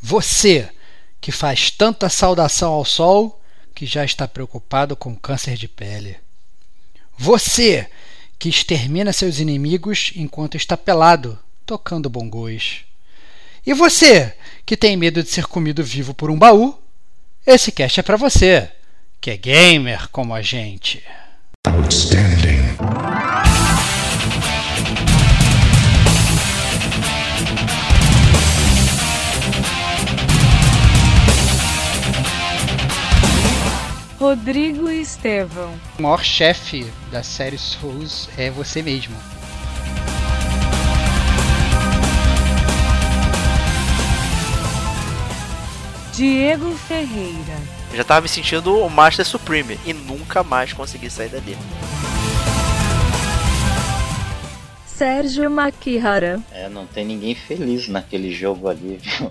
Você que faz tanta saudação ao sol que já está preocupado com câncer de pele. Você que extermina seus inimigos enquanto está pelado, tocando bongos. E você que tem medo de ser comido vivo por um baú, esse cast é para você, que é gamer como a gente. Outstanding. Rodrigo Estevão. O maior chefe da série Souls é você mesmo. Diego Ferreira. Eu já tava me sentindo o Master Supreme e nunca mais consegui sair dali. Sérgio Makihara. É, não tem ninguém feliz naquele jogo ali, viu?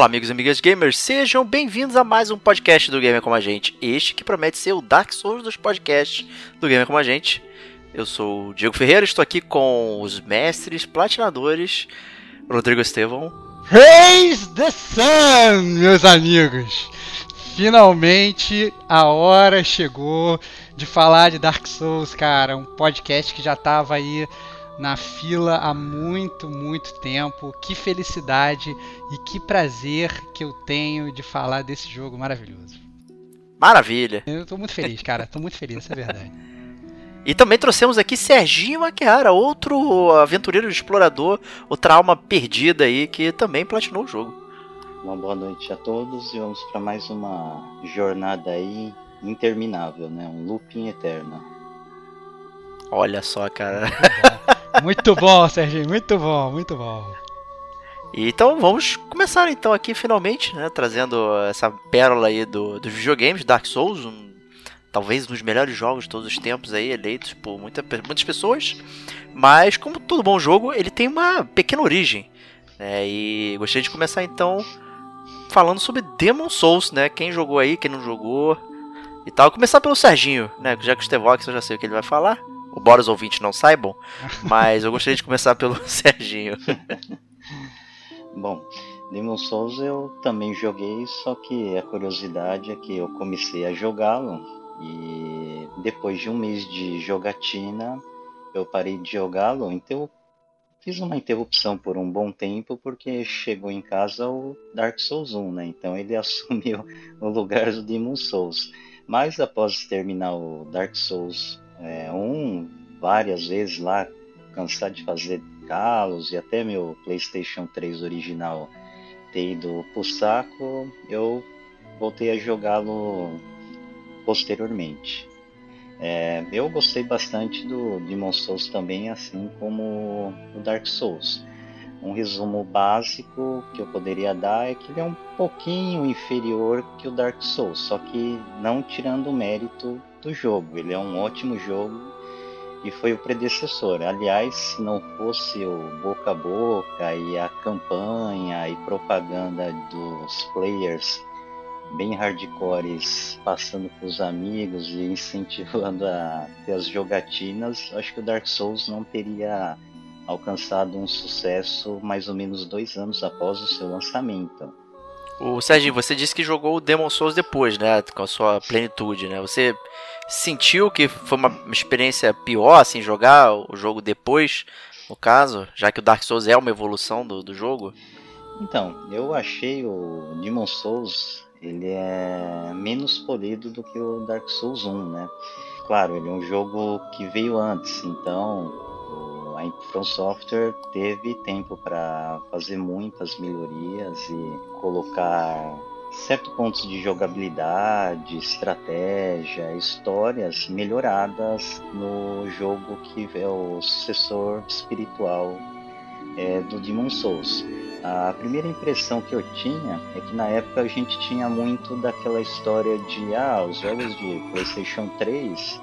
Olá, amigos e amigas gamers, sejam bem-vindos a mais um podcast do Gamer Como a Gente. Este que promete ser o Dark Souls dos podcasts do Gamer Como a Gente. Eu sou o Diego Ferreira, estou aqui com os mestres platinadores Rodrigo Estevão. Praise the Sun, meus amigos! Finalmente a hora chegou de falar de Dark Souls, cara. Um podcast que já estava aí na fila há muito, muito tempo. Que felicidade e que prazer que eu tenho de falar desse jogo maravilhoso. Maravilha! Eu tô muito feliz, cara. tô muito feliz, é verdade. E também trouxemos aqui Serginho Maquiara, outro aventureiro explorador, outra alma perdida aí, que também platinou o jogo. Uma boa noite a todos e vamos para mais uma jornada aí interminável, né? Um looping eterno. Olha só, cara. Muito bom, Serginho, muito bom, muito bom. Então vamos começar então aqui finalmente, né, trazendo essa pérola aí do, dos videogames, Dark Souls, um, talvez um dos melhores jogos de todos os tempos aí, eleitos por muita, muitas pessoas. Mas como todo bom jogo, ele tem uma pequena origem. Né, e gostaria de começar então falando sobre Demon Souls, né? Quem jogou aí, quem não jogou e tal. Começar pelo Serginho, né? Já que o Stevox eu já sei o que ele vai falar embora os ouvintes não saibam, mas eu gostaria de começar pelo Serginho. Bom, Demon Souls eu também joguei, só que a curiosidade é que eu comecei a jogá-lo e depois de um mês de jogatina eu parei de jogá-lo, então eu fiz uma interrupção por um bom tempo porque chegou em casa o Dark Souls 1, né? Então ele assumiu o lugar do Demon Souls. Mas após terminar o Dark Souls é, um várias vezes lá, cansado de fazer galos e até meu PlayStation 3 original ter ido pro saco, eu voltei a jogá-lo posteriormente. É, eu gostei bastante do Demon Souls também, assim como o Dark Souls. Um resumo básico que eu poderia dar é que ele é um pouquinho inferior que o Dark Souls, só que não tirando o mérito do jogo. Ele é um ótimo jogo e foi o predecessor. Aliás, se não fosse o boca a boca e a campanha e propaganda dos players bem hardcores passando para os amigos e incentivando a ter as jogatinas, acho que o Dark Souls não teria alcançado um sucesso mais ou menos dois anos após o seu lançamento. O Serginho, você disse que jogou o Demon Souls depois, né? Com a sua plenitude, né? Você sentiu que foi uma experiência pior, assim, jogar o jogo depois, no caso? Já que o Dark Souls é uma evolução do, do jogo? Então, eu achei o Demon Souls, ele é menos polido do que o Dark Souls 1, né? Claro, ele é um jogo que veio antes, então a From Software teve tempo para fazer muitas melhorias e colocar certos pontos de jogabilidade, estratégia, histórias melhoradas no jogo que é o sucessor espiritual é, do Demon Souls. A primeira impressão que eu tinha é que na época a gente tinha muito daquela história de ah, os jogos de PlayStation 3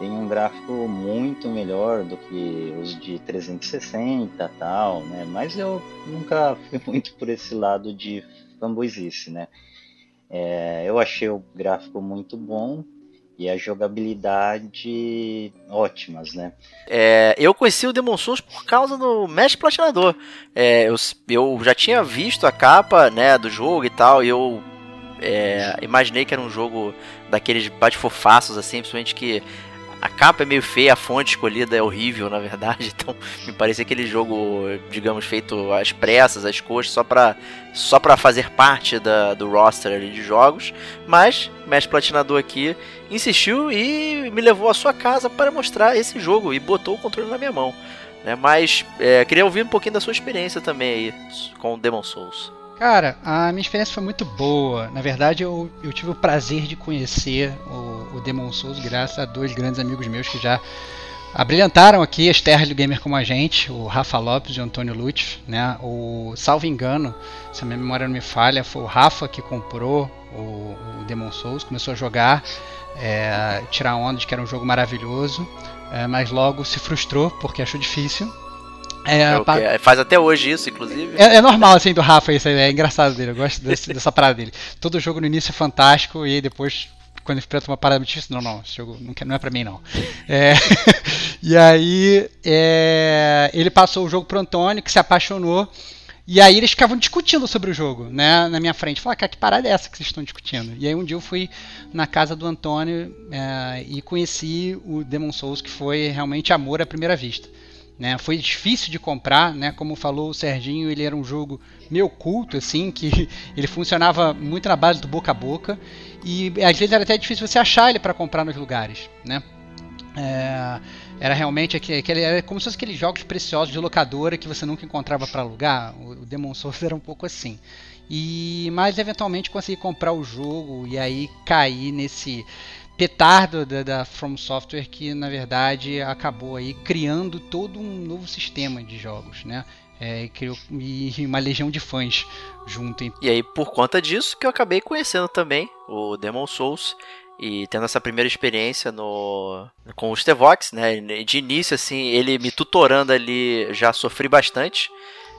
têm um gráfico muito melhor do que os de 360 tal, né? Mas eu nunca fui muito por esse lado de fanboyzice, né? É, eu achei o gráfico muito bom e a jogabilidade ótimas, né? É, eu conheci o Demon Souls por causa do Mestre Platinador. É, eu, eu já tinha visto a capa né, do jogo e tal, e eu é, imaginei que era um jogo daqueles bate-fofaços, assim, principalmente que a capa é meio feia, a fonte escolhida é horrível, na verdade. Então, me parece aquele jogo, digamos, feito às pressas, às coxas, só pra, só fazer parte da, do roster ali de jogos. Mas, mestre platinador aqui insistiu e me levou à sua casa para mostrar esse jogo e botou o controle na minha mão. Né? Mas, é, queria ouvir um pouquinho da sua experiência também aí com Demon Souls. Cara, a minha experiência foi muito boa. Na verdade, eu, eu tive o prazer de conhecer o, o Demon Souls graças a dois grandes amigos meus que já abrilhantaram aqui as terras do gamer como a gente, o Rafa Lopes e o Antônio Lutz, né? O salvo engano, se a minha memória não me falha, foi o Rafa que comprou o, o Demon Souls, começou a jogar, é, tirar onda de que era um jogo maravilhoso, é, mas logo se frustrou porque achou difícil é, é Faz até hoje isso, inclusive. É, é, normal, assim, do Rafa, isso aí, é engraçado dele. Eu gosto desse, dessa parada dele. Todo jogo no início é fantástico e aí depois, quando ele enfrenta uma parada muito difícil, não, não, esse jogo não, não é pra mim, não. É, e aí, é, ele passou o jogo pro Antônio, que se apaixonou. E aí eles ficavam discutindo sobre o jogo, né, na minha frente. Falaram, cara, que parada é essa que vocês estão discutindo? E aí um dia eu fui na casa do Antônio é, e conheci o Demon Souls, que foi realmente amor à primeira vista. Né? Foi difícil de comprar, né? Como falou o Serginho, ele era um jogo meio culto, assim, que ele funcionava muito na base do boca a boca e às vezes era até difícil você achar ele para comprar nos lugares, né? É, era realmente aquele, era como se fosse aqueles jogos preciosos de locadora que você nunca encontrava para alugar. O, Demon Souls era um pouco assim. E mas eventualmente consegui comprar o jogo e aí cair nesse petardo da, da, From Software que na verdade acabou aí criando todo um novo sistema de jogos, né? É, criou e uma legião de fãs junto. E aí por conta disso que eu acabei conhecendo também o Demon Souls e tendo essa primeira experiência no com o Stevox, né? De início assim, ele me tutorando ali, já sofri bastante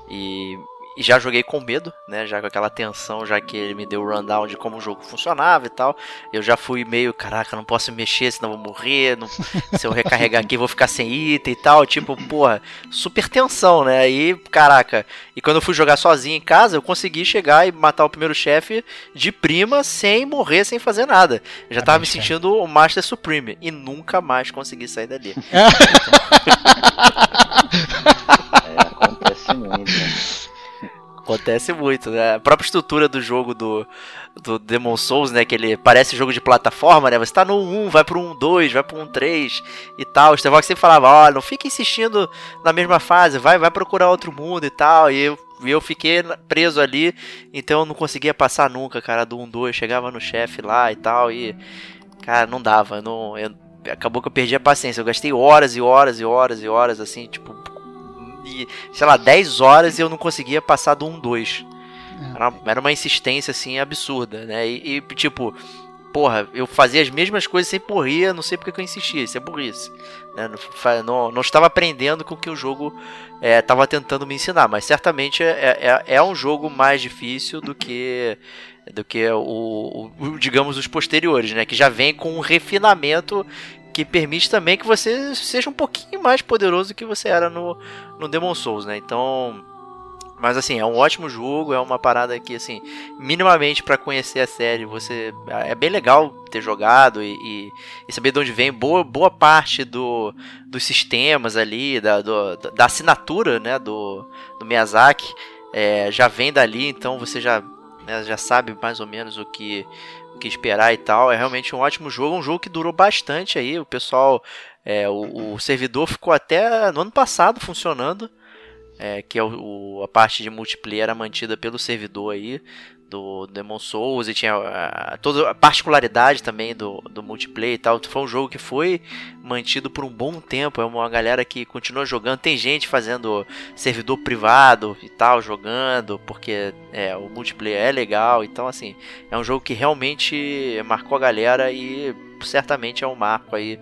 e e já joguei com medo, né? Já com aquela tensão, já que ele me deu o rundown de como o jogo funcionava e tal. Eu já fui meio, caraca, não posso mexer, senão vou morrer. Não, se eu recarregar aqui, vou ficar sem item e tal. Tipo, porra, super tensão, né? Aí, caraca. E quando eu fui jogar sozinho em casa, eu consegui chegar e matar o primeiro chefe de prima sem morrer, sem fazer nada. Eu já tava me sentindo o Master Supreme. E nunca mais consegui sair dali. é, acontece muito. Né? Acontece muito, né? A própria estrutura do jogo do, do Demon Souls, né? Que ele parece jogo de plataforma, né? Você tá no 1, vai pro 1, 2, vai pro 1, 3 e tal. O Stevox sempre falava, ó, oh, não fica insistindo na mesma fase, vai, vai procurar outro mundo e tal. E eu, eu fiquei preso ali, então eu não conseguia passar nunca, cara, do 1, 2. Chegava no chefe lá e tal, e. Cara, não dava. Não, eu, acabou que eu perdi a paciência. Eu gastei horas e horas e horas e horas, assim, tipo, e, sei lá, 10 horas e eu não conseguia passar do 1-2. É. Era, era, uma insistência, assim, absurda, né? E, e, tipo, porra, eu fazia as mesmas coisas sempre morria, não sei porque que eu insistia, isso é burrice. Né? Não, não, não, estava aprendendo com o que o jogo estava é, tentando me ensinar, mas certamente é, é, é, um jogo mais difícil do que do que o, o, digamos os posteriores, né, que já vem com um refinamento que permite também que você seja um pouquinho mais poderoso do que você era no, no Demon Souls, né? Então, mas assim, é um ótimo jogo, é uma parada que, assim, minimamente para conhecer a série, você. É bem legal ter jogado e, e, e, saber de onde vem boa, boa parte do, dos sistemas ali, da, do, da assinatura né, do, do Miyazaki. É, já vem dali, então você já, né, já sabe mais ou menos o que, que esperar e tal. É realmente um ótimo jogo, um jogo que durou bastante aí. O pessoal É, o, o servidor ficou até no ano passado funcionando, é, que é o, o, a parte de multiplayer era mantida pelo servidor aí do Demon Souls e tinha a, toda a particularidade também do, do multiplayer e tal. Foi um jogo que foi mantido por um bom tempo. É uma galera que continua jogando. Tem gente fazendo servidor privado e tal, jogando, porque é, o multiplayer é legal. Então, assim, é um jogo que realmente marcou a galera e certamente é um marco aí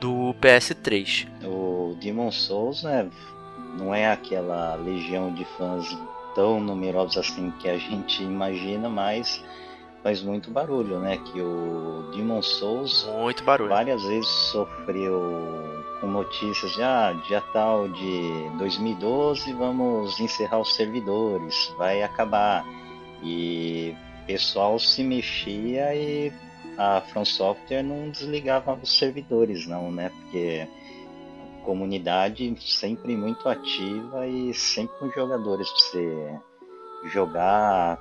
do PS3. O Demon Souls, né? Não é aquela legião de fãs tão numerosos assim que a gente imagina, mas faz muito barulho, né? Que o Demon Souls muito barulho. várias vezes sofreu com notícias de ah, dia tal de 2012 vamos encerrar os servidores, vai acabar. E o pessoal se mexia e a From Software não desligava os servidores não, né? Porque comunidade sempre muito ativa e sempre com jogadores para você jogar,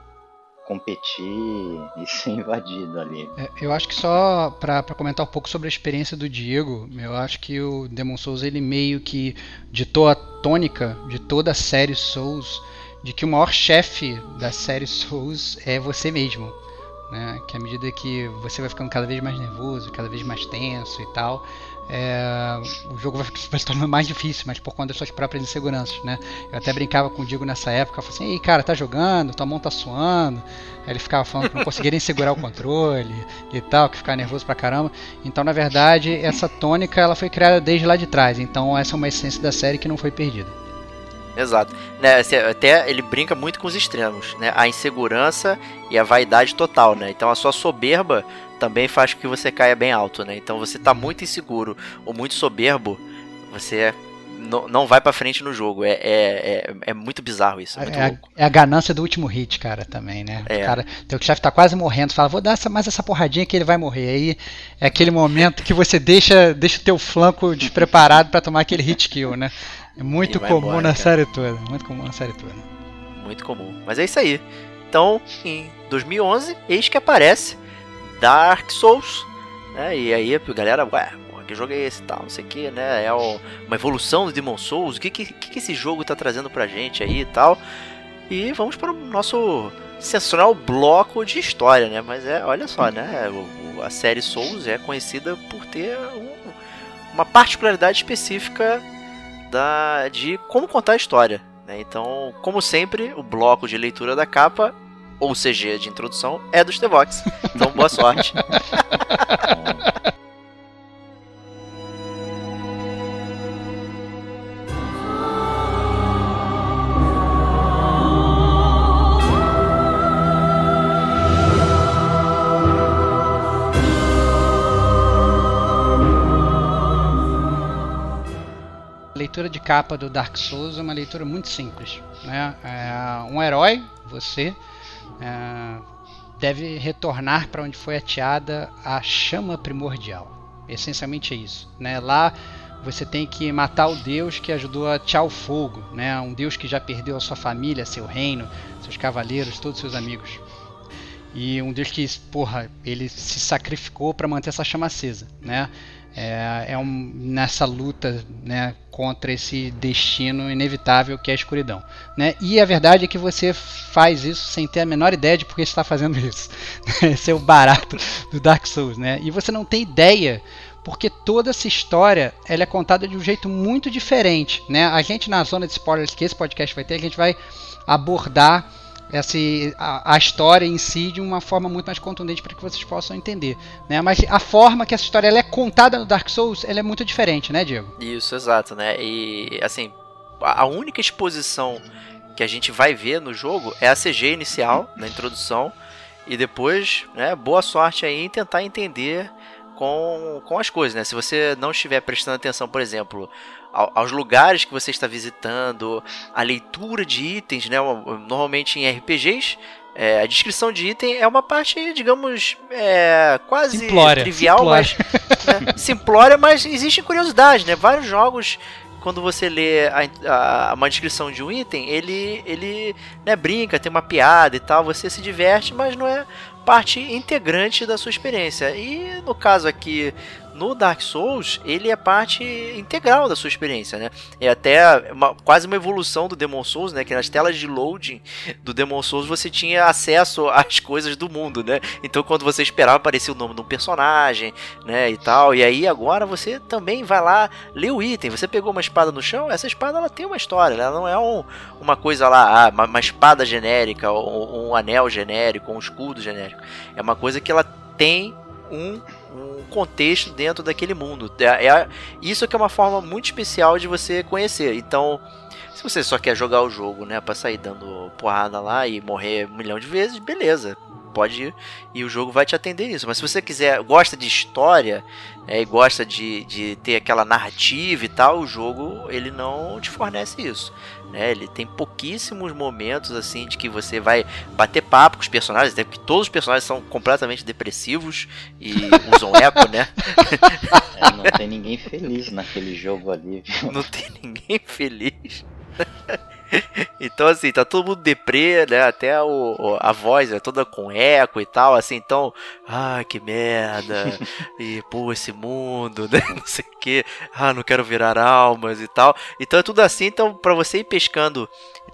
competir e ser invadido ali. É, eu acho que só para comentar um pouco sobre a experiência do Diego, eu acho que o Demon Souls ele meio que ditou a tônica de toda a série Souls, de que o maior chefe da série Souls é você mesmo. Né? Que à medida que você vai ficando cada vez mais nervoso, cada vez mais tenso e tal, é, o jogo vai, vai se tornando mais difícil, mas por conta das suas próprias inseguranças, né? Eu até brincava com o Diego nessa época, eu falei assim, ei cara, tá jogando, tua mão tá suando. Aí ele ficava falando que não conseguia nem segurar o controle e tal, que ficava nervoso pra caramba. Então, na verdade, essa tônica ela foi criada desde lá de trás. Então, essa é uma essência da série que não foi perdida. Exato. Né, assim, até ele brinca muito com os extremos, né? A insegurança e a vaidade total, né? Então a sua soberba também faz com que você caia bem alto, né? Então você tá muito inseguro ou muito soberbo, você não, vai para frente no jogo. É, é, é, é, muito bizarro isso. É, muito é, a, é, a, ganância do último hit, cara, também, né? É. O cara, teu chefe tá quase morrendo, fala, vou dar essa, mais essa porradinha que ele vai morrer. Aí é aquele momento que você deixa, deixa o teu flanco despreparado para tomar aquele hit kill, né? É muito comum embora, na cara. série toda. Muito comum na série toda. Muito comum. Mas é isso aí. Então, em 2011, eis que aparece Dark Souls, né? E aí a galera, ué, que jogo é esse tal, não sei o que, né? É uma evolução do Demon Souls, o que, que, que esse jogo tá trazendo pra gente aí e tal. E vamos para o nosso sensacional bloco de história, né? Mas é, olha só, né? a série Souls é conhecida por ter um, uma particularidade específica da, de como contar a história. Né? Então, como sempre, o bloco de leitura da capa ou CG de introdução, é dos Tevox. Então, boa sorte. capa do Dark Souls é uma leitura muito simples. Né? É um herói, você, é, deve retornar para onde foi ateada a chama primordial. Essencialmente é isso. Né? Lá você tem que matar o deus que ajudou a atear o fogo, né? um deus que já perdeu a sua família, seu reino, seus cavaleiros, todos seus amigos. E um deus que, porra, ele se sacrificou para manter essa chama acesa, né? É, é um, nessa luta né, contra esse destino inevitável que é a escuridão. Né? E a verdade é que você faz isso sem ter a menor ideia de por que está fazendo isso. Esse é o barato do Dark Souls. Né? E você não tem ideia porque toda essa história ela é contada de um jeito muito diferente. Né? A gente, na zona de spoilers que esse podcast vai ter, a gente vai abordar essa, a, a, história em si de uma forma muito mais contundente para que vocês possam entender. Né? Mas a forma que essa história ela é contada no Dark Souls ela é muito diferente, né, Diego? Isso, exato, né? E assim, a única exposição que a gente vai ver no jogo é a CG inicial, na introdução, e depois, né, boa sorte aí em tentar entender com, com as coisas, né? Se você não estiver prestando atenção, por exemplo, aos lugares que você está visitando, a leitura de itens, né? Normalmente em RPGs, é, a descrição de item é uma parte, digamos, é, quase simplória, trivial, simplória. mas né, simplória, mas existe curiosidade, né? Vários jogos quando você lê a, a, uma descrição de um item, ele, ele né, brinca, tem uma piada e tal, você se diverte, mas não é parte integrante da sua experiência. E no caso aqui no Dark Souls, ele é parte integral da sua experiência, né? É até uma, quase uma evolução do Demon Souls, né? Que nas telas de loading do Demon Souls você tinha acesso às coisas do mundo, né? Então quando você esperava aparecia o nome de um personagem, né? E tal. E aí agora você também vai lá ler o item. Você pegou uma espada no chão, essa espada ela tem uma história, ela não é um, uma coisa lá, ah, uma, uma espada genérica, ou um anel genérico, um escudo genérico. É uma coisa que ela tem um um contexto dentro daquele mundo. É, é, isso que é uma forma muito especial de você conhecer. Então, se você só quer jogar o jogo, né, para sair dando porrada lá e morrer um milhão de vezes, beleza pode ir e o jogo vai te atender isso. Mas se você quiser, gosta de história é, e gosta de, de ter aquela narrativa e tal, o jogo ele não te fornece isso. Né? Ele tem pouquíssimos momentos assim de que você vai bater papo com os personagens, até porque todos os personagens são completamente depressivos e usam eco, né? É, não tem ninguém feliz naquele jogo ali. Viu? Não tem ninguém feliz. então, assim, tá todo mundo deprê, né? Até o, a voz é toda com eco e tal, assim, então, ah, que merda, e pô, esse mundo, né? Não sei o que, ah, não quero virar almas e tal. Então é tudo assim, então, para você ir pescando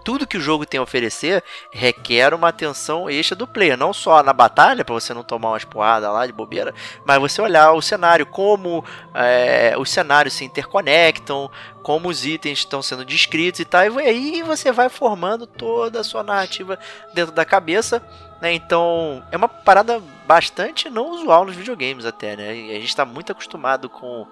tudo que o jogo tem a oferecer requer uma atenção extra do player, não só na batalha, para você não tomar umas porradas lá de bobeira, mas você olhar o cenário, como é, os cenários se interconectam, como os itens estão sendo descritos e tal, e aí você vai formando toda a sua narrativa dentro da cabeça. Né? Então é uma parada bastante não usual nos videogames até, né? A gente está muito acostumado com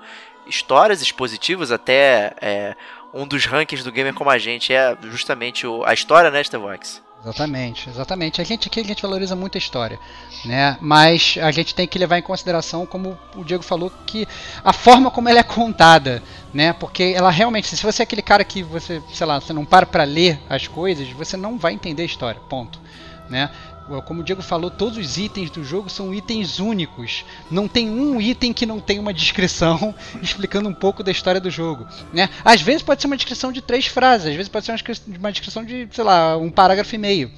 histórias expositivas, até é, um dos rankings do Gamer Como a Gente é justamente o, a história, né, Stevox? Exatamente, exatamente. A gente aqui a gente valoriza muito a história, né? Mas a gente tem que levar em consideração, como o Diego falou, que a forma como ela é contada, né? Porque ela realmente, se você é aquele cara que você, sei lá, você não para para ler as coisas, você não vai entender a história, ponto, né? Como o Diego falou, todos os itens do jogo são itens únicos. Não tem um item que não tem uma descrição explicando um pouco da história do jogo. Né? Às vezes pode ser uma descrição de três frases, às vezes pode ser uma descrição de, sei lá, um parágrafo e meio.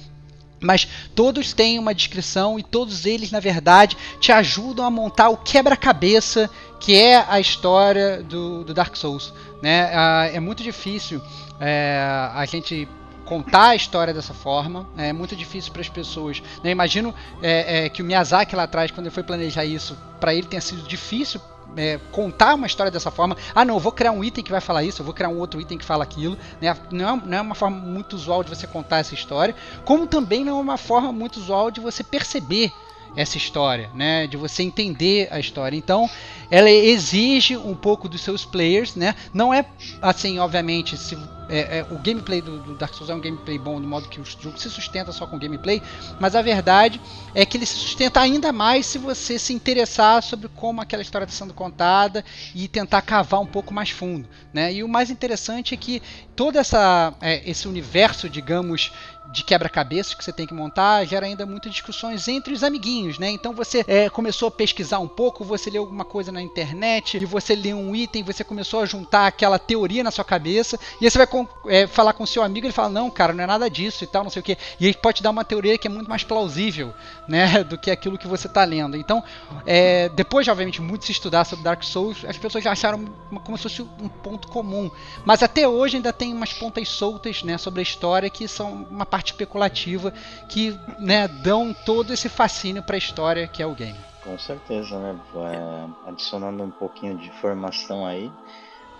Mas todos têm uma descrição e todos eles, na verdade, te ajudam a montar o quebra-cabeça que é a história do, do Dark Souls. Né? Ah, é muito difícil é, a gente contar a história dessa forma. É muito difícil para as pessoas. Né? Imagino é, é, que o Miyazaki lá atrás, quando ele foi planejar isso, para ele tenha sido difícil é, contar uma história dessa forma. Ah, não, eu vou criar um item que vai falar isso, eu vou criar um outro item que fala aquilo. Né? Não, é, não é uma forma muito usual de você contar essa história, como também não é uma forma muito usual de você perceber essa história, né? De você entender a história. Então, ela exige um pouco dos seus players, né? Não é assim, obviamente, se é, é, o gameplay do, do, Dark Souls é um gameplay bom, do modo que o jogo se sustenta só com gameplay, mas a verdade é que ele se sustenta ainda mais se você se interessar sobre como aquela história está sendo contada e tentar cavar um pouco mais fundo. Né? E o mais interessante é que todo essa, é, esse universo, digamos, de quebra-cabeças que você tem que montar gera ainda muitas discussões entre os amiguinhos, né? Então você é, começou a pesquisar um pouco, você leu alguma coisa na internet e você leu um item, você começou a juntar aquela teoria na sua cabeça e aí você vai com, é, falar com seu amigo ele fala não, cara, não é nada disso e tal, não sei o que. E ele pode dar uma teoria que é muito mais plausível, né, do que aquilo que você está lendo. Então, é, depois de obviamente muito se estudar sobre Dark Souls, as pessoas já acharam como se fosse um ponto comum, mas até hoje ainda tem umas pontas soltas, né, sobre a história que são uma parte parte especulativa que né, dão todo esse fascínio para a história que é o game. Com certeza, né? É, adicionando um pouquinho de informação aí,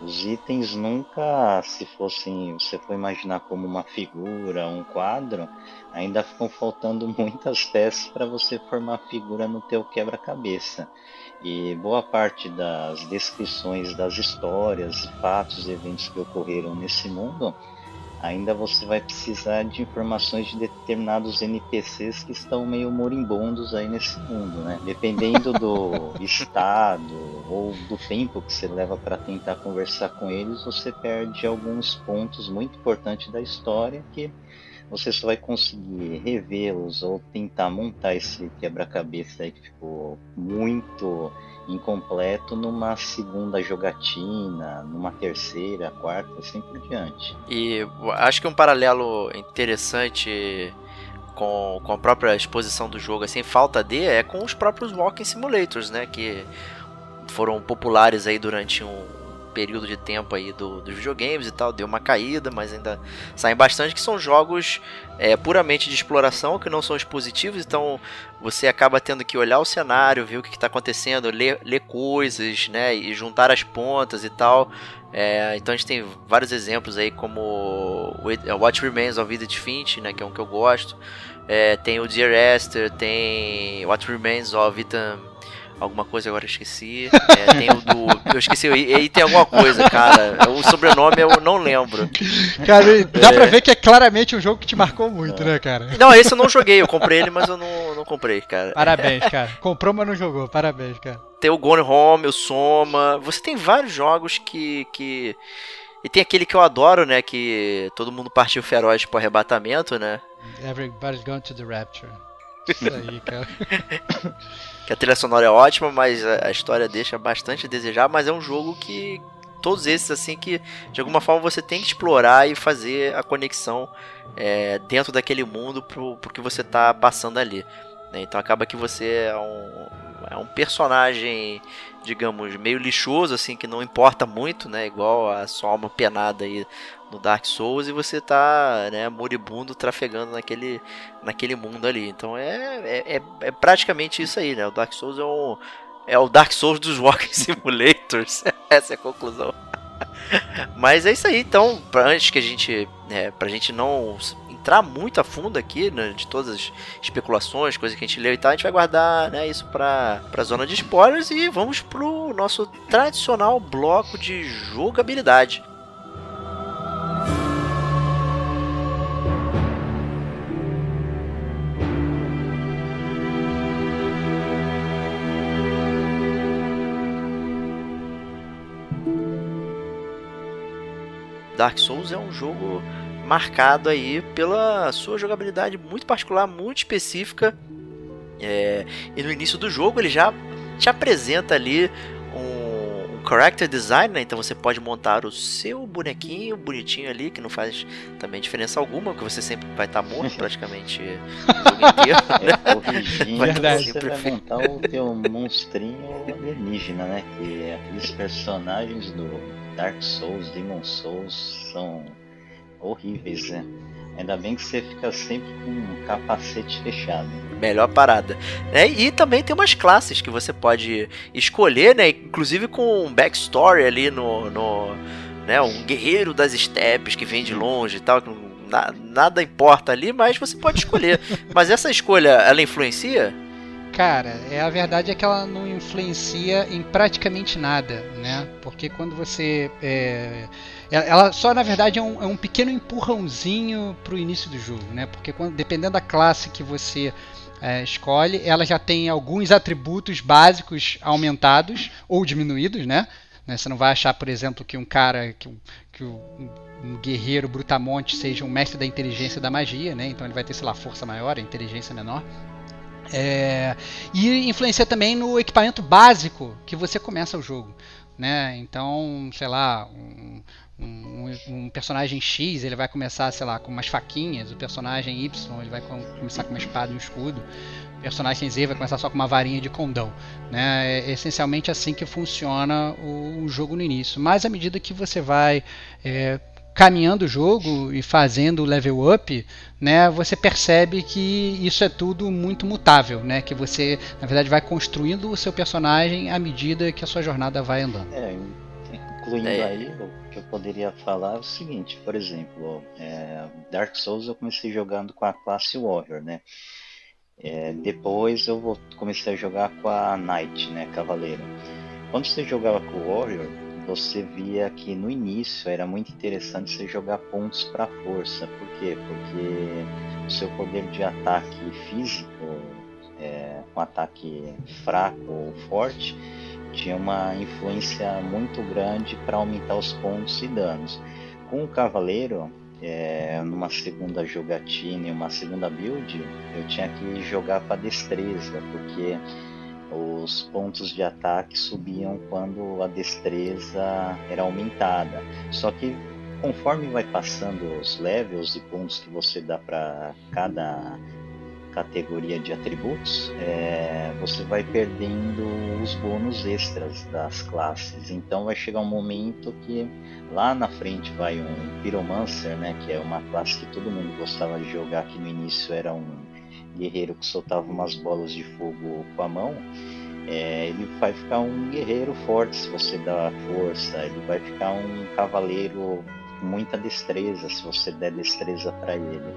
os itens nunca, se fossem, você for imaginar como uma figura, um quadro, ainda ficam faltando muitas peças para você formar figura no teu quebra-cabeça. E boa parte das descrições das histórias, fatos, eventos que ocorreram nesse mundo ainda você vai precisar de informações de determinados NPCs que estão meio moribundos aí nesse mundo, né? Dependendo do estado ou do tempo que você leva para tentar conversar com eles, você perde alguns pontos muito importantes da história que você só vai conseguir revê-los ou tentar montar esse quebra-cabeça aí que ficou muito incompleto numa segunda jogatina, numa terceira, quarta, assim por diante. E acho que um paralelo interessante com, com a própria exposição do jogo, assim, falta de, é com os próprios Walking Simulators, né? Que foram populares aí durante um período de tempo aí do, dos videogames e tal, deu uma caída, mas ainda saem bastante, que são jogos é, puramente de exploração, que não são expositivos, então você acaba tendo que olhar o cenário, ver o que está acontecendo, ler, ler coisas, né, e juntar as pontas e tal. É, então a gente tem vários exemplos aí, como What Remains of Edith Finch, né, que é um que eu gosto. É, tem o Dear Esther, tem What Remains of Ethan alguma coisa agora eu esqueci. É, tem o do. Eu esqueci, e aí tem alguma coisa, cara. O sobrenome eu não lembro. Cara, dá é. pra ver que é claramente um jogo que te marcou muito, né, cara? Não, esse eu não joguei, eu comprei ele, mas eu não, não comprei, cara. Parabéns, cara. Comprou, mas não jogou. Parabéns, cara. Tem o Gone Home, o Soma. Você tem vários jogos que. que... E tem aquele que eu adoro, né? Que todo mundo partiu feroz pro arrebatamento, né? Everybody's going to the rapture. Isso aí, cara. que a trilha sonora é ótima, mas a história deixa bastante a desejar, mas é um jogo que todos esses assim que de alguma forma você tem que explorar e fazer a conexão é, dentro daquele mundo pro, pro que você tá passando ali. Né? Então acaba que você é um, é um personagem, digamos, meio lixoso, assim, que não importa muito, né? Igual a sua alma penada aí no Dark Souls e você tá, né, moribundo trafegando naquele, naquele mundo ali. Então é, é, é, é praticamente isso aí, né? O Dark Souls é um é o Dark Souls dos Walking Simulators. Essa é a conclusão. Mas é isso aí, então, pra, antes que a gente, é, pra gente não entrar muito a fundo aqui, né, de todas as especulações, coisas que a gente leu e tal, a gente vai guardar né, isso pra, pra zona de spoilers e vamos pro nosso tradicional bloco de jogabilidade. Dark Souls é um jogo marcado aí pela sua jogabilidade muito particular, muito específica. É, e no início do jogo ele já te apresenta ali character design, né? então você pode montar o seu bonequinho bonitinho ali, que não faz também diferença alguma, porque você sempre vai estar tá morto praticamente o jogo inteiro. Né? É, vai Verdade. Você vai montar o teu monstrinho alienígena, né? Que é aqueles personagens do Dark Souls, Demon Souls são horríveis, né? Ainda bem que você fica sempre com um capacete fechado. Melhor parada. É, e também tem umas classes que você pode escolher, né? Inclusive com um backstory ali no. no né? Um guerreiro das estepes que vem de longe e tal. Que nada importa ali, mas você pode escolher. mas essa escolha, ela influencia? Cara, é, a verdade é que ela não influencia em praticamente nada, né? Porque quando você. É, ela só, na verdade, é um, é um pequeno empurrãozinho para o início do jogo, né? Porque quando, dependendo da classe que você é, escolhe, ela já tem alguns atributos básicos aumentados ou diminuídos, né? né? Você não vai achar, por exemplo, que um cara, que, que um, um guerreiro brutamonte seja um mestre da inteligência da magia, né? Então ele vai ter, sei lá, força maior, inteligência menor. É, e influencia também no equipamento básico que você começa o jogo. Né? Então, sei lá, um, um, um, personagem X ele vai começar, sei lá, com umas faquinhas, o personagem Y ele vai com, começar com uma espada e um escudo, o personagem Z vai começar só com uma varinha de condão. Né? É essencialmente assim que funciona o, o jogo no início. Mas à medida que você vai é, caminhando o jogo e fazendo o level up, né, você percebe que isso é tudo muito mutável, né, que você na verdade vai construindo o seu personagem à medida que a sua jornada vai andando. É, incluindo é. aí que eu poderia falar é o seguinte, por exemplo, é, Dark Souls eu comecei jogando com a classe Warrior, né? É, depois eu comecei a jogar com a Knight, né, Cavaleiro. Quando você jogava com o Warrior, você via que no início era muito interessante você jogar pontos para força. Por quê? Porque o seu poder de ataque físico, é, um ataque fraco ou forte, tinha uma influência muito grande para aumentar os pontos e danos. Com o cavaleiro, é, numa segunda jogatina e uma segunda build, eu tinha que jogar para destreza, porque os pontos de ataque subiam quando a destreza era aumentada. Só que conforme vai passando os levels e pontos que você dá para cada categoria de atributos, é, você vai perdendo os bônus extras das classes. Então vai chegar um momento que lá na frente vai um Pyromancer, né, que é uma classe que todo mundo gostava de jogar, que no início era um guerreiro que soltava umas bolas de fogo com a mão. É, ele vai ficar um guerreiro forte se você dá força, ele vai ficar um cavaleiro com muita destreza se você der destreza para ele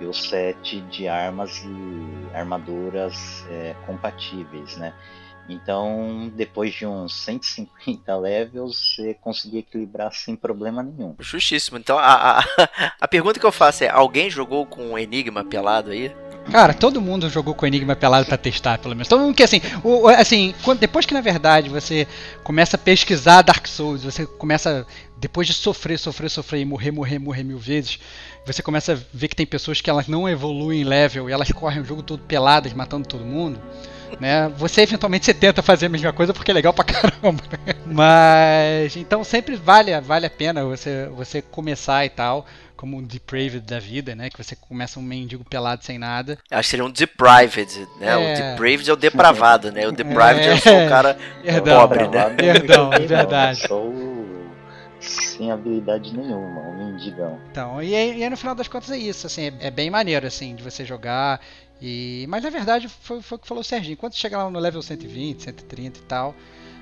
e o set de armas e armaduras é, compatíveis, né? Então, depois de uns 150 levels, você conseguia equilibrar sem problema nenhum. Justíssimo. Então, a, a, a pergunta que eu faço é: alguém jogou com Enigma pelado aí? Cara, todo mundo jogou com Enigma pelado para testar, pelo menos. Todo mundo que assim, o, assim, quando, depois que na verdade você começa a pesquisar Dark Souls, você começa depois de sofrer, sofrer, sofrer e morrer, morrer, morrer mil vezes, você começa a ver que tem pessoas que elas não evoluem level e elas correm o jogo todo peladas, matando todo mundo. Né? Você eventualmente você tenta fazer a mesma coisa porque é legal pra caramba. Mas então sempre vale, vale a pena você, você começar e tal como um depraved da vida, né? Que você começa um mendigo pelado sem nada. Acho que seria um deprived, né? É... O depraved é o depravado, né? O deprived é, é só o cara Perdão, pobre, né? Perdão, é verdade. Sou sem habilidade nenhuma, um mendigão. Então, e aí, e aí, no final das contas é isso, assim, é, é, bem maneiro, assim, de você jogar. E, mas na verdade foi, foi o que falou o Serginho. Quando você chega lá no level 120, 130 e tal,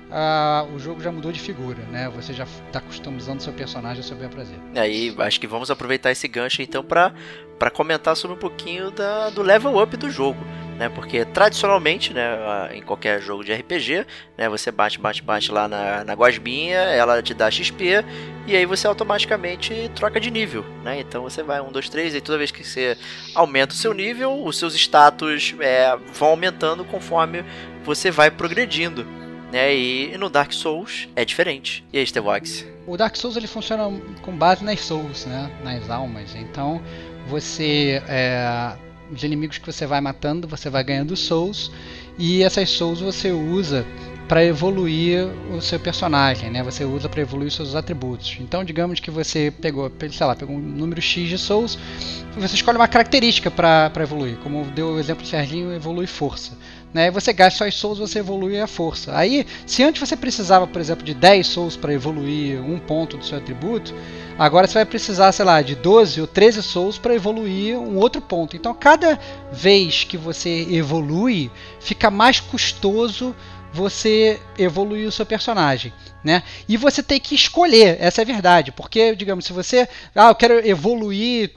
uh, o jogo já mudou de figura, né? Você já está customizando seu personagem ao seu bem prazer. Aí acho que vamos aproveitar esse gancho então para comentar sobre um pouquinho da, do level up do jogo. Né, porque tradicionalmente, né, em qualquer jogo de RPG, né, você bate, bate, bate lá na, na gosminha, ela te dá XP e aí você automaticamente troca de nível, né? Então você vai 1, 2, 3 e toda vez que você aumenta o seu nível, os seus status é, vão aumentando conforme você vai progredindo né? E no Dark Souls é diferente. E aí, Stevox? O Dark Souls ele funciona com base nas souls, né? Nas almas. Então, você é, os inimigos que você vai matando, você vai ganhando souls e essas souls você usa para evoluir o seu personagem, né? Você usa para evoluir os seus atributos. Então, digamos que você pegou, sei lá, pegou um número X de souls, você escolhe uma característica para evoluir. Como deu o exemplo do Serginho, evolui força. Né? Você gasta suas souls, você evolui a força. Aí, se antes você precisava, por exemplo, de 10 souls para evoluir um ponto do seu atributo, agora você vai precisar, sei lá, de 12 ou 13 souls para evoluir um outro ponto. Então, cada vez que você evolui, fica mais custoso você evoluir o seu personagem, né? E você tem que escolher, essa é a verdade, porque digamos, se você, ah, eu quero evoluir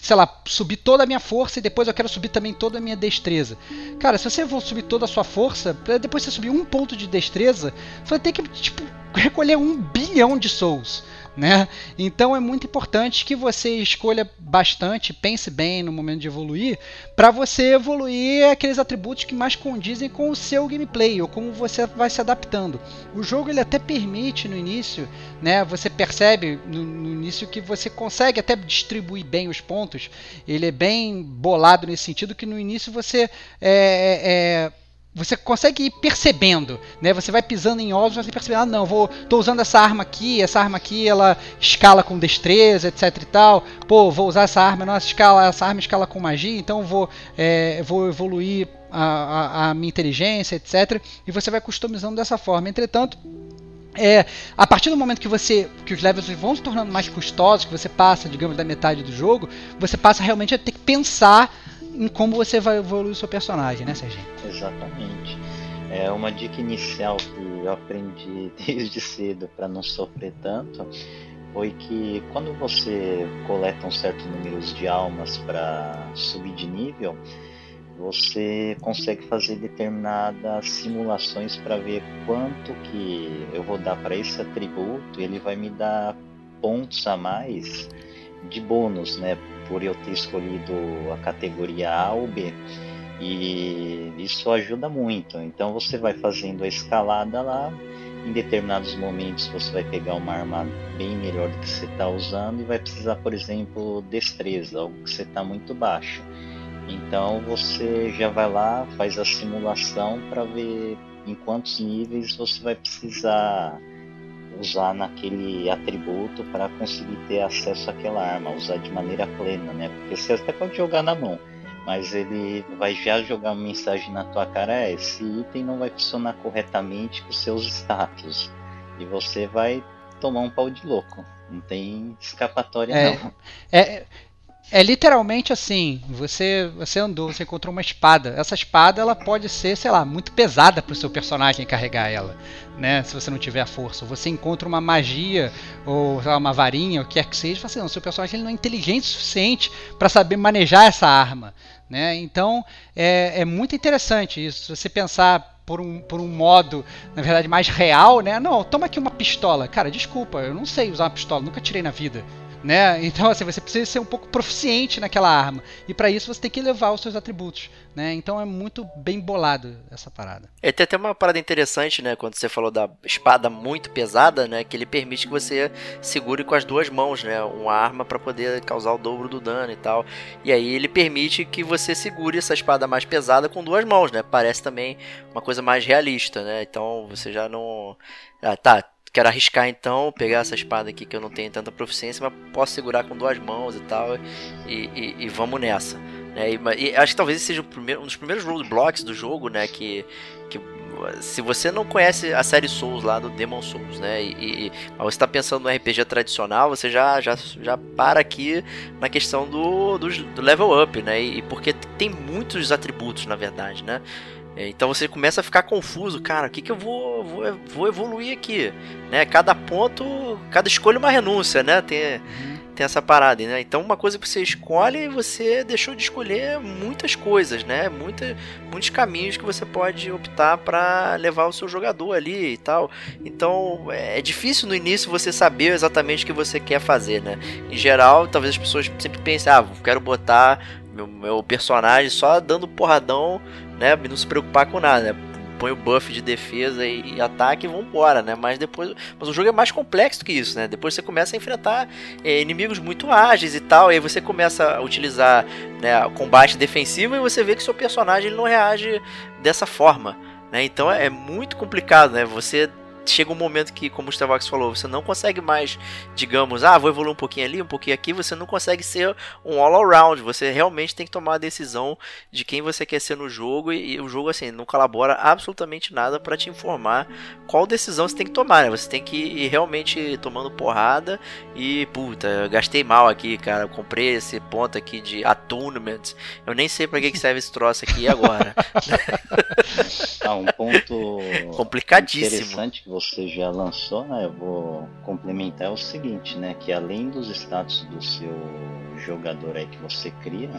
sei lá, subir toda a minha força e depois eu quero subir também toda a minha destreza. Cara, se você for subir toda a sua força, depois você subir um ponto de destreza, você vai ter que tipo, recolher um bilhão de souls né? Então é muito importante que você escolha bastante, pense bem no momento de evoluir, para você evoluir aqueles atributos que mais condizem com o seu gameplay ou como você vai se adaptando. O jogo ele até permite no início, né? Você percebe no, no início que você consegue até distribuir bem os pontos. Ele é bem bolado nesse sentido que no início você é, é você consegue ir percebendo, né? Você vai pisando em ovos, você percebe, ah, não, vou, tô usando essa arma aqui, essa arma aqui, ela escala com destreza, etc e tal. Pô, vou usar essa arma, não, essa, escala, essa arma escala com magia, então vou, é, vou evoluir a, a, a minha inteligência, etc. E você vai customizando dessa forma. Entretanto, é, a partir do momento que você que os levels vão se tornando mais custosos, que você passa, digamos, da metade do jogo, você passa realmente a ter que pensar em como você vai evoluir o seu personagem, né, Serginho? Exatamente. É uma dica inicial que eu aprendi desde cedo para não sofrer tanto foi que quando você coleta um certo número de almas para subir de nível, você consegue fazer determinadas simulações para ver quanto que eu vou dar para esse atributo, ele vai me dar pontos a mais de bônus, né? Por eu ter escolhido a categoria A ou B. E isso ajuda muito. Então você vai fazendo a escalada lá. Em determinados momentos você vai pegar uma arma bem melhor do que você está usando e vai precisar, por exemplo, destreza, algo que você está muito baixo. Então você já vai lá, faz a simulação para ver em quantos níveis você vai precisar usar naquele atributo para conseguir ter acesso àquela arma, usar de maneira plena, né? Porque você até pode jogar na mão, mas ele vai já jogar uma mensagem na tua cara: é, esse item não vai funcionar corretamente com seus status. E você vai tomar um pau de louco. Não tem escapatória, É, não. É, é literalmente assim, você você andou, você encontrou uma espada. Essa espada ela pode ser, sei lá, muito pesada para o seu personagem carregar ela, né? Se você não tiver força. Você encontra uma magia ou lá, uma varinha, o que quer que seja, assim, não, seu personagem ele não é inteligente o suficiente para saber manejar essa arma, né? Então é, é muito interessante isso. Se você pensar por um, por um modo, na verdade, mais real, né? Não, toma aqui uma pistola. Cara, desculpa, eu não sei usar uma pistola, nunca tirei na vida. Né? Então, assim, você precisa ser um pouco proficiente naquela arma. E para isso você tem que levar os seus atributos. Né? Então é muito bem bolado essa parada. É, tem até uma parada interessante, né? Quando você falou da espada muito pesada, né? Que ele permite que você segure com as duas mãos, né? Uma arma para poder causar o dobro do dano e tal. E aí ele permite que você segure essa espada mais pesada com duas mãos, né? Parece também uma coisa mais realista, né? Então você já não. Ah, tá. Quero arriscar então, pegar essa espada aqui que eu não tenho tanta proficiência, mas posso segurar com duas mãos e tal, e, e, e vamos nessa. Né? E, e acho que talvez esse seja primeiro, um dos primeiros roadblocks do jogo, né? Que, que se você não conhece a série Souls lá do Demon Souls, né? E, e você está pensando no RPG tradicional, você já, já, já para aqui na questão do, do, do level up, né? E, porque tem muitos atributos, na verdade, né? Então você começa a ficar confuso, cara, o que, que eu vou, vou, vou evoluir aqui? Né? Cada ponto, cada escolha é uma renúncia, né? Tem, tem essa parada, né? Então uma coisa que você escolhe, você deixou de escolher muitas coisas, né? Muita, muitos caminhos que você pode optar para levar o seu jogador ali e tal. Então é difícil no início você saber exatamente o que você quer fazer, né? Em geral, talvez as pessoas sempre pensem, ah, quero botar meu, meu personagem só dando porradão né? Não se preocupar com nada, né? Põe o buff de defesa e, e ataque e vambora, né? Mas depois. Mas o jogo é mais complexo que isso, né? Depois você começa a enfrentar é, inimigos muito ágeis e tal. E aí você começa a utilizar né, combate defensivo e você vê que seu personagem ele não reage dessa forma. Né? Então é, é muito complicado, né? Você chega um momento que, como o Starbucks falou, você não consegue mais, digamos, ah, vou evoluir um pouquinho ali, um pouquinho aqui, você não consegue ser um all-around. Você realmente tem que tomar a decisão de quem você quer ser no jogo e, e o jogo, assim, não colabora absolutamente nada para te informar qual decisão você tem que tomar, né? Você tem que ir realmente tomando porrada e, puta, eu gastei mal aqui, cara, eu comprei esse ponto aqui de attunement, eu nem sei para que, que serve esse troço aqui agora. ah, um ponto complicadíssimo interessante você já lançou, né? Eu vou complementar é o seguinte, né? Que além dos status do seu jogador aí que você cria,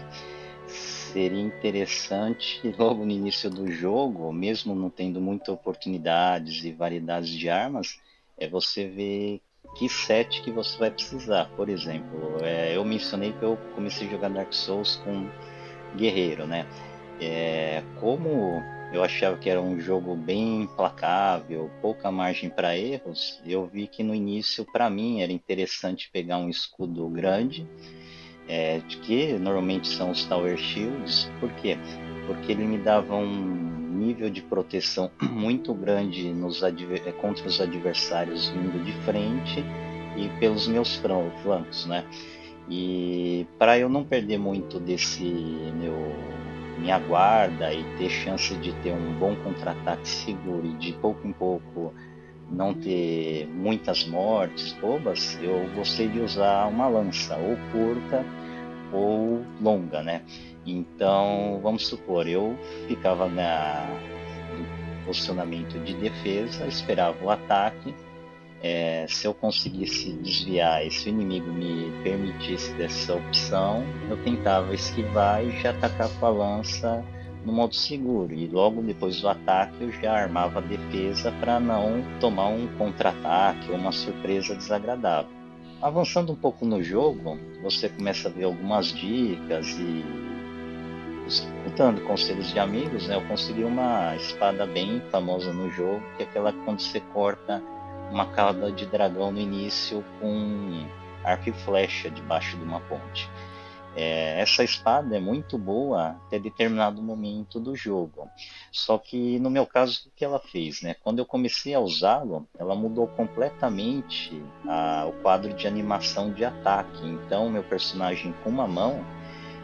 seria interessante logo no início do jogo, mesmo não tendo muitas oportunidades e variedades de armas, é você ver que set que você vai precisar. Por exemplo, é, eu mencionei que eu comecei a jogar Dark Souls com guerreiro, né? É, como eu achava que era um jogo bem implacável, pouca margem para erros. Eu vi que no início, para mim, era interessante pegar um escudo grande, é, que normalmente são os Tower Shields. Por quê? Porque ele me dava um nível de proteção muito grande nos é, contra os adversários vindo de frente e pelos meus flancos, né? E para eu não perder muito desse meu minha guarda e ter chance de ter um bom contra-ataque seguro e de pouco em pouco não ter muitas mortes bobas, eu gostei de usar uma lança ou curta ou longa, né? Então, vamos supor, eu ficava na posicionamento de defesa, esperava o ataque, é, se eu conseguisse desviar e se o inimigo me permitisse dessa opção, eu tentava esquivar e já atacar com a lança no modo seguro. E logo depois do ataque eu já armava a defesa para não tomar um contra-ataque ou uma surpresa desagradável. Avançando um pouco no jogo, você começa a ver algumas dicas e escutando conselhos de amigos, né, eu consegui uma espada bem famosa no jogo, que é aquela que quando você corta uma cauda de dragão no início com arco e flecha debaixo de uma ponte. É, essa espada é muito boa até determinado momento do jogo. Só que no meu caso, o que ela fez? Né? Quando eu comecei a usá-lo, ela mudou completamente a, o quadro de animação de ataque. Então, meu personagem com uma mão,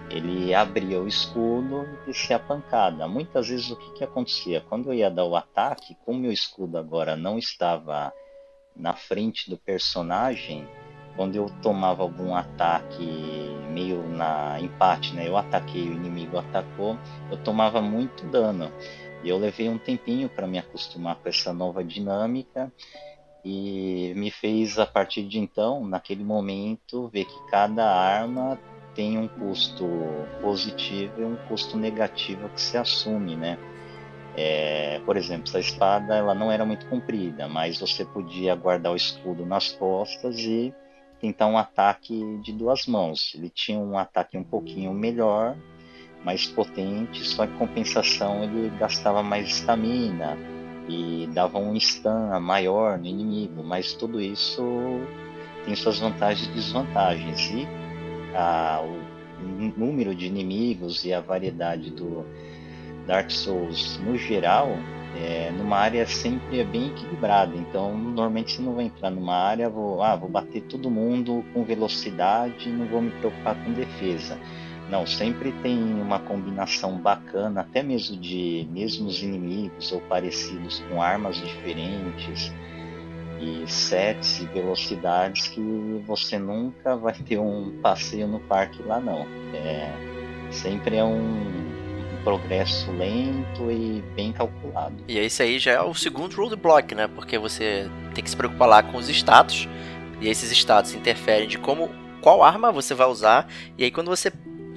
ele abria o escudo e descia a pancada. Muitas vezes o que, que acontecia? Quando eu ia dar o ataque, como meu escudo agora não estava na frente do personagem, quando eu tomava algum ataque meio na empate, né? Eu ataquei, o inimigo atacou, eu tomava muito dano. E eu levei um tempinho para me acostumar com essa nova dinâmica e me fez a partir de então, naquele momento, ver que cada arma tem um custo positivo e um custo negativo que se assume, né? É, por exemplo, essa espada ela não era muito comprida, mas você podia guardar o escudo nas costas e tentar um ataque de duas mãos. Ele tinha um ataque um pouquinho melhor, mais potente, só que compensação ele gastava mais estamina e dava um stun maior no inimigo, mas tudo isso tem suas vantagens e desvantagens. E a, o número de inimigos e a variedade do Dark Souls no geral é, numa área sempre é bem equilibrada. Então, normalmente você não vai entrar numa área, vou, ah, vou bater todo mundo com velocidade, não vou me preocupar com defesa. Não, sempre tem uma combinação bacana, até mesmo de mesmos inimigos ou parecidos com armas diferentes e sets e velocidades que você nunca vai ter um passeio no parque lá não. É, sempre é um progresso lento e bem calculado. E esse aí já é o segundo roadblock, né? Porque você tem que se preocupar lá com os status. E esses status interferem de como qual arma você vai usar. E aí quando você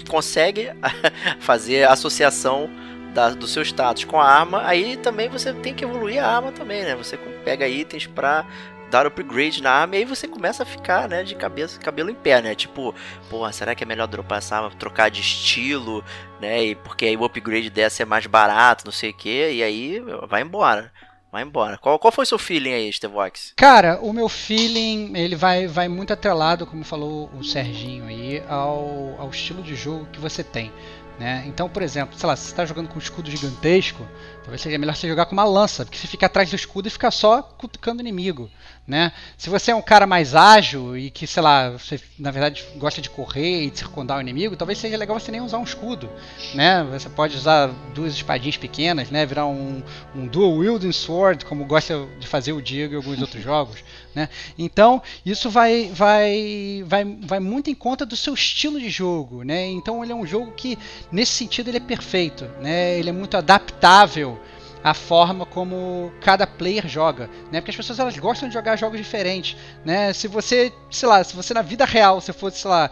consegue fazer associação da, do seu status com a arma, aí também você tem que evoluir a arma também, né? Você pega itens para dar upgrade na arma e aí você começa a ficar, né, de cabeça, cabelo em pé, né? Tipo, porra, será que é melhor dropar essa arma, trocar de estilo, né? E porque aí o upgrade dessa é mais barato, não sei o que, e aí vai embora. Vai embora. Qual, qual foi o seu feeling aí, Stevox? Cara, o meu feeling, ele vai, vai muito atrelado, como falou o Serginho aí, ao, ao estilo de jogo que você tem. Né? Então, por exemplo, sei lá, se você está jogando com um escudo gigantesco, talvez seja melhor você jogar com uma lança, porque você fica atrás do escudo e fica só cutucando o inimigo. Né? Se você é um cara mais ágil e que, sei lá, você na verdade gosta de correr e de circundar o inimigo, talvez seja legal você nem usar um escudo. Né? Você pode usar duas espadinhas pequenas, né? virar um, um dual wielding sword, como gosta de fazer o Diego em alguns outros jogos. Né? Então, isso vai, vai, vai, vai muito em conta do seu estilo de jogo. Né? Então, ele é um jogo que, nesse sentido, ele é perfeito. Né? Ele é muito adaptável à forma como cada player joga, né? Porque as pessoas elas gostam de jogar jogos diferentes, né? Se você, sei lá, se você na vida real, se fosse, sei lá,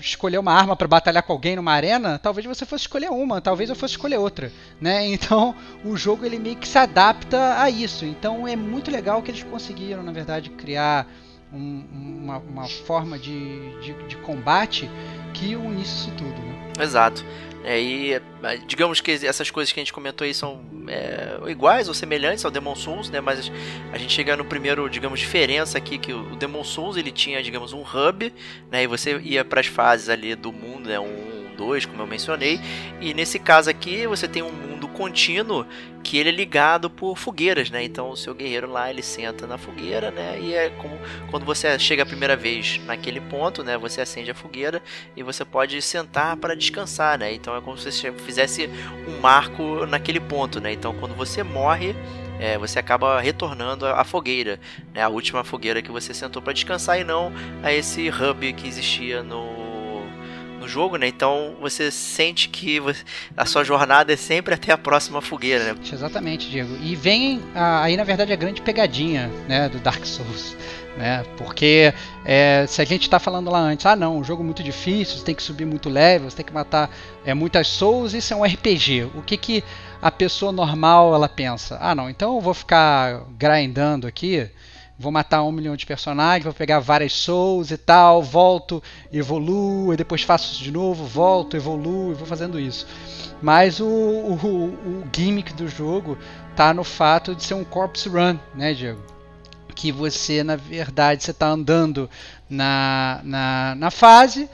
escolher uma arma para batalhar com alguém numa arena, talvez você fosse escolher uma, talvez eu fosse escolher outra, né? Então o jogo ele meio que se adapta a isso. Então é muito legal que eles conseguiram, na verdade, criar um, uma, uma, forma de, de, de, combate que unisse isso tudo. Né? Exato. É, e é, digamos que essas coisas que a gente comentou aí são é, iguais ou semelhantes ao Demon Souls, né? Mas a gente chega no primeiro, digamos, diferença aqui que o Demon Souls ele tinha, digamos, um hub, né? E você ia para as fases ali do mundo, né? Um 2, como eu mencionei. E nesse caso aqui, você tem um mundo contínuo que ele é ligado por fogueiras, né? Então o seu guerreiro lá, ele senta na fogueira, né? E é como quando você chega a primeira vez naquele ponto, né? Você acende a fogueira e você pode sentar para descansar, né? Então é como se você fizesse um marco naquele ponto, né? Então quando você morre, é, você acaba retornando à fogueira, né? A última fogueira que você sentou para descansar e não a esse hub que existia no no jogo, né? Então você sente que a sua jornada é sempre até a próxima fogueira, né? Exatamente, Diego. E vem aí, na verdade, a grande pegadinha né, do Dark Souls. Né? Porque é, se a gente está falando lá antes, ah não, um jogo muito difícil, você tem que subir muito level, você tem que matar é, muitas souls, isso é um RPG. O que, que a pessoa normal ela pensa? Ah não, então eu vou ficar grindando aqui vou matar um milhão de personagens, vou pegar várias souls e tal, volto, evoluo, e depois faço isso de novo, volto, evoluo, e vou fazendo isso. Mas o, o, o gimmick do jogo tá no fato de ser um corpse run, né, Diego? Que você, na verdade, você está andando na, na, na fase,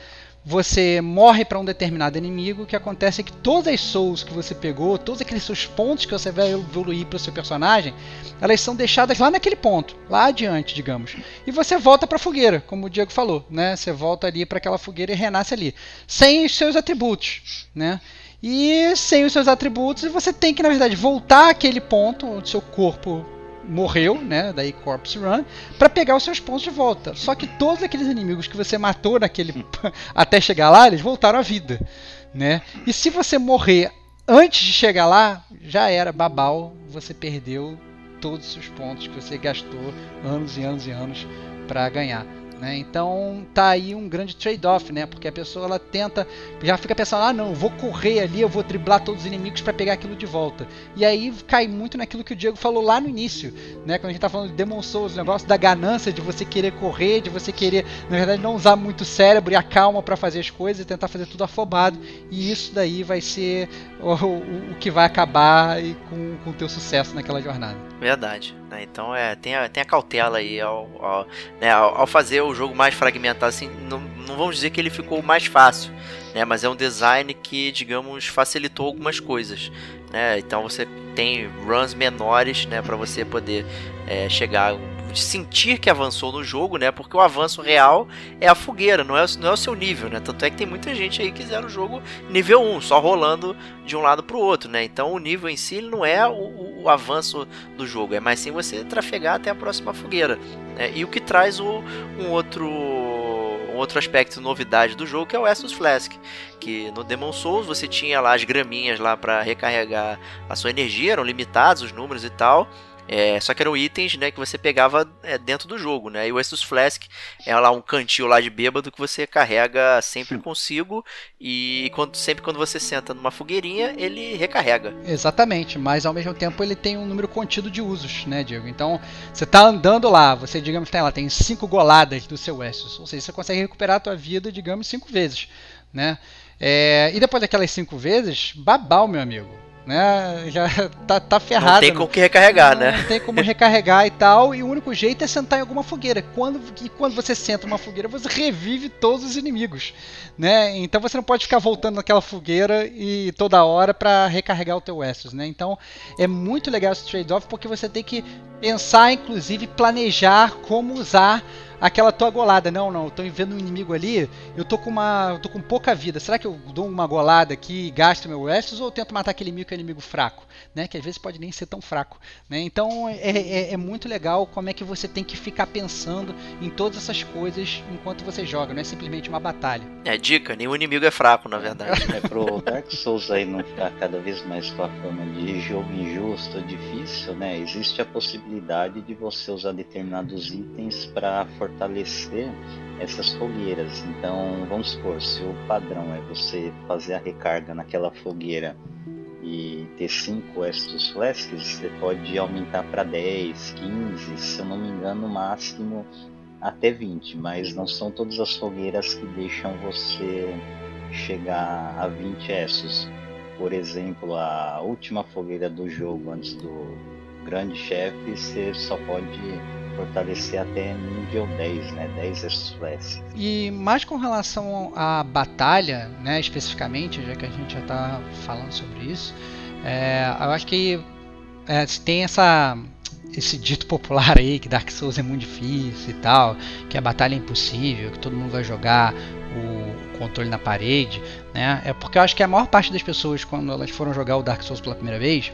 você morre para um determinado inimigo, o que acontece é que todas as souls que você pegou, todos aqueles seus pontos que você vai evoluir para o seu personagem, elas são deixadas lá naquele ponto, lá adiante, digamos. E você volta para a fogueira, como o Diego falou, né? Você volta ali para aquela fogueira e renasce ali, sem os seus atributos, né? E sem os seus atributos, você tem que, na verdade, voltar àquele ponto onde seu corpo morreu, né, daí Corpse Run, para pegar os seus pontos de volta. Só que todos aqueles inimigos que você matou naquele até chegar lá, eles voltaram à vida, né? E se você morrer antes de chegar lá, já era babau, você perdeu todos os seus pontos que você gastou anos e anos e anos para ganhar. Né? Então tá aí um grande trade-off, né? Porque a pessoa ela tenta, já fica pensando, ah não, vou correr ali, eu vou driblar todos os inimigos para pegar aquilo de volta. E aí cai muito naquilo que o Diego falou lá no início, né? Quando a gente tá falando de Demon Souls, o negócio da ganância de você querer correr, de você querer, na verdade, não usar muito o cérebro e a calma para fazer as coisas e tentar fazer tudo afobado. E isso daí vai ser o, o, o que vai acabar com, com o teu sucesso naquela jornada. Verdade. Né? Então é, tem, a, tem a cautela aí ao, ao, né, ao, ao, fazer o jogo mais fragmentado. Assim, não, não vamos dizer que ele ficou mais fácil, né, mas é um design que, digamos, facilitou algumas coisas. Né? Então você tem runs menores né, para você poder é, chegar sentir que avançou no jogo, né? Porque o avanço real é a fogueira, não é, não é o seu nível, né? Tanto é que tem muita gente aí que zera o jogo nível 1, só rolando de um lado para o outro, né? Então o nível em si não é o, o, avanço do jogo, é mais sim você trafegar até a próxima fogueira. Né? E o que traz o, um outro um outro aspecto novidade do jogo que é o Estus Flask, que no Demon Souls você tinha lá as graminhas lá para recarregar a sua energia, eram limitados os números e tal. É, só que eram itens né, que você pegava é, dentro do jogo, né? E o Estus Flask é lá um cantil lá de bêbado que você carrega sempre consigo e quando, sempre quando você senta numa fogueirinha, ele recarrega. Exatamente, mas ao mesmo tempo ele tem um número contido de usos, né, Diego? Então, você tá andando lá, você, digamos, tem lá, tem cinco goladas do seu Estus, ou seja, você consegue recuperar a tua vida, digamos, cinco vezes, né? É, e depois daquelas cinco vezes, babau, meu amigo né? Já tá, tá ferrado. Não tem como que recarregar, né? Não tem como recarregar e tal. E o único jeito é sentar em alguma fogueira. Quando, e quando você senta numa fogueira, você revive todos os inimigos, né? Então você não pode ficar voltando naquela fogueira e toda hora para recarregar o teu Estus, né? Então é muito legal esse trade-off porque você tem que pensar, inclusive, planejar como usar aquela tua golada. Não, não, eu tô vendo um inimigo ali, eu tô com uma. Eu tô com pouca vida. Será que eu dou uma golada aqui e gasto meu Estus ou eu tento matar aquele inimigo que é inimigo fraco? Né? Que às vezes pode nem ser tão fraco. Né? Então é, é, é, muito legal como é que você tem que ficar pensando em todas essas coisas enquanto você joga, não é simplesmente uma batalha. É dica, nenhum inimigo é fraco, na verdade. é pro Dark Souls aí não ficar cada vez mais com a fama de jogo injusto, difícil, né? Existe a possibilidade de você usar determinados itens para fortalecer essas fogueiras. Então, vamos supor, se o padrão é você fazer a recarga naquela fogueira e ter 5 Estus Flasks, você pode aumentar para 10, 15, se eu não me engano, no máximo até 20, mas não são todas as fogueiras que deixam você chegar a 20 Estus. Por exemplo, a última fogueira do jogo antes do grande chefe, você só pode fortalecer até nível 10, né? 10 Express. E mais com relação à batalha, né, especificamente, já que a gente já está falando sobre isso, é, eu acho que é, tem essa esse dito popular aí que Dark Souls é muito difícil e tal, que a batalha é impossível, que todo mundo vai jogar o controle na parede, né? É porque eu acho que a maior parte das pessoas quando elas foram jogar o Dark Souls pela primeira vez,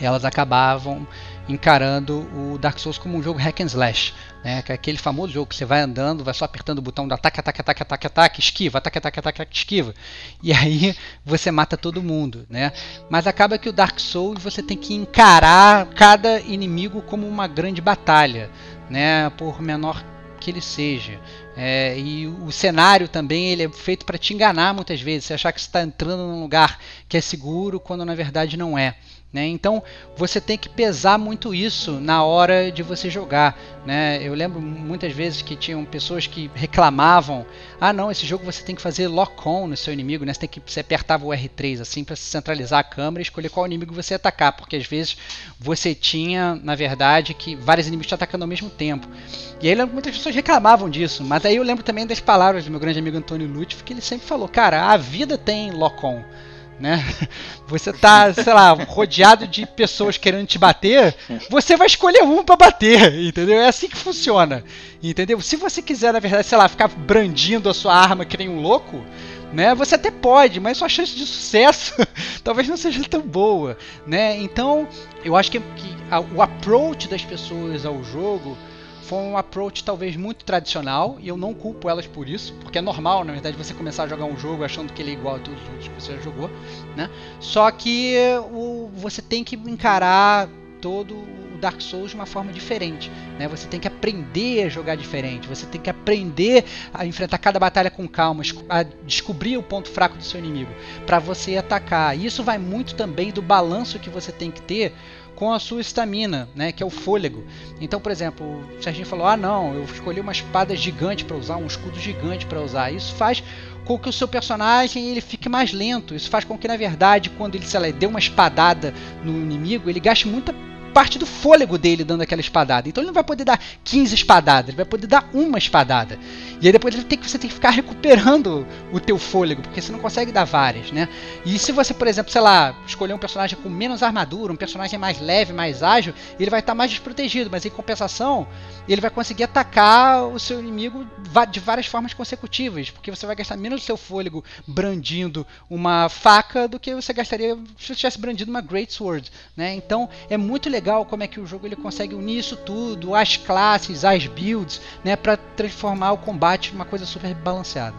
elas acabavam encarando o Dark Souls como um jogo hack and slash, né? Que é aquele famoso jogo que você vai andando, vai só apertando o botão do ataque, ataque, ataque, ataque, ataque, esquiva, ataque, ataque, ataque, ataque, esquiva. E aí você mata todo mundo, né? Mas acaba que o Dark Souls você tem que encarar cada inimigo como uma grande batalha, né? Por menor que ele seja. É, e o cenário também ele é feito para te enganar muitas vezes, você achar que está entrando num lugar que é seguro quando na verdade não é. Né? Então você tem que pesar muito isso na hora de você jogar. Né? Eu lembro muitas vezes que tinham pessoas que reclamavam: ah, não, esse jogo você tem que fazer lock-on no seu inimigo, né? você tem que você apertava o R3 assim para centralizar a câmera e escolher qual inimigo você atacar, porque às vezes você tinha, na verdade, que vários inimigos te atacando ao mesmo tempo. E aí muitas pessoas reclamavam disso, mas aí eu lembro também das palavras do meu grande amigo Antônio Lutfi, que ele sempre falou: cara, a vida tem lock-on né? Você tá, sei lá, rodeado de pessoas querendo te bater, você vai escolher um para bater, entendeu? É assim que funciona, entendeu? Se você quiser, na verdade, sei lá, ficar brandindo a sua arma que nem um louco, né? Você até pode, mas sua chance de sucesso talvez não seja tão boa, né? Então, eu acho que, que a, o approach das pessoas ao jogo foi um approach talvez muito tradicional e eu não culpo elas por isso, porque é normal, na verdade, você começar a jogar um jogo achando que ele é igual a todos os outros que você já jogou, né? Só que o, você tem que encarar todo o Dark Souls de uma forma diferente, né? Você tem que aprender a jogar diferente, você tem que aprender a enfrentar cada batalha com calma, a descobrir o ponto fraco do seu inimigo para você atacar. Isso vai muito também do balanço que você tem que ter com a sua estamina, né, que é o fôlego. Então, por exemplo, o Serginho falou: "Ah, não, eu escolhi uma espada gigante para usar, um escudo gigante para usar". Isso faz com que o seu personagem ele fique mais lento. Isso faz com que, na verdade, quando ele, sei lá, dê uma espadada no inimigo, ele gaste muita parte do fôlego dele dando aquela espadada. Então ele não vai poder dar 15 espadadas, ele vai poder dar uma espadada. E aí depois ele tem que, você tem que ficar recuperando o teu fôlego, porque você não consegue dar várias, né? E se você, por exemplo, sei lá, escolher um personagem com menos armadura, um personagem mais leve, mais ágil, ele vai estar mais desprotegido, mas em compensação, ele vai conseguir atacar o seu inimigo de várias formas consecutivas, porque você vai gastar menos o seu fôlego brandindo uma faca do que você gastaria se você tivesse brandido uma Great Sword, né? Então é muito legal legal como é que o jogo ele consegue unir isso tudo, as classes, as builds, né, para transformar o combate numa coisa super balanceada.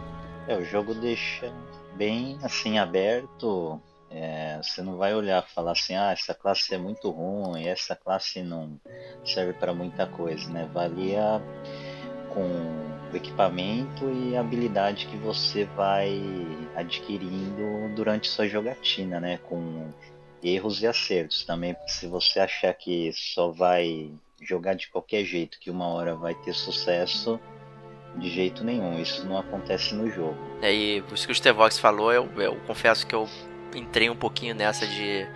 É, o jogo deixa bem assim aberto. É, você não vai olhar e falar assim, ah, essa classe é muito ruim, essa classe não serve para muita coisa, né? Valia com o equipamento e a habilidade que você vai adquirindo durante sua jogatina, né? Com erros e acertos. Também, se você achar que só vai jogar de qualquer jeito, que uma hora vai ter sucesso, de jeito nenhum. Isso não acontece no jogo. É, e por isso que o Stevox falou, eu, eu confesso que eu entrei um pouquinho nessa de,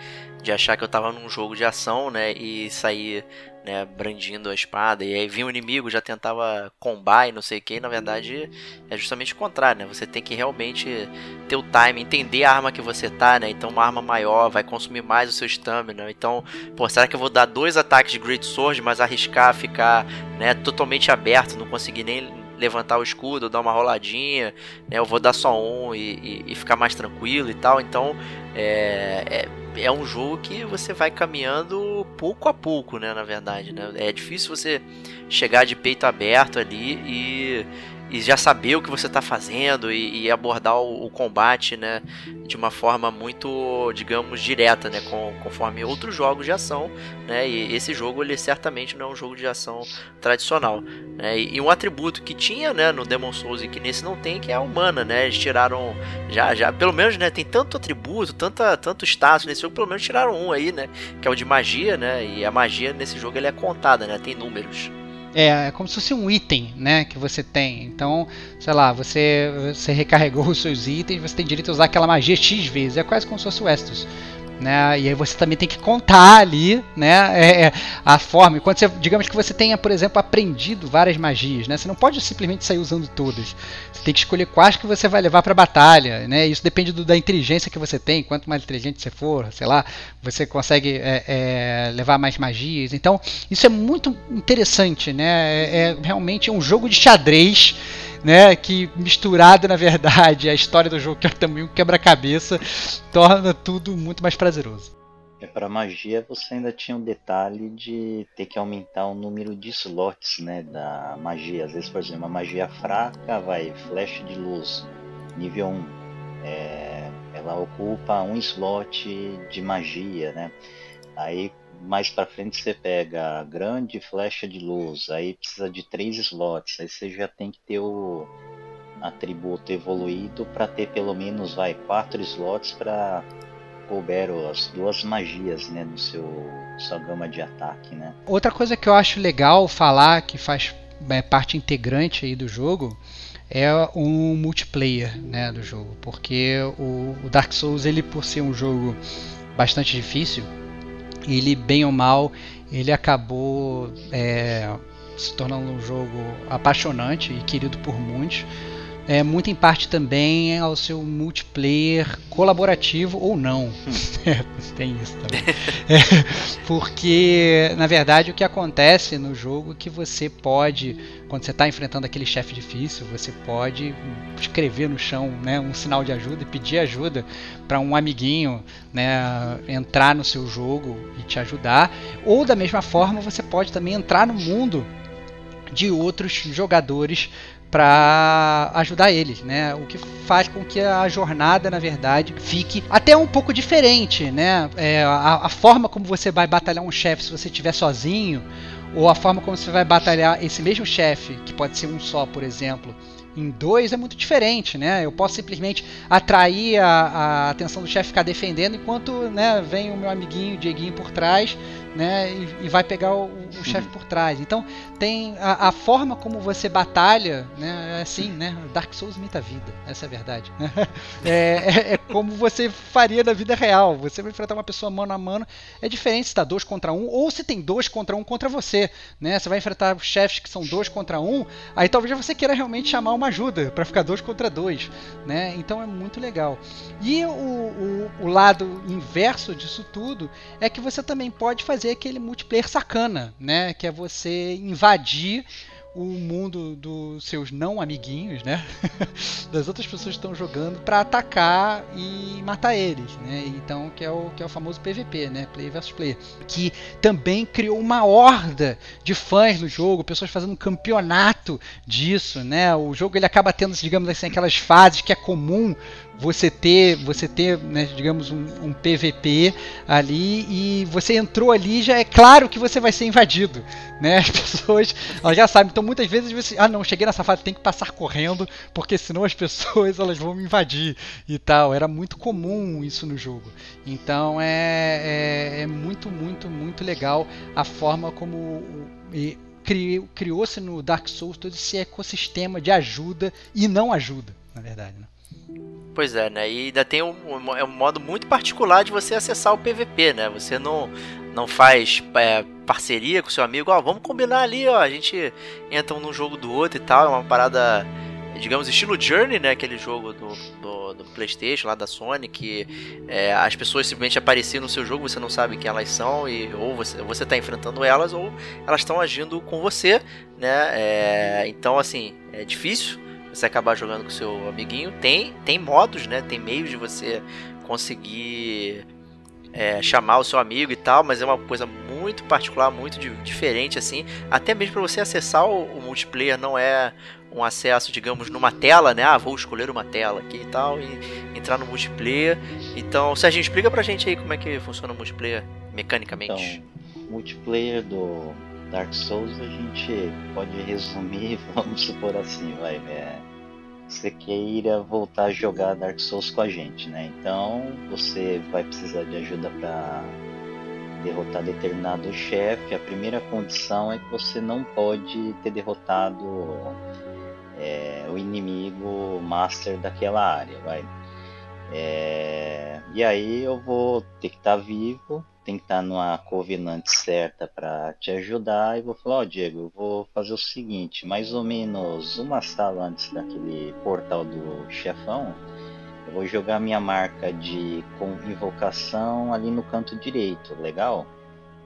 de achar que eu tava num jogo de ação, né? E sair né, brandindo a espada, e aí vinha o inimigo, já tentava combar e não sei o que, na verdade é justamente o contrário, né? Você tem que realmente ter o time, entender a arma que você tá, né? Então uma arma maior vai consumir mais o seu stamina. Então, pô, será que eu vou dar dois ataques de Great Sword, mas arriscar ficar, né, totalmente aberto, não conseguir nem levantar o escudo, dar uma roladinha, né? Eu vou dar só um e, e, e ficar mais tranquilo e tal. Então, é, é, é, um jogo que você vai caminhando pouco a pouco, né? Na verdade, né? É difícil você chegar de peito aberto ali e e já saber o que você está fazendo e, e abordar o, o, combate, né, de uma forma muito, digamos, direta, né, com, conforme outros jogos de ação, né, e esse jogo ele certamente não é um jogo de ação tradicional, né, e, e um atributo que tinha, né, no Demon Souls e que nesse não tem, que é a humana, né, eles tiraram, já, já, pelo menos, né, tem tanto atributo, tanta, tanto status nesse jogo, pelo menos tiraram um aí, né, que é o de magia, né, e a magia nesse jogo ele é contada, né, tem números. É, é como se fosse um item, né, que você tem. Então, sei lá, você, você recarregou os seus itens, você tem direito a usar aquela magia X vezes. É quase como se fosse o Estus né? E aí você também tem que contar ali, né? É, é, a forma. Quando você, digamos que você tenha, por exemplo, aprendido várias magias, né? Você não pode simplesmente sair usando todas. Você tem que escolher quais que você vai levar para a batalha, né? Isso depende do, da inteligência que você tem. Quanto mais inteligente você for, sei lá, você consegue é, é levar mais magias. Então, isso é muito interessante, né? É, é realmente um jogo de xadrez né? Que misturado, na verdade, a história do jogo, que é também um quebra-cabeça, torna tudo muito mais prazeroso. É, para magia você ainda tinha o detalhe de ter que aumentar o número de slots, né, da magia. Às vezes, por exemplo, uma magia fraca, vai flecha de luz, nível 1. É, ela ocupa um slot de magia, né? Aí mais para frente você pega a grande flecha de luz, aí precisa de três slots, aí você já tem que ter o atributo evoluído para ter pelo menos vai quatro slots para couberam as duas magias, né, no seu sua gama de ataque, né? Outra coisa que eu acho legal falar que faz é, parte integrante aí do jogo é o multiplayer, né, do jogo, porque o, o Dark Souls ele por ser um jogo bastante difícil, ele bem ou mal ele acabou é, se tornando um jogo apaixonante e querido por muitos é, muito em parte também ao seu multiplayer colaborativo ou não. É, tem isso também. É, porque, na verdade, o que acontece no jogo é que você pode, quando você está enfrentando aquele chefe difícil, você pode escrever no chão né, um sinal de ajuda e pedir ajuda para um amiguinho né, entrar no seu jogo e te ajudar. Ou, da mesma forma, você pode também entrar no mundo de outros jogadores para ajudar eles, né? O que faz com que a jornada, na verdade, fique até um pouco diferente, né? É, a, a, forma como você vai batalhar um chefe se você estiver sozinho, ou a forma como você vai batalhar esse mesmo chefe, que pode ser um só, por exemplo, em dois é muito diferente, né? Eu posso simplesmente atrair a, a atenção do chefe ficar defendendo enquanto né, vem o meu amiguinho Dieguinho por trás né, e, e vai pegar o, o chefe por trás. Então tem a, a, forma como você batalha, né, é assim, né? Dark Souls imita a vida, essa é a verdade. é, é, é, como você faria na vida real. Você vai enfrentar uma pessoa mano a mano, é diferente se está dois contra um ou se tem dois contra um contra você, né? Você vai enfrentar chefes que são dois contra um, aí talvez você queira realmente chamar uma ajuda para ficar dois contra dois, né? Então é muito legal. E o, o, o lado inverso disso tudo é que você também pode fazer fazer aquele multiplayer sacana, né? Que é você invadir o mundo dos seus não amiguinhos, né? das outras pessoas que estão jogando para atacar e matar eles, né? Então que é o que é o famoso PVP, né? Player versus player, que também criou uma horda de fãs no jogo, pessoas fazendo um campeonato disso, né? O jogo ele acaba tendo, digamos assim, aquelas fases que é comum você ter, você ter, né, digamos, um, um, PVP ali e você entrou ali, já é claro que você vai ser invadido, né? As pessoas, elas já sabem. Então muitas vezes você, ah, não, cheguei nessa fase, tem que passar correndo, porque senão as pessoas elas vão me invadir e tal. Era muito comum isso no jogo. Então é, é, é muito, muito, muito legal a forma como e, criou-se no Dark Souls todo esse ecossistema de ajuda e não ajuda, na verdade. Né? Pois é, né? E ainda tem um, um, é um modo muito particular de você acessar o PVP, né? Você não, não faz é, parceria com seu amigo, ó, oh, vamos combinar ali, ó, a gente entra um num jogo do outro e tal, é uma parada, digamos, estilo Journey, né? Aquele jogo do, do, do Playstation, lá da Sony, que é, as pessoas simplesmente aparecem no seu jogo, você não sabe quem elas são, e ou você, você tá enfrentando elas, ou elas estão agindo com você, né? É, então, assim, é difícil, você acabar jogando com seu amiguinho. Tem, tem modos, né? Tem meios de você conseguir é, chamar o seu amigo e tal, mas é uma coisa muito particular, muito de, diferente assim. Até mesmo para você acessar o, o, multiplayer não é um acesso, digamos, numa tela, né? Ah, vou escolher uma tela aqui e tal e entrar no multiplayer. Então, Serginho, explica pra gente aí como é que funciona o multiplayer mecanicamente. Então, multiplayer do Dark Souls a gente pode resumir, vamos supor assim, vai, é, você queira voltar a jogar Dark Souls com a gente, né? Então você vai precisar de ajuda para derrotar determinado chefe. A primeira condição é que você não pode ter derrotado é, o inimigo master daquela área, vai. É, e aí eu vou ter que estar tá vivo tem que estar numa covenante certa para te ajudar e vou falar, ó oh, Diego, eu vou fazer o seguinte, mais ou menos uma sala antes daquele portal do chefão, eu vou jogar minha marca de invocação ali no canto direito, legal?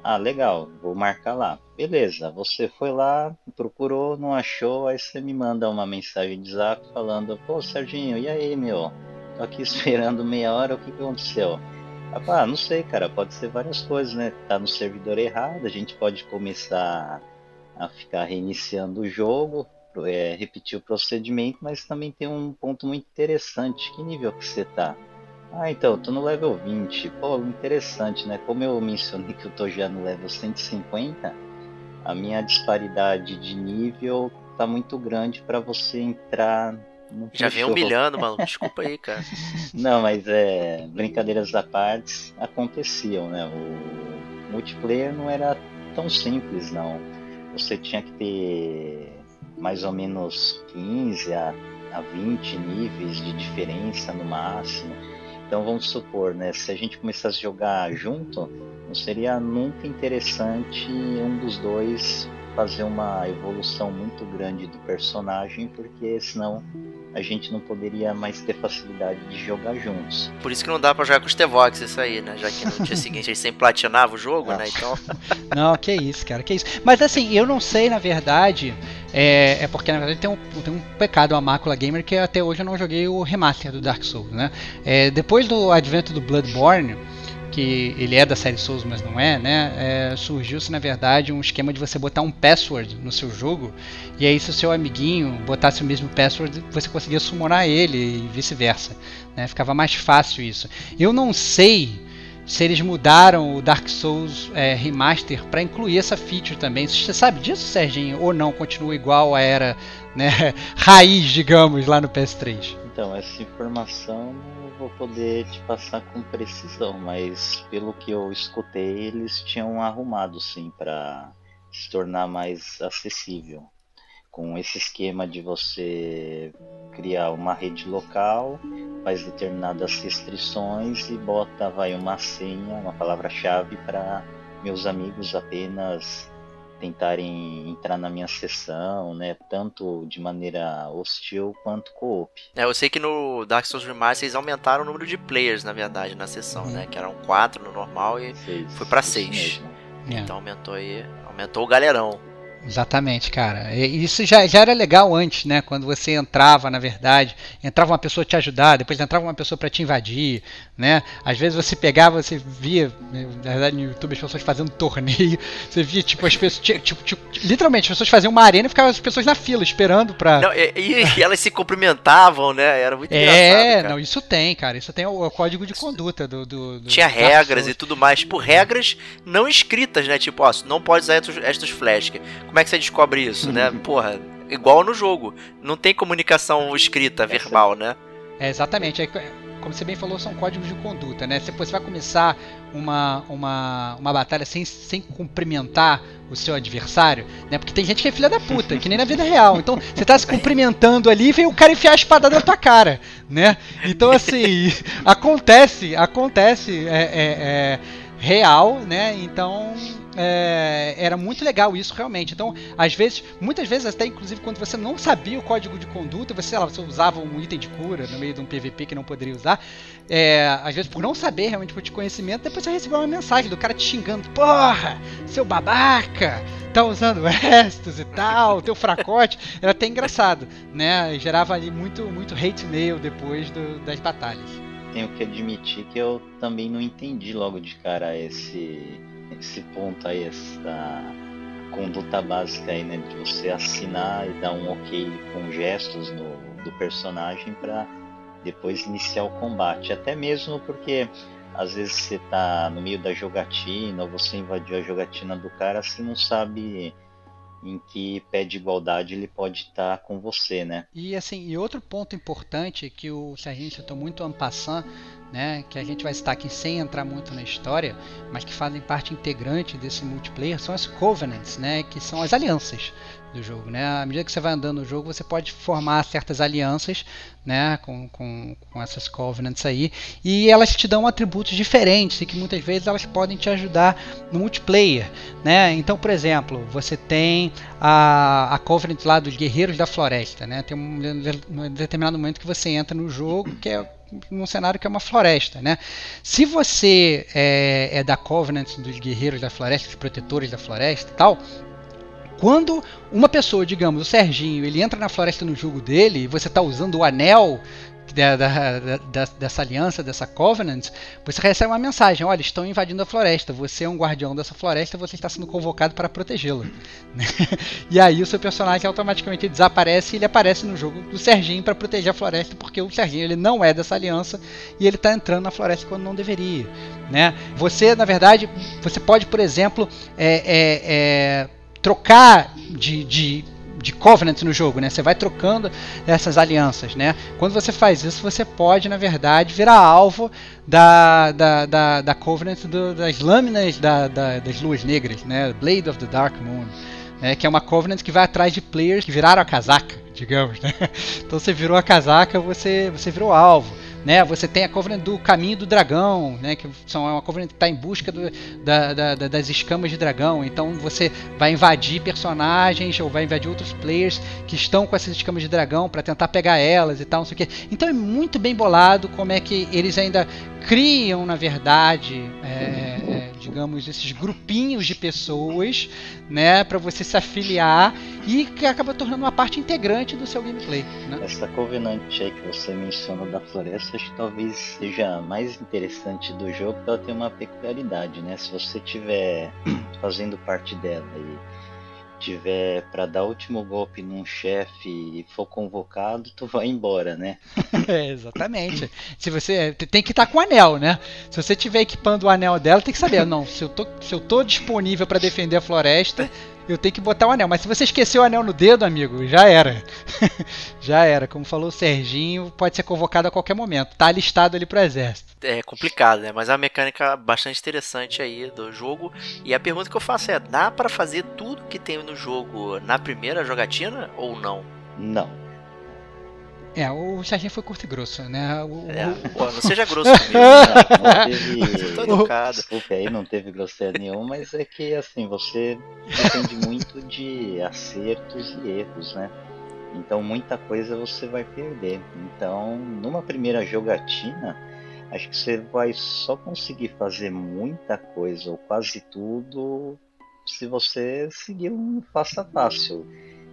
Ah, legal, vou marcar lá. Beleza, você foi lá, procurou, não achou, aí você me manda uma mensagem de zap falando, pô Serginho, e aí meu? Tô aqui esperando meia hora, o que, que aconteceu? Ah, não sei, cara. Pode ser várias coisas, né? Tá no servidor errado, a gente pode começar a ficar reiniciando o jogo, é, repetir o procedimento, mas também tem um ponto muito interessante. Que nível que você tá? Ah, então, tô no level 20. Pô, interessante, né? Como eu mencionei que eu tô já no level 150, a minha disparidade de nível tá muito grande para você entrar Já vem humilhando, mano. Desculpa aí, cara. Não, mas é. Brincadeiras à parte aconteciam, né? O multiplayer não era tão simples, não. Você tinha que ter mais ou menos 15 a, a 20 níveis de diferença no máximo. Então vamos supor, né? Se a gente começasse a jogar junto, não seria nunca interessante um dos dois fazer uma evolução muito grande do personagem, porque senão a gente não poderia mais ter facilidade de jogar juntos. Por isso que não dá pra jogar com os T-Vox isso aí, né? Já que no dia seguinte eles sempre platinavam o jogo, né? Então. Não, que isso, cara, que isso. Mas assim, eu não sei, na verdade, é, é porque na verdade tem um, tem um pecado, uma mácula gamer, que até hoje eu não joguei o remaster do Dark Souls, né? É, depois do advento do Bloodborne, que ele é da série Souls, mas não é, né? É, Surgiu-se na verdade um esquema de você botar um password no seu jogo e aí se o seu amiguinho botasse o mesmo password, você conseguia summonar ele e vice-versa, né? Ficava mais fácil isso. Eu não sei se eles mudaram o Dark Souls é, Remaster para incluir essa feature também. Você sabe disso, Serginho? Ou não? Continua igual a era né, raiz, digamos, lá no PS3? Então, essa informação vou poder te passar com precisão, mas pelo que eu escutei, eles tinham arrumado sim para se tornar mais acessível. Com esse esquema de você criar uma rede local, faz determinadas restrições e bota vai uma senha, uma palavra-chave para meus amigos apenas tentarem entrar na minha sessão, né, tanto de maneira hostil quanto co-op. É, eu sei que no Dark Souls Remaster eles aumentaram o número de players, na verdade, na sessão, né? Que eram quatro no normal e Seis, foi pra isso seis. mesmo. É. então aumentou aí. Aumentou o galerão. Exatamente, cara. E Isso já, já era legal antes, né? Quando você entrava, na verdade, entrava uma pessoa te ajudar, depois entrava uma pessoa para te invadir, né? Às vezes você pegava, você via, né, na verdade no YouTube as pessoas fazendo torneio, você via tipo as pessoas, tipo, tipo, literalmente as pessoas faziam uma arena e ficavam as pessoas na fila esperando pra Não, e, e- elas se cumprimentavam, né? Era muito É, não, isso tem, cara. Isso tem o, o código de conduta do. do, do Tinha regras e tudo mais, tipo, regras não escritas, né? Tipo, ó, não pode usar estes flash. Como é que você descobre isso, né? Porra, igual no jogo. Não tem comunicação escrita, verbal, né? É, exatamente. É, como você bem falou, são códigos de conduta, né? Se você vai começar uma, uma, uma batalha sem, sem cumprimentar o seu adversário, né? Porque tem gente que é filha da puta, que nem na vida real. Então, você tá se cumprimentando ali e vem o cara enfiar a espada na tua cara, né? Então, assim, acontece, acontece, é, é, é real, né? Então, é, era muito legal isso realmente. Então, às vezes, muitas vezes até inclusive quando você não sabia o código de conduta, você, sei lá, você usava um item de cura no meio de um PVP que não poderia usar, é, às vezes por não saber realmente por de conhecimento, depois você recebeu uma mensagem do cara te xingando, porra, seu babaca, tá usando restos e tal, teu fracote, era até engraçado, né? Gerava ali muito, muito hate mail depois do- das batalhas. Tenho que admitir que eu também não entendi logo de cara esse, esse ponto aí, essa conduta básica aí, né? De você assinar e dar um ok com gestos no, do personagem para depois iniciar o combate. Até mesmo porque às vezes você tá no meio da jogatina, ou você invadiu a jogatina do cara, você não sabe em que pé de igualdade ele pode estar com você, né? E assim, e outro ponto importante que o Serginho citou muito en passant, né, que a gente vai citar aqui sem entrar muito na história, mas que fazem parte integrante desse multiplayer, são as covenants, né, que são as alianças do jogo, né? À medida que você vai andando no jogo, você pode formar certas alianças, né, com, com, com essas covenants aí, e elas te dão atributos diferentes e que muitas vezes elas podem te ajudar no multiplayer, né? Então, por exemplo, você tem a, a Covenant lá dos Guerreiros da Floresta, né? Tem um, um determinado momento que você entra no jogo que é num cenário que é uma floresta, né? Se você é, é da Covenant dos Guerreiros da Floresta, dos Protetores da Floresta e tal, quando uma pessoa, digamos, o Serginho, ele entra na floresta no jogo dele e você está usando o anel da, da, da, dessa aliança, dessa Covenant, você recebe uma mensagem: olha, estão invadindo a floresta, você é um guardião dessa floresta, você está sendo convocado para protegê-la. e aí o seu personagem automaticamente desaparece e ele aparece no jogo do Serginho para proteger a floresta, porque o Serginho ele não é dessa aliança e ele está entrando na floresta quando não deveria. Né? Você, na verdade, você pode, por exemplo, é, é, é, trocar de, de, de Covenant no jogo, né? Você vai trocando essas alianças, né? Quando você faz isso, você pode, na verdade, virar alvo da, da, da, da Covenant do, das lâminas da, da, das luas negras, né? Blade of the Dark Moon. É, que é uma Covenant que vai atrás de players que viraram a casaca, digamos, né? Então você virou a casaca, você, você virou alvo né? Você tem a Covenant do Caminho do Dragão, né? Que são é uma Covenant que está em busca do, da, da, das escamas de dragão. Então você vai invadir personagens ou vai invadir outros players que estão com essas escamas de dragão para tentar pegar elas e tal, não sei o quê. Então é muito bem bolado como é que eles ainda criam, na verdade, é, é, digamos, esses grupinhos de pessoas, né, para você se afiliar e que acaba tornando uma parte integrante do seu gameplay. Né? Essa Covenant aí que você mencionou da floresta, acho que talvez seja mais interessante do jogo, porque ela tem uma peculiaridade, né? Se você tiver fazendo parte dela e tiver para dar o último golpe num chefe e for convocado, tu vai embora, né? é, exatamente. Se você tem que estar tá com o anel, né? Se você tiver equipando o anel dela, tem que saber, não, se eu tô, se eu tô disponível para defender a floresta, eu tenho que botar o anel. Mas se você esqueceu o anel no dedo, amigo, já era. já era. Como falou o Serginho, pode ser convocado a qualquer momento. Tá listado ali pro exército. É complicado, né? Mas é uma mecânica bastante interessante aí do jogo. E a pergunta que eu faço é: dá para fazer tudo que tem no jogo na primeira jogatina ou não? Não. É, o Serginho foi curto e grosso, né? O, é, o... Pô, não seja grosso comigo. Não, não teve... Tô educado. Desculpe aí, não teve grosseria nenhuma, mas é que assim, você depende muito de acertos e erros, né? Então muita coisa você vai perder. Então, numa primeira jogatina, acho que você vai só conseguir fazer muita coisa ou quase tudo se você seguir um passo a passo.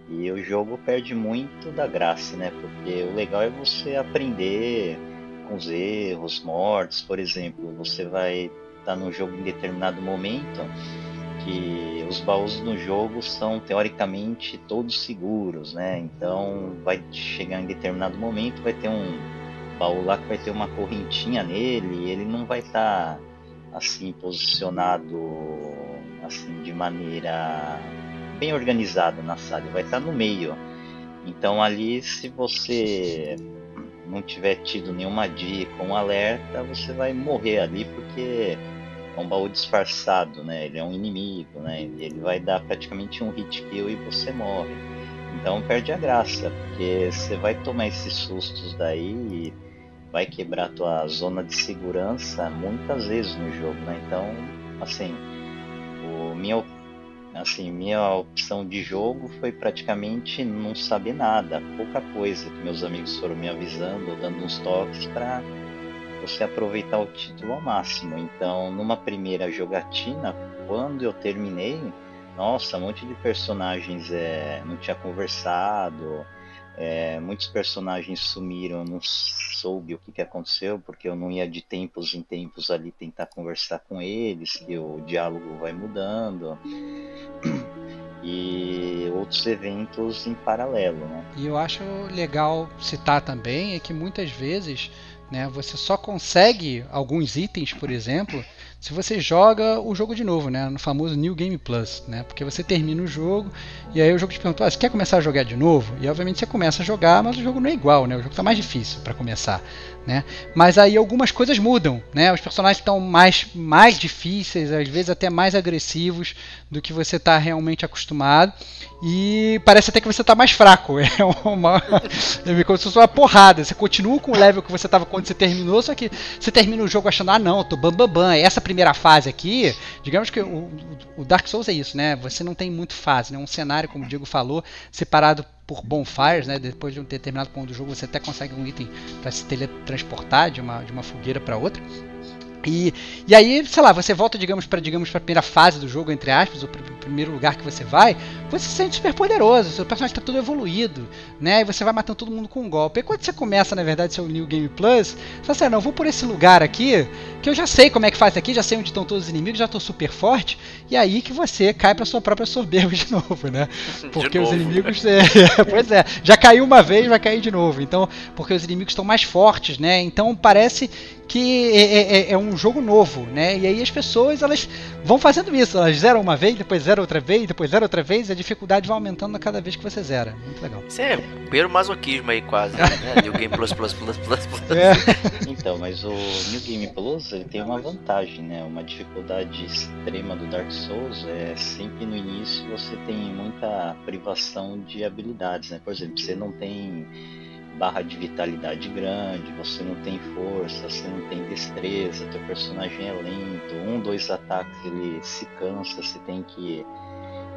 E o jogo perde muito da graça, né? Porque o legal é você aprender com os erros, mortes, por exemplo. Você vai estar tá no jogo em determinado momento que os baús no jogo são teoricamente todos seguros, né? Então vai chegar em determinado momento, vai ter um baú lá que vai ter uma correntinha nele, e ele não vai estar tá, assim posicionado assim de maneira bem organizado na sala, vai estar no meio. Então ali, se você não tiver tido nenhuma dica, um alerta, você vai morrer ali porque é um baú disfarçado, né? Ele é um inimigo, né? Ele vai dar praticamente um hit kill e você morre. Então perde a graça, porque você vai tomar esses sustos daí e vai quebrar tua zona de segurança muitas vezes no jogo, né? Então, assim, o minha Assim, minha opção de jogo foi praticamente não saber nada, pouca coisa que meus amigos foram me avisando, dando uns toques para você aproveitar o título ao máximo. Então, numa primeira jogatina, quando eu terminei, nossa, um monte de personagens é, não tinha conversado, é, muitos personagens sumiram, não soube o que, que aconteceu, porque eu não ia de tempos em tempos ali tentar conversar com eles, que o diálogo vai mudando. E outros eventos em paralelo, né? E eu acho legal citar também é que muitas vezes né, você só consegue alguns itens, por exemplo, se você joga o jogo de novo, né? No famoso New Game Plus, né? Porque você termina o jogo e aí o jogo te pergunta, ah, você quer começar a jogar de novo? E obviamente você começa a jogar, mas o jogo não é igual, né? O jogo está mais difícil para começar, né? Mas aí algumas coisas mudam, né? Os personagens estão mais, mais difíceis, às vezes até mais agressivos do que você está realmente acostumado e parece até que você está mais fraco. É uma, é como se fosse uma porrada. Você continua com o level que você estava quando você terminou, só que você termina o jogo achando, ah não, tô bam bam bam, essa primeira fase aqui, digamos que o, o, Dark Souls é isso, né? Você não tem muito fase, né? Um cenário, como o Diego falou, separado por bonfires, né? Depois de um determinado ponto do jogo, você até consegue um item para se teletransportar de uma, de uma fogueira para outra. E, e aí, sei lá, você volta, digamos, para digamos, a primeira fase do jogo, entre aspas, o pr primeiro lugar que você vai, você se sente super poderoso, seu personagem está todo evoluído, né? E você vai matando todo mundo com um golpe. E quando você começa, na verdade, seu New Game Plus, você fala assim, ah, não, vou por esse lugar aqui, que eu já sei como é que faz aqui, já sei onde estão todos os inimigos, já estou super forte, e aí que você cai para sua própria soberba de novo, né? Porque novo. os inimigos. É, pois é, já caiu uma vez, vai cair de novo. Então, porque os inimigos estão mais fortes, né? Então parece que é, é, é, é um jogo novo, né? E aí as pessoas elas vão fazendo isso, elas zeram uma vez, depois zeram outra vez, depois zeram outra vez, a dificuldade vai aumentando a cada vez que você zera. Muito legal. Isso é beiro masoquismo aí quase, né? New Game Plus Plus Plus Plus Plus. É. Então, mas o New Game Plus ele tem uma vantagem, né? Uma dificuldade extrema do Dark Souls é sempre no início você tem muita privação de habilidades, né? Por exemplo, você não tem barra de vitalidade grande, você não tem força, você não tem destreza, teu personagem é lento, um, dois ataques ele se cansa, você tem que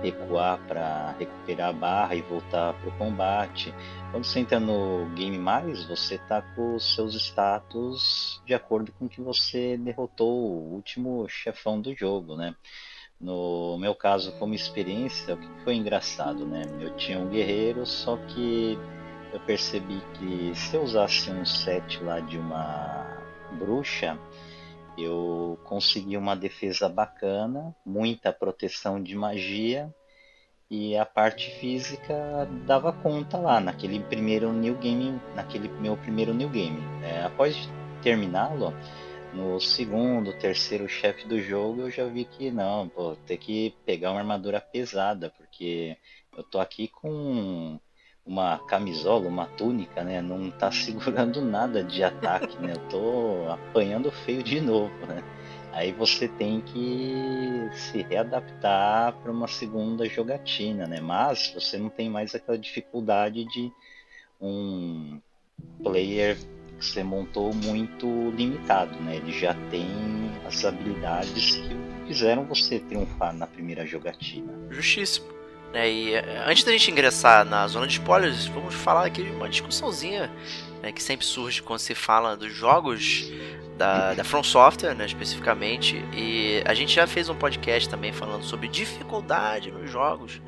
recuar para recuperar a barra e voltar para o combate. Quando você entra no Game Mais, você tá com os seus status de acordo com que você derrotou o último chefão do jogo, né? No meu caso, como experiência, o que foi engraçado, né? Eu tinha um guerreiro, só que eu percebi que se eu usasse um set lá de uma bruxa, eu consegui uma defesa bacana, muita proteção de magia e a parte física dava conta lá naquele primeiro new game, naquele meu primeiro new game. É, após terminá-lo, no segundo, terceiro chefe do jogo, eu já vi que não, pô, ter que pegar uma armadura pesada, porque eu tô aqui com uma camisola, uma túnica, né? Não tá segurando nada de ataque, né? Eu tô apanhando feio de novo, né? Aí você tem que se readaptar para uma segunda jogatina, né? Mas você não tem mais aquela dificuldade de um player que você montou muito limitado, né? Ele já tem as habilidades que fizeram você triunfar na primeira jogatina. Justíssimo. Né, e eh, antes da gente ingressar na zona de spoilers, vamos falar aqui de uma discussãozinha né, que sempre surge quando se fala dos jogos da, da From Software, né, especificamente. E a gente já fez um podcast também falando sobre dificuldade nos jogos.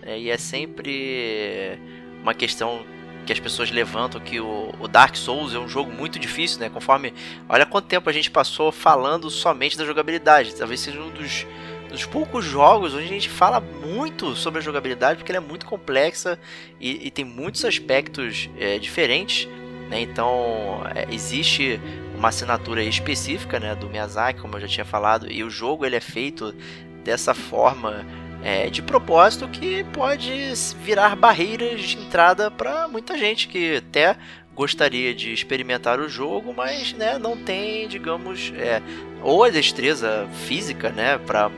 Né, e é sempre uma questão que as pessoas levantam que o, Dark Souls é um jogo muito difícil, né? Conforme. Olha quanto tempo a gente passou falando somente da jogabilidade. Talvez seja um dos dos poucos jogos onde a gente fala muito sobre a jogabilidade, porque ela é muito complexa e, e tem muitos aspectos é, diferentes. Né? Então, é, existe uma assinatura específica né, do Miyazaki, como eu já tinha falado, e o jogo ele é feito dessa forma é, de propósito que pode virar barreiras de entrada para muita gente que até gostaria de experimentar o jogo, mas né, não tem, digamos, é, ou a destreza física, né, para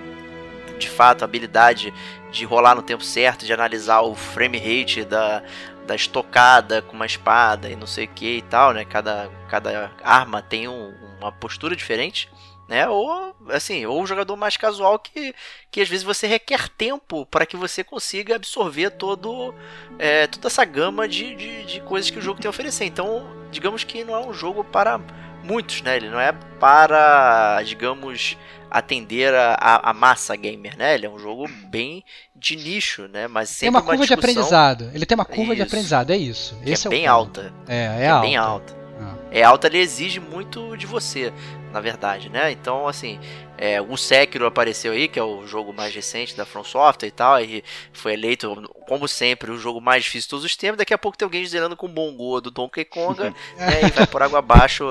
de fato a habilidade de rolar no tempo certo, de analisar o frame rate da, da estocada com uma espada e não sei o que e tal, né? Cada, cada arma tem um, uma postura diferente. Né? Ou assim, ou o jogador mais casual que, que às vezes você requer tempo para que você consiga absorver todo é, toda essa gama de, de, de, coisas que o jogo tem a oferecer. Então, digamos que não é um jogo para muitos, né? Ele não é para, digamos, atender a, a, massa gamer, né? Ele é um jogo bem de nicho, né? Mas sempre tem uma curva uma de aprendizado. Ele tem uma curva isso. de aprendizado, é isso. Esse é, é bem alta. É, é, é alta. bem alta. Ah. É alta, ele exige muito de você, na verdade, né? Então, assim, é, o Sekiro apareceu aí, que é o jogo mais recente da From Software e tal, e foi eleito, como sempre, o jogo mais difícil de todos os tempos. Daqui a pouco tem alguém zerando com o Bongo do Donkey Kong, né? E vai por água abaixo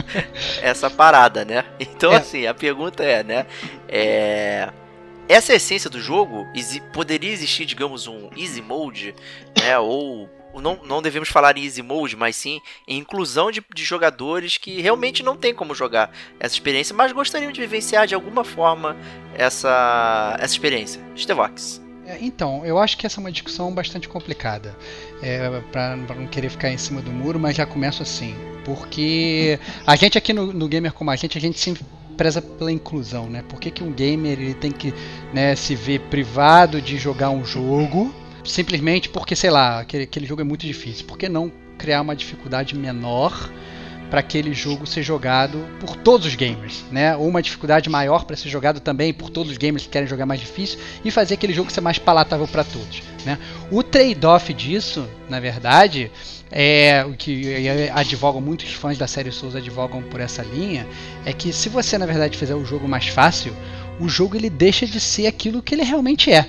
essa parada, né? Então, é. assim, a pergunta é, né? É essa essência do jogo poderia existir, digamos, um easy mode, né? Ou não, não devemos falar em easy mode, mas sim em inclusão de, de jogadores que realmente não tem como jogar essa experiência, mas gostariam de vivenciar de alguma forma essa, essa experiência. Stevox. É, então, eu acho que essa é uma discussão bastante complicada. É, para não querer ficar em cima do muro, mas já começo assim. Porque a gente aqui no, no Gamer Como a gente, a gente sempre preza pela inclusão, né? Por que, que um gamer ele tem que né, se ver privado de jogar um jogo simplesmente porque, sei lá, aquele, aquele jogo é muito difícil. Por que não criar uma dificuldade menor para aquele jogo ser jogado por todos os gamers, né? Ou uma dificuldade maior para ser jogado também por todos os gamers que querem jogar mais difícil e fazer aquele jogo ser mais palatável para todos, né? O trade-off disso, na verdade, é o que advogam muitos fãs da série Souls advogam por essa linha, é que se você na verdade fizer o jogo mais fácil, o jogo ele deixa de ser aquilo que ele realmente é,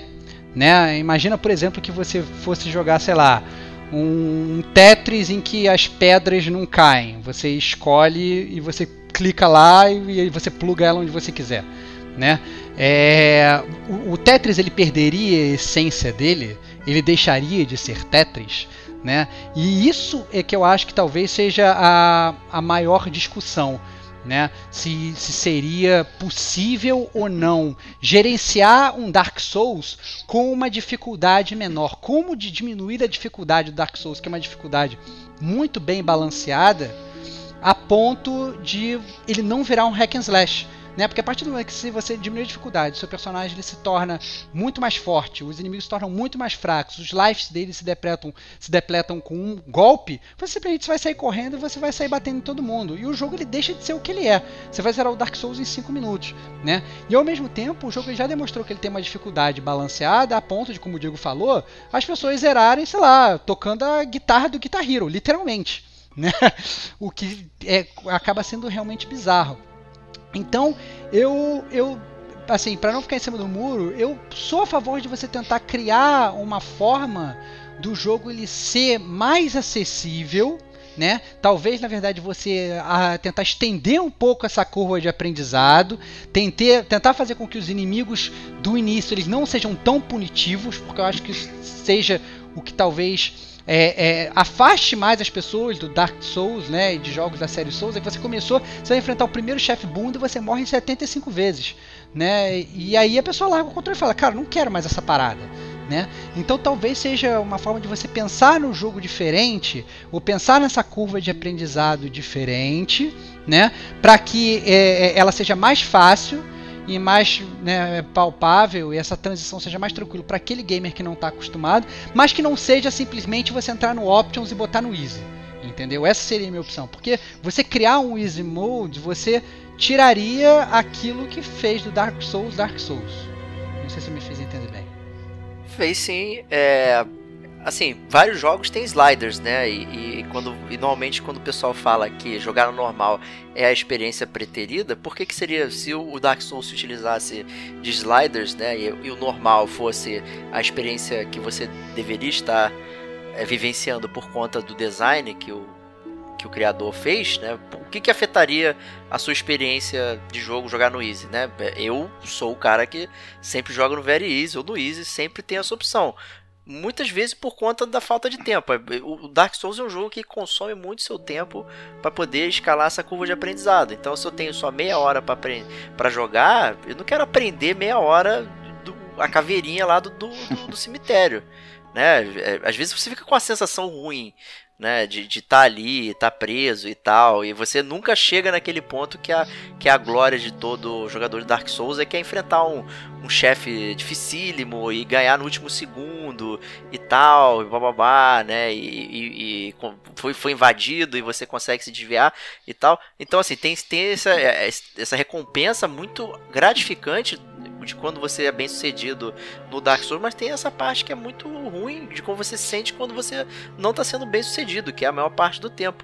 né? Imagina, por exemplo, que você fosse jogar, sei lá, um Tetris em que as pedras não caem. Você escolhe e você clica lá e, você pluga ela onde você quiser, né? É, o, o Tetris ele perderia a essência dele, ele deixaria de ser Tetris, né? E isso é que eu acho que talvez seja a, a maior discussão. Né? Se, se, seria possível ou não gerenciar um Dark Souls com uma dificuldade menor. Como de diminuir a dificuldade do Dark Souls, que é uma dificuldade muito bem balanceada, a ponto de ele não virar um hack and slash. Né? Porque a partir do momento que se você diminui a dificuldade, seu personagem ele se torna muito mais forte, os inimigos se tornam muito mais fracos, os lives dele se depletam, se depletam com um golpe, você simplesmente vai sair correndo e você vai sair batendo em todo mundo. E o jogo ele deixa de ser o que ele é. Você vai zerar o Dark Souls em 5 minutos. Né? E ao mesmo tempo, o jogo já demonstrou que ele tem uma dificuldade balanceada a ponto de, como o Diego falou, as pessoas zerarem, sei lá, tocando a guitarra do Guitar Hero, literalmente. Né? O que é, acaba sendo realmente bizarro. Então, eu, eu assim, para não ficar em cima do muro, eu sou a favor de você tentar criar uma forma do jogo ele ser mais acessível, né? Talvez na verdade você a, tentar estender um pouco essa curva de aprendizado, tentar, tentar fazer com que os inimigos do início eles não sejam tão punitivos, porque eu acho que isso seja o que talvez é, é, afaste mais as pessoas do Dark Souls, né, de jogos da série Souls, que você começou, você vai enfrentar o primeiro chefe bunda e você morre 75 vezes, né? E aí a pessoa larga o controle e fala, cara, não quero mais essa parada. Né? Então talvez seja uma forma de você pensar no jogo diferente, ou pensar nessa curva de aprendizado diferente, né? para que é, é, ela seja mais fácil e mais né, palpável e essa transição seja mais tranquilo para aquele gamer que não está acostumado, mas que não seja simplesmente você entrar no Options e botar no Easy. Entendeu? Essa seria a minha opção. Porque você criar um Easy Mode, você tiraria aquilo que fez do Dark Souls Dark Souls. Não sei se me fiz entender bem. Fez sim. É, assim, vários jogos têm sliders, né? E, e, quando, e normalmente quando o pessoal fala que jogar no normal é a experiência preterida, por que, que seria se o Dark Souls se utilizasse de sliders, né? E, e o normal fosse a experiência que você deveria estar é, vivenciando por conta do design que o, que o criador fez, né? O que, que afetaria a sua experiência de jogo jogar no Easy, né? Eu sou o cara que sempre joga no Very Easy ou no Easy, sempre tem essa opção muitas vezes por conta da falta de tempo. O Dark Souls é um jogo que consome muito seu tempo para poder escalar essa curva de aprendizado. Então, se eu tenho só meia hora para jogar, eu não quero aprender meia hora do, a caveirinha lá do, do, do cemitério. Né? É, às vezes você fica com a sensação ruim né, de estar tá ali, estar tá preso e tal, e você nunca chega naquele ponto que a, que a glória de todo jogador de Dark Souls é que é enfrentar um, um chefe dificílimo e ganhar no último segundo e tal, e bababá, né, e, e, e, foi, foi invadido e você consegue se desviar e tal. Então, assim, tem, tem essa, essa recompensa muito gratificante de quando você é bem sucedido no Dark Souls, mas tem essa parte que é muito ruim de como você se sente quando você não está sendo bem sucedido, que é a maior parte do tempo.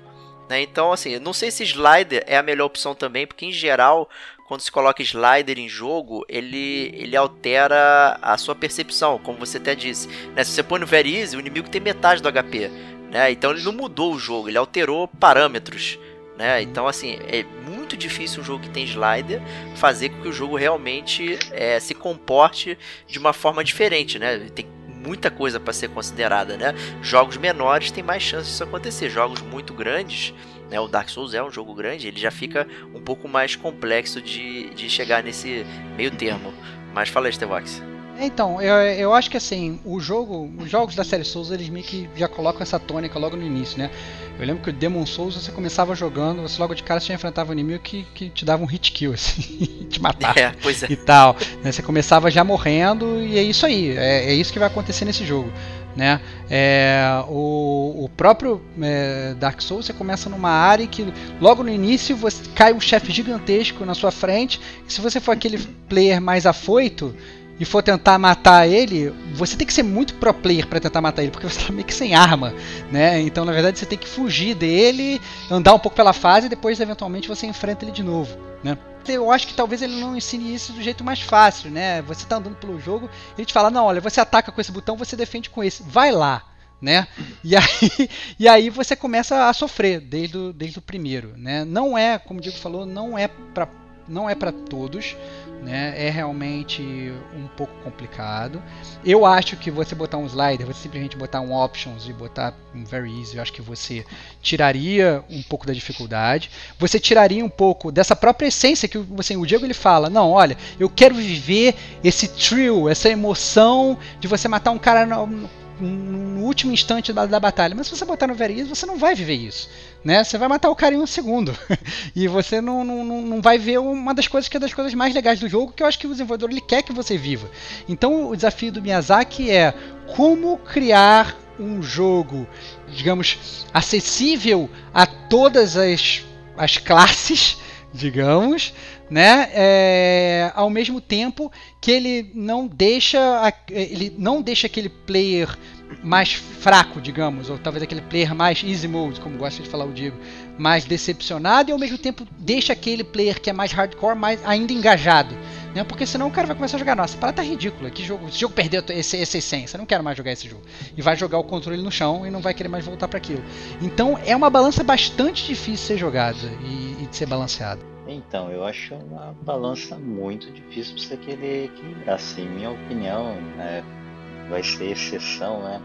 Né? Então, assim, não sei se slider é a melhor opção também, porque em geral, quando se coloca slider em jogo, ele, ele altera a sua percepção, como você até disse. Né? Se você põe no Very Easy, o inimigo tem metade do HP. Né? Então ele não mudou o jogo, ele alterou parâmetros. Né? Então, assim, é muito difícil um jogo que tem slider fazer com que o jogo realmente é, se comporte de uma forma diferente, né? Tem muita coisa para ser considerada, né? Jogos menores têm mais chance disso acontecer. Jogos muito grandes, né? O Dark Souls é um jogo grande, ele já fica um pouco mais complexo de, de chegar nesse meio termo. Mas fala aí, Stevox. Então, eu, eu acho que assim, o jogo, os jogos da série Souls, eles meio que já colocam essa tônica logo no início, né? Eu lembro que o Demon Souls você começava jogando, você logo de cara você já enfrentava um inimigo que, que te dava um hit kill, assim, te matava é, pois é. e tal. Né? Você começava já morrendo e é isso aí, é, é isso que vai acontecer nesse jogo. Né? É, o, o próprio é, Dark Souls você começa numa área que logo no início você cai um chefe gigantesco na sua frente. E se você for aquele player mais afoito, e for tentar matar ele, você tem que ser muito pro player para tentar matar ele, porque você tá meio que sem arma, né? Então, na verdade, você tem que fugir dele, andar um pouco pela fase e depois, eventualmente, você enfrenta ele de novo, né? Eu acho que talvez ele não ensine isso do jeito mais fácil, né? Você tá andando pelo jogo, ele te fala: "Não, olha, você ataca com esse botão, você defende com esse. Vai lá". né? E aí, e aí você começa a sofrer desde o, desde o primeiro, né? Não é, como o Diego falou, não é para não é para todos, né? É realmente um pouco complicado. Eu acho que você botar um slider, você simplesmente botar um options e botar um very easy, eu acho que você tiraria um pouco da dificuldade. Você tiraria um pouco dessa própria essência que você, o Diego ele fala, não, olha, eu quero viver esse thrill, essa emoção de você matar um cara no, no último instante da, da, batalha. Mas se você botar no Easy, você não vai viver isso. Né? Você vai matar o cara em um segundo. e você não, não, não vai ver uma das coisas que é das coisas mais legais do jogo, que eu acho que o desenvolvedor ele quer que você viva. Então o desafio do Miyazaki é como criar um jogo, digamos, acessível a todas as, as classes, digamos, né? É, ao mesmo tempo que ele não deixa ele não deixa aquele player mais fraco, digamos, ou talvez aquele player mais easy mode, como gosta de falar o Diego, mais decepcionado e ao mesmo tempo deixa aquele player que é mais hardcore mais ainda engajado. Né? Porque senão o cara vai começar a jogar, nossa, parada tá ridícula, que jogo, esse jogo perdeu esse, essa essência, não quero mais jogar esse jogo. E vai jogar o controle no chão e não vai querer mais voltar para aquilo. Então é uma balança bastante difícil de ser jogada e, e de ser balanceada. Então, eu acho uma balança muito difícil para você querer equilibrar. Assim, minha opinião, né, vai ser exceção, né?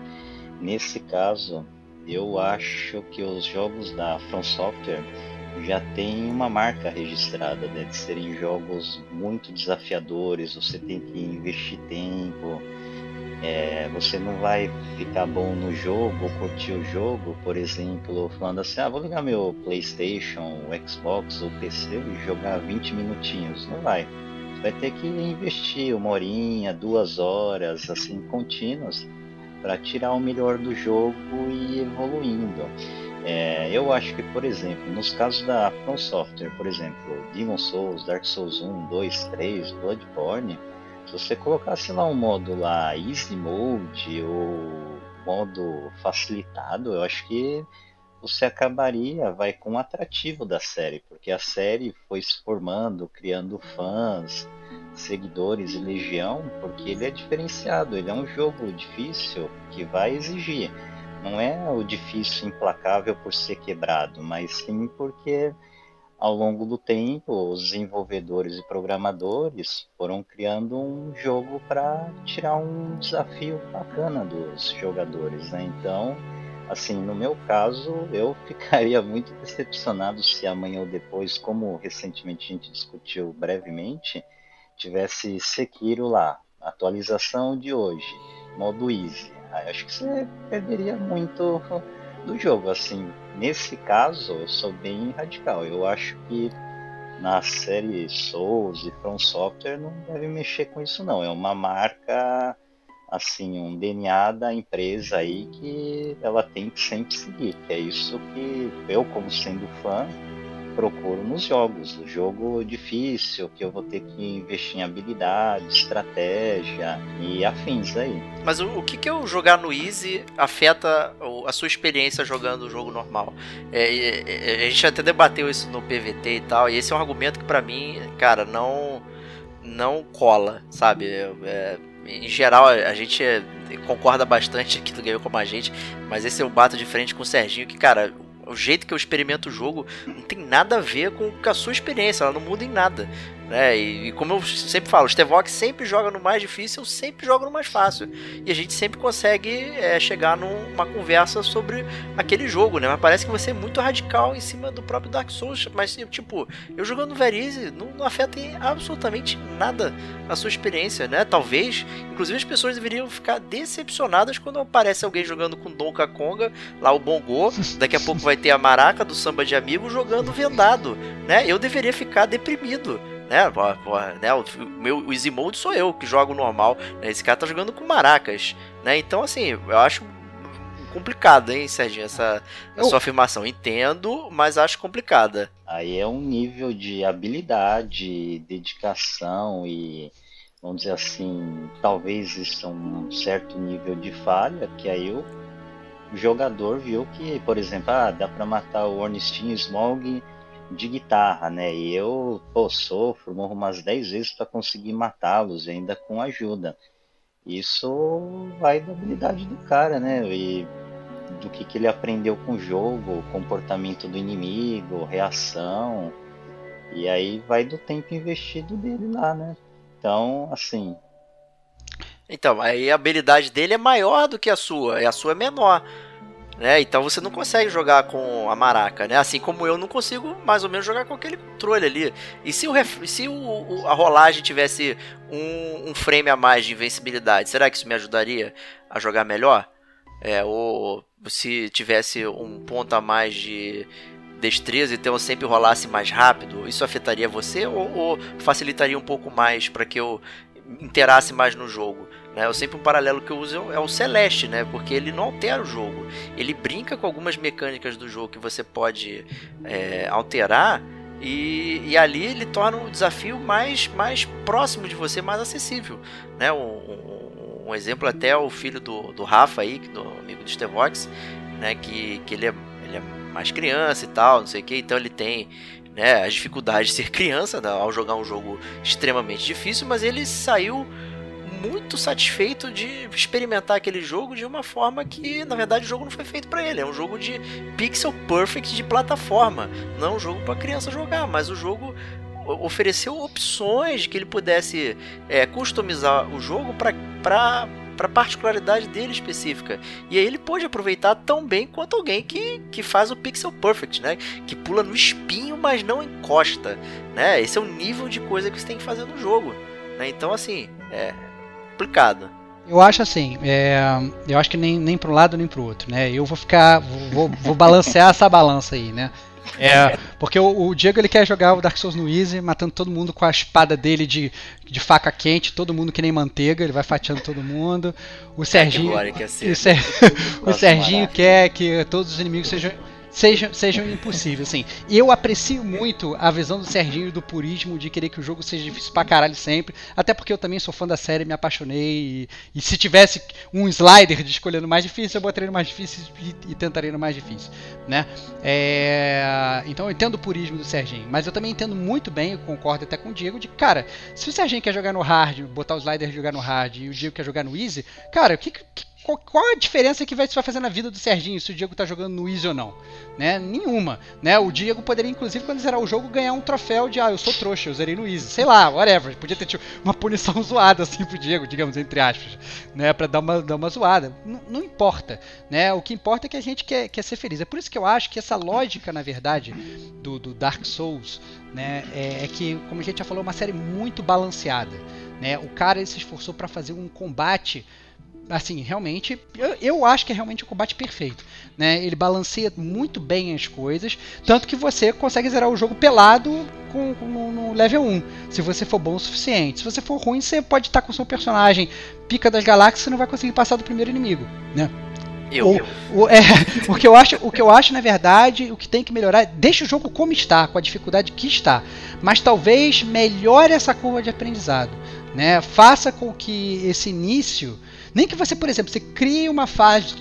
Nesse caso, eu acho que os jogos da From Software já têm uma marca registrada, né, de serem jogos muito desafiadores, você tem que investir tempo, é, você não vai ficar bom no jogo curtir o jogo, por exemplo, falando assim, ah, vou ligar meu Playstation, o Xbox ou PC e jogar 20 minutinhos. Não vai. Você vai ter que investir uma horinha, duas horas, assim, contínuas, para tirar o melhor do jogo e ir evoluindo. É, eu acho que, por exemplo, nos casos da From Software, por exemplo, Demon Souls, Dark Souls 1, 2, 3, Bloodborne, se você colocasse lá um modo lá Easy Mode ou modo facilitado, eu acho que você acabaria, vai com o atrativo da série, porque a série foi se formando, criando fãs, seguidores e legião, porque ele é diferenciado, ele é um jogo difícil que vai exigir. Não é o difícil implacável por ser quebrado, mas sim porque ao longo do tempo, os desenvolvedores e programadores foram criando um jogo para tirar um desafio bacana dos jogadores, né? Então, assim, no meu caso, eu ficaria muito decepcionado se amanhã ou depois, como recentemente a gente discutiu brevemente, tivesse Sekiro lá, atualização de hoje, modo easy. Acho que você perderia muito do jogo. Assim, nesse caso, eu sou bem radical. Eu acho que na série Souls e From Software não deve mexer com isso não. É uma marca, assim, um DNA da empresa aí que ela tem que sempre seguir. Que é isso que eu, como sendo fã, procuro nos jogos. O jogo difícil, que eu vou ter que investir em habilidade, estratégia e afins aí. Mas o, o que, que eu jogar no Easy afeta a sua experiência jogando o jogo normal? É, é, é a gente até debateu isso no PVT e tal, e esse é um argumento que para mim, cara, não não cola, sabe? É, em geral, a gente concorda bastante aqui do Game como a gente, mas esse eu bato de frente com o Serginho, que, cara, o jeito que eu experimento o jogo não tem nada a ver com, a sua experiência, ela não muda em nada. Né? E, e, como eu sempre falo, o Stevox sempre joga no mais difícil, eu sempre jogo no mais fácil. E a gente sempre consegue é, chegar numa conversa sobre aquele jogo, né? Mas parece que você é muito radical em cima do próprio Dark Souls. Mas, tipo, eu jogando no Verise não, não afeta em absolutamente nada a sua experiência, né? Talvez, inclusive as pessoas deveriam ficar decepcionadas quando aparece alguém jogando com Donkey Konga, lá o Bongo, daqui a pouco vai ter a Maraca do Samba de Amigo jogando vendado, né? Eu deveria ficar deprimido né? né o meu o Easy Mode sou eu que jogo normal. Né? Esse cara tá jogando com maracas, né? Então, assim, eu acho complicado, hein, Serginho, essa eu... sua afirmação. Entendo, mas acho complicada. Aí é um nível de habilidade, dedicação e vamos dizer assim, talvez isso é um certo nível de falha, que aí o jogador viu que, por exemplo, ah, dá para matar o Ornstein Smog de guitarra, né? E eu pô, sofro, morro umas 10 vezes para conseguir matá-los, ainda com ajuda. Isso vai da habilidade do cara, né? E do que, que ele aprendeu com o jogo, comportamento do inimigo, reação. E aí vai do tempo investido dele lá, né? Então, assim. Então, aí a habilidade dele é maior do que a sua, e a sua é menor. Né? Então você não consegue jogar com a maraca, né? Assim como eu não consigo mais ou menos jogar com aquele controle ali. E se, o, se o, o a rolagem tivesse um, um, frame a mais de invencibilidade, será que isso me ajudaria a jogar melhor? É, ou se tivesse um ponto a mais de destreza, então eu sempre rolasse mais rápido, isso afetaria você ou, ou facilitaria um pouco mais para que eu interasse mais no jogo? Né? Eu sempre um paralelo que eu uso é o Celeste, né? Porque ele não altera o jogo. Ele brinca com algumas mecânicas do jogo que você pode é, alterar e, e, ali ele torna o desafio mais, mais próximo de você, mais acessível. Né? Um, um, um exemplo até é o filho do, do Rafa aí, do amigo do Stevox, né? que, que ele, é, ele é mais criança e tal, não sei o que, então ele tem né, as dificuldades de ser criança né, ao jogar um jogo extremamente difícil, mas ele saiu muito satisfeito de experimentar aquele jogo de uma forma que, na verdade, o jogo não foi feito para ele. É um jogo de pixel perfect de plataforma. Não um jogo para criança jogar, mas o jogo ofereceu opções que ele pudesse é, customizar o jogo para para particularidade dele específica. E aí ele pôde aproveitar tão bem quanto alguém que, que faz o pixel perfect, né? Que pula no espinho, mas não encosta, né? Esse é o nível de coisa que você tem que fazer no jogo, né? Então assim, é, complicado. Eu acho assim, é, eu acho que nem, nem para um lado nem para o outro, né? Eu vou ficar, vou, vou balancear essa balança aí, né? É, porque o, o, Diego ele quer jogar o Dark Souls no Easy, matando todo mundo com a espada dele de, de faca quente, todo mundo que nem manteiga, ele vai fatiando todo mundo. O Serginho, é que o, Ser, o Serginho quer que todos os inimigos sejam sejam, sejam impossíveis, assim. Eu aprecio muito a visão do Serginho do purismo de querer que o jogo seja difícil pra caralho sempre, até porque eu também sou fã da série, me apaixonei e, e se tivesse um slider de escolher no mais difícil, eu botaria no mais difícil e, e tentaria no mais difícil, né? É, então eu entendo o purismo do Serginho, mas eu também entendo muito bem, eu concordo até com o Diego, de cara, se o Serginho quer jogar no hard, botar o slider e jogar no hard, e o Diego quer jogar no easy, cara, o que, que qual, qual a diferença que vai, vai fazer na vida do Serginho se o Diego tá jogando no Easy ou não? Né? Nenhuma. Né? O Diego poderia, inclusive, quando zerar o jogo, ganhar um troféu de ah, eu sou trouxa, eu zerei no Easy. Sei lá, whatever. Podia ter tipo, uma punição zoada assim pro Diego, digamos, entre aspas. Né? Pra dar uma, dar uma zoada. N não importa. Né? O que importa é que a gente quer, quer ser feliz. É por isso que eu acho que essa lógica, na verdade, do, do Dark Souls, né, é, é, que, como a gente já falou, é uma série muito balanceada. Né? O cara se esforçou para fazer um combate assim, realmente, eu, eu acho que é realmente o um combate perfeito. Né? Ele balanceia muito bem as coisas, tanto que você consegue zerar o jogo pelado com, com no, level 1, se você for bom o suficiente. Se você for ruim, você pode estar com o seu personagem pica das galáxias e não vai conseguir passar do primeiro inimigo. Né? Eu. O, o, é, o, que eu acho, o que eu acho, na verdade, o que tem que melhorar, deixa o jogo como está, com a dificuldade que está, mas talvez melhore essa curva de aprendizado, né? Faça com que esse início nem que você, por exemplo, você crie uma fase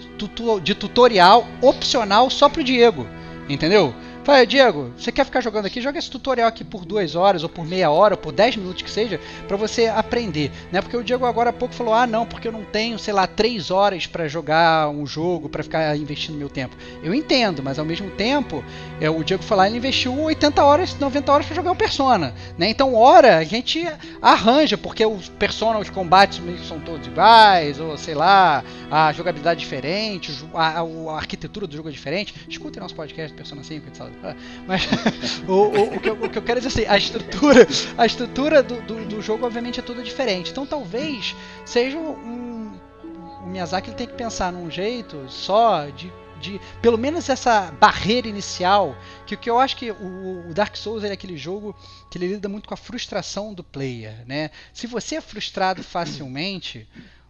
de tutorial opcional só pro Diego, entendeu? Fala, Diego, você quer ficar jogando aqui? Joga esse tutorial aqui por duas horas, ou por meia hora, ou por 10 minutos que seja, para você aprender. Né? Porque o Diego agora há pouco falou: ah, não, porque eu não tenho, sei lá, 3 horas para jogar um jogo, para ficar investindo meu tempo. Eu entendo, mas ao mesmo tempo, é, o Diego falou: ele investiu 80 horas, 90 horas para jogar o Persona. Né? Então, hora a gente arranja, porque os Persona, os combates são todos iguais, ou sei lá, a jogabilidade é diferente, a, a, a arquitetura do jogo é diferente. Escutem nosso podcast Persona 5, etc. Mas o, o, o, que eu, o, que eu, quero dizer assim, a estrutura, a estrutura do, do, do, jogo obviamente é toda diferente. Então talvez seja um. O Miyazaki ele tem que pensar num jeito só de de pelo menos essa barreira inicial, que o que eu acho que o, o, Dark Souls é aquele jogo que ele lida muito com a frustração do player, né? Se você é frustrado facilmente,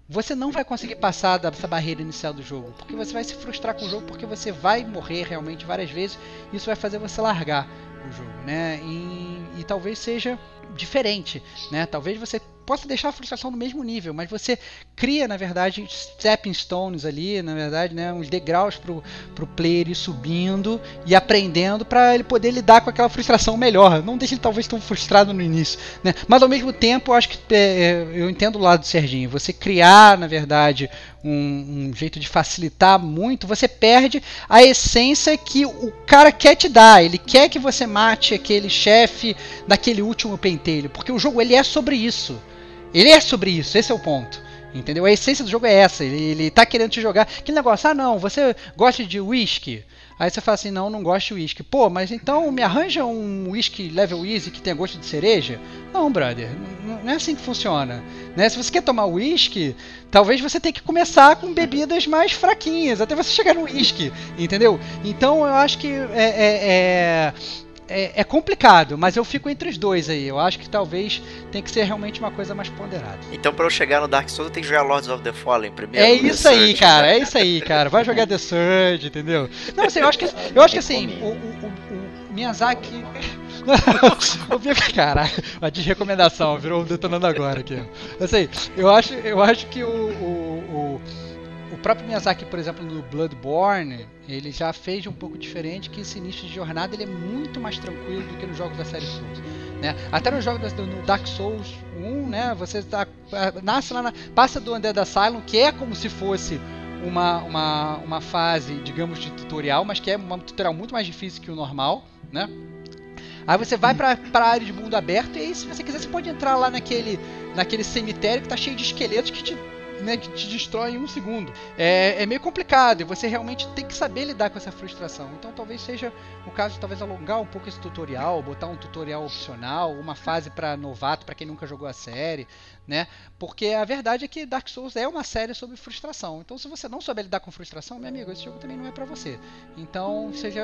você não vai conseguir passar dessa barreira inicial do jogo, porque você vai se frustrar com o jogo, porque você vai morrer realmente várias vezes, e isso vai fazer você largar o jogo, né? E talvez seja diferente, né? Talvez você possa deixar a frustração no mesmo nível, mas você cria, na verdade, stepping stones ali, na verdade, né, uns degraus pro, pro player ir subindo e aprendendo para ele poder lidar com aquela frustração melhor. Não deixe ele talvez tão frustrado no início, né? Mas ao mesmo tempo, eu acho que é, eu entendo o lado do Serginho. Você criar, na verdade, um, um, jeito de facilitar muito, você perde a essência que o cara quer te dar. Ele quer que você mate aquele chefe daquele último pentelho, porque o jogo ele é sobre isso. Ele é sobre isso, esse é o ponto. Entendeu? A essência do jogo é essa. Ele, ele tá querendo te jogar. Aquele negócio, ah não, você gosta de whisky? Aí você fala assim, não, não gosto de whisky. Pô, mas então me arranja um whisky level easy que tenha gosto de cereja? Não, brother, não é assim que funciona. Né? Se você quer tomar whisky, talvez você tenha que começar com bebidas mais fraquinhas, até você chegar no whisky, entendeu? Então eu acho que é, é, é é, é, complicado, mas eu fico entre os dois aí. Eu acho que talvez tem que ser realmente uma coisa mais ponderada. Então, para eu chegar no Dark Souls, eu tenho que jogar Lords of the Fallen primeiro. É isso aí, Surge, cara. Né? É isso aí, cara. Vai jogar The Surge, entendeu? Não, assim, eu acho que, eu acho que assim, o, o, o, o Miyazaki. Caralho, a desrecomendação virou um detonando agora aqui. Assim, eu acho, eu acho que o, o, o, o próprio Miyazaki, por exemplo, no Bloodborne, ele já fez um pouco diferente que esse início de jornada ele é muito mais tranquilo do que nos jogos da série Souls. Né? Até no jogo no Dark Souls 1, né, você tá, nasce lá na, passa do Undead Asylum, que é como se fosse uma, uma, uma fase, digamos, de tutorial, mas que é um tutorial muito mais difícil que o normal, né? Aí você vai pra, pra área de mundo aberto e aí, se você quiser, você pode entrar lá naquele, naquele cemitério que tá cheio de esqueletos que te né, que te destrói em um segundo. É, é meio complicado e você realmente tem que saber lidar com essa frustração. Então talvez seja o caso de talvez alongar um pouco esse tutorial, botar um tutorial opcional, uma fase para novato, para quem nunca jogou a série, né? Porque a verdade é que Dark Souls é uma série sobre frustração. Então se você não souber lidar com frustração, meu amigo, esse jogo também não é para você. Então seja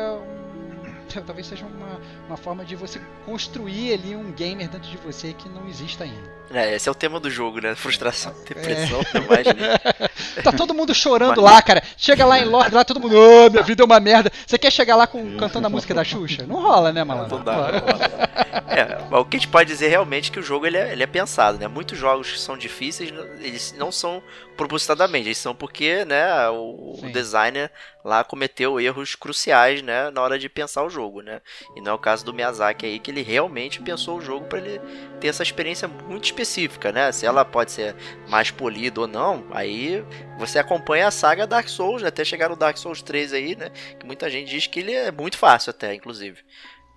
talvez seja uma, uma forma de você construir ali um gamer dentro de você que não exista ainda. É, esse é o tema do jogo, né? Frustração, depressão, é. mais. Né? tá todo mundo chorando Mas... lá, cara. Chega lá em Lorde, lá todo mundo, oh, minha vida é uma merda. Você quer chegar lá com, cantando a música da Xuxa? Não rola, né, malandro? Não dá, não rola. É, o que a gente pode dizer realmente é que o jogo ele é, ele é pensado, né? Muitos jogos que são difíceis, eles não são propositadamente, eles são porque, né, o, o designer lá cometeu erros cruciais, né, na hora de pensar o jogo, né? E não é o caso do Miyazaki aí que ele realmente pensou o jogo para ele ter essa experiência muito específica, né? Se ela pode ser mais polida ou não, aí você acompanha a saga Dark Souls, né? até chegar no Dark Souls 3 aí, né? Que muita gente diz que ele é muito fácil até, inclusive.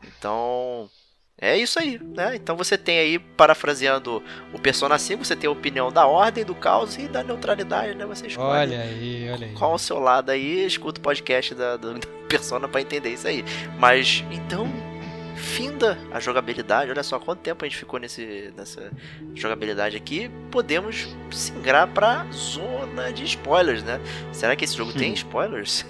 Então, é isso aí, né? Então você tem aí, parafraseando o Persona 5, você tem a opinião da ordem, do caos e da neutralidade, né? Você escolhe olha aí, olha aí. qual o seu lado aí, escuta o podcast da, do Persona para entender isso aí. Mas, então, finda a jogabilidade, olha só quanto tempo a gente ficou nesse, nessa jogabilidade aqui, podemos singrar pra zona de spoilers, né? Será que esse jogo tem spoilers?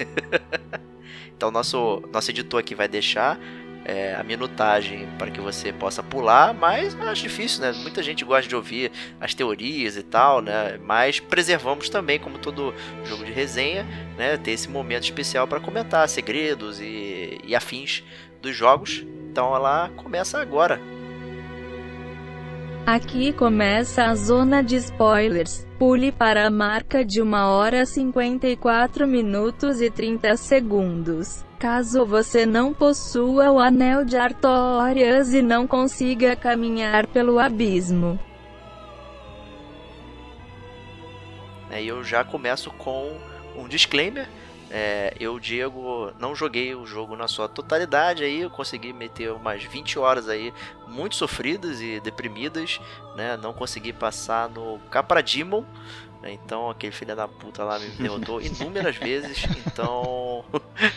então, nosso, nosso editor aqui vai deixar é, a minutagem para que você possa pular, mas acho difícil, né? Muita gente gosta de ouvir as teorias e tal, né? Mas preservamos também, como todo jogo de resenha, né? Ter esse momento especial para comentar segredos e, e afins dos jogos. Então ela começa agora. Aqui começa a zona de spoilers. Pule para a marca de 1 hora 54 minutos e 30 segundos. Caso você não possua o anel de Artorias e não consiga caminhar pelo abismo. Aí eu já começo com um disclaimer é, eu, Diego, não joguei o jogo na sua totalidade aí, eu consegui meter umas 20 horas aí muito sofridas e deprimidas, né? Não consegui passar no Capra Demon, né? então aquele filho da puta lá me derrotou inúmeras vezes, então...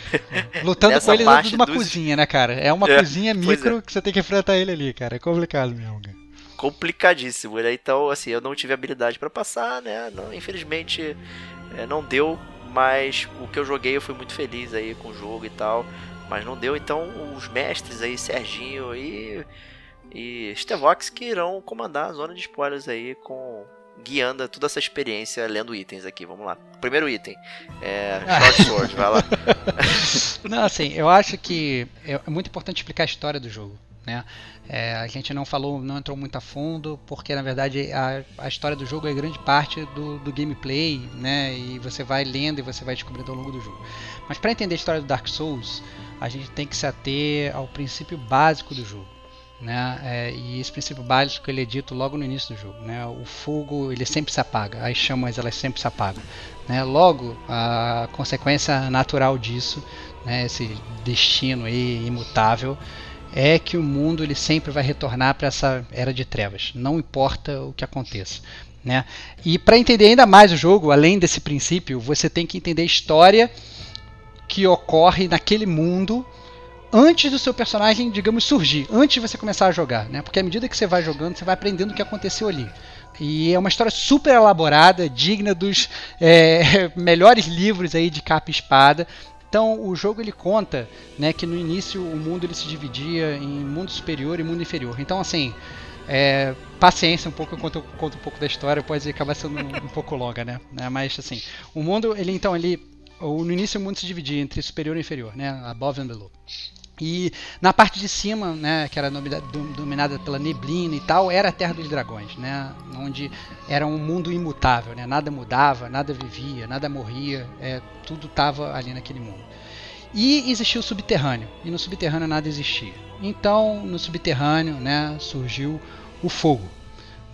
Lutando com ele dentro de uma dos... cozinha, né, cara? É uma é, cozinha micro é. que você tem que enfrentar ele ali, cara, é complicado mesmo, cara. Complicadíssimo, né? Então, assim, eu não tive habilidade para passar, né? Não, infelizmente, é, não deu mas o que eu joguei eu fui muito feliz aí com o jogo e tal, mas não deu. Então os mestres aí, Serginho e, e Stevox que irão comandar a zona de spoilers aí com guiando toda essa experiência lendo itens aqui. Vamos lá. Primeiro item. É. Short Sword, vai lá. Não, assim, eu acho que é muito importante explicar a história do jogo. Né? É, a gente não falou, não entrou muito a fundo, porque na verdade a, a história do jogo é grande parte do, do gameplay, né? E você vai lendo e você vai descobrindo ao longo do jogo. Mas para entender a história do Dark Souls, a gente tem que se ater ao princípio básico do jogo. Né? É, e esse princípio básico ele é dito logo no início do jogo. Né? O fogo ele sempre se apaga, as chamas elas sempre se apagam. Né? Logo, a consequência natural disso, né, esse destino aí imutável, é que o mundo ele sempre vai retornar para essa era de trevas, não importa o que aconteça. Né? E para entender ainda mais o jogo, além desse princípio, você tem que entender a história que ocorre naquele mundo antes do seu personagem, digamos, surgir, antes de você começar a jogar, né? Porque à medida que você vai jogando, você vai aprendendo o que aconteceu ali. E é uma história super elaborada, digna dos é, melhores livros aí de capa e espada. Então o jogo ele conta, né, que no início o mundo ele se dividia em mundo superior e mundo inferior. Então assim, é, paciência um pouco eu conto um pouco da história, pode acabar sendo um, um pouco longa, né? né? Mas assim, o mundo ele então ele no início o mundo se dividia entre superior e inferior, né? Above and below. E na parte de cima, né, que era dominada pela neblina e tal, era a Terra dos Dragões, né, onde era um mundo imutável, né, nada mudava, nada vivia, nada morria, é, tudo estava ali naquele mundo. E existia o subterrâneo, e no subterrâneo nada existia. Então, no subterrâneo, né, surgiu o fogo,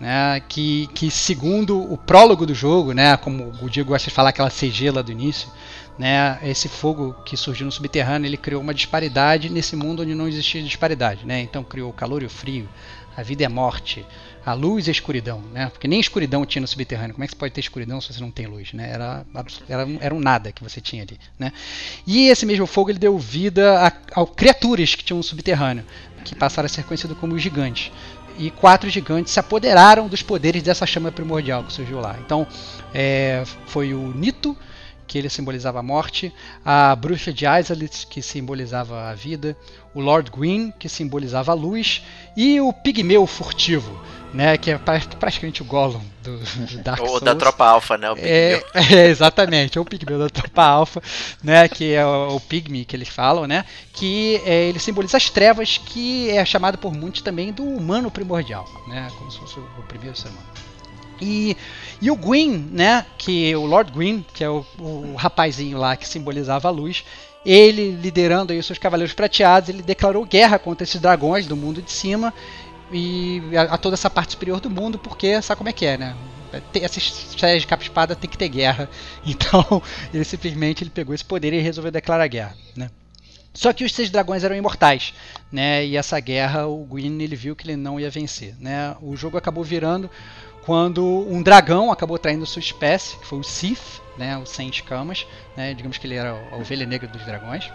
né, que, que segundo o prólogo do jogo, né, como o Diego gosta de falar aquela CG lá do início, né, esse fogo que surgiu no subterrâneo, ele criou uma disparidade nesse mundo onde não existia disparidade, né? Então criou o calor e o frio, a vida e a morte, a luz e a escuridão, né? Porque nem escuridão tinha no subterrâneo. Como é que você pode ter escuridão se você não tem luz, né? Era, era, era um nada que você tinha ali, né? E esse mesmo fogo ele deu vida a, a criaturas que tinham no subterrâneo, que passaram a ser conhecidos como os gigantes. E quatro gigantes se apoderaram dos poderes dessa chama primordial que surgiu lá. Então, é, foi o Nito, que ele simbolizava a morte, a bruxa de Isolith, que simbolizava a vida, o Lord Green, que simbolizava a luz, e o pigmeu furtivo, né, que é praticamente o Gollum do, do Dark Souls. Ou da tropa alfa, né, o é, é, exatamente, é o pigmeu da tropa alfa, né, que é o, o pygmy que eles falam, né, que é, ele simboliza as trevas, que é chamado por muitos também do humano primordial, né, como se fosse o primeiro ser humano. E, e o Gwyn, né, que o Lord Gwyn, que é o, o rapazinho lá que simbolizava a luz, ele liderando aí os seus cavaleiros prateados, ele declarou guerra contra esses dragões do mundo de cima e a, a toda essa parte superior do mundo, porque sabe como é que é, né? Essas séries de capa espada tem que ter guerra. Então, ele simplesmente ele pegou esse poder e resolveu declarar guerra, né? Só que os seis dragões eram imortais, né? E essa guerra o Gwyn ele viu que ele não ia vencer, né? O jogo acabou virando quando um dragão acabou traindo sua espécie, que foi o Sith, né, o Sem Escamas, né, digamos que ele era a ovelha negra dos dragões,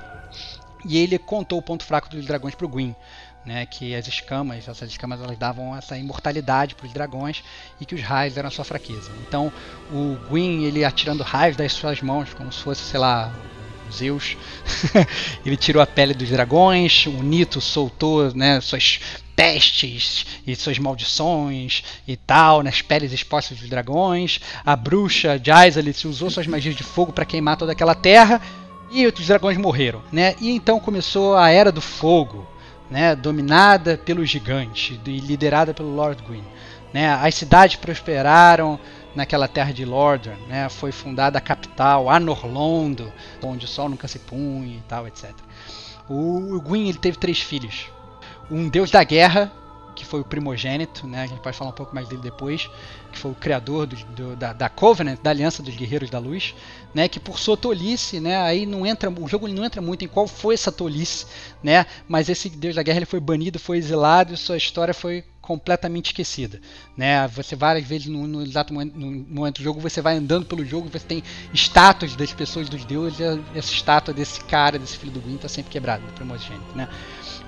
e ele contou o ponto fraco dos dragões para o Gwyn, né, que as escamas, essas escamas elas davam essa imortalidade para os dragões e que os raios eram a sua fraqueza. Então o Gwyn ele atirando raios das suas mãos como se fosse, sei lá, Zeus. ele tirou a pele dos dragões, o Nito soltou né, suas pestes e suas maldições e tal, nas peles expostas dos dragões. A bruxa Jaisalit usou suas magias de fogo para queimar toda aquela terra e os dragões morreram, né? E então começou a Era do Fogo, né? Dominada pelo gigante e liderada pelo Lord Gwyn. Né? As cidades prosperaram naquela terra de Lordran, né? Foi fundada a capital, Anorlondo, onde o sol nunca se punha e tal, etc. O Gwyn ele teve três filhos um deus da guerra, que foi o primogênito, né? A gente pode falar um pouco mais dele depois, que foi o criador do, do, da, da, Covenant, da Aliança dos Guerreiros da Luz, né? Que por sua tolice, né? Aí não entra, o jogo não entra muito em qual foi essa tolice, né? Mas esse Deus da Guerra ele foi banido, foi exilado, e sua história foi completamente esquecida, né? Você várias vezes no, no exato momento, no momento, do jogo você vai andando pelo jogo, você tem estátuas das pessoas dos deuses, e essa estátua desse cara, desse filho do Gwyn, tá sempre quebrada, do primogênito, né?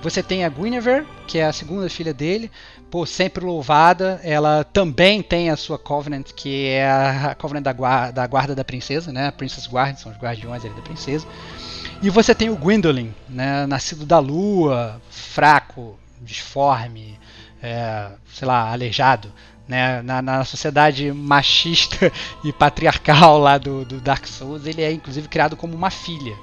Você tem a Guinevere, que é a segunda filha dele, por sempre louvada. Ela também tem a sua Covenant, que é a Covenant da guarda da, guarda da princesa, né? A Princess Guard, são os guardiões da princesa. E você tem o Gwendolyn, né? nascido da lua, fraco, disforme, é, sei lá, aleijado. Né, na, na, sociedade machista e patriarcal lá do, do Dark Souls, ele é inclusive criado como uma filha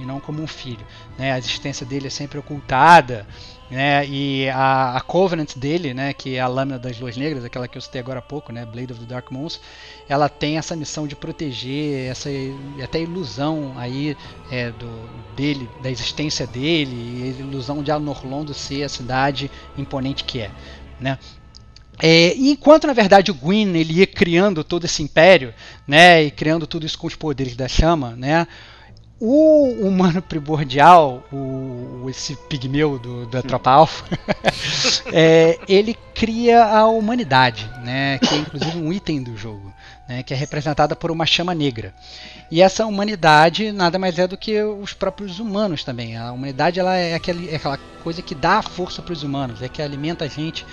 e não como um filho. Né? A existência dele é sempre ocultada né? E a, a, Covenant dele, né? Que é a lâmina das luas negras, aquela que eu citei agora há pouco, né? Blade of the Dark Moons, ela tem essa missão de proteger essa até ilusão aí é, do dele, da existência dele, a ilusão de Anorlondo ser a cidade imponente que é, né? É, enquanto na verdade o Gwyn ele ia criando todo esse império, né, e criando tudo isso com os poderes da chama, né, o humano primordial, o, esse pigmeu do, da tropa alfa, é, ele cria a humanidade, né, que é inclusive um item do jogo, né, que é representada por uma chama negra. E essa humanidade nada mais é do que os próprios humanos também. A humanidade ela é, aquele, é aquela coisa que dá força para os humanos, é que alimenta a gente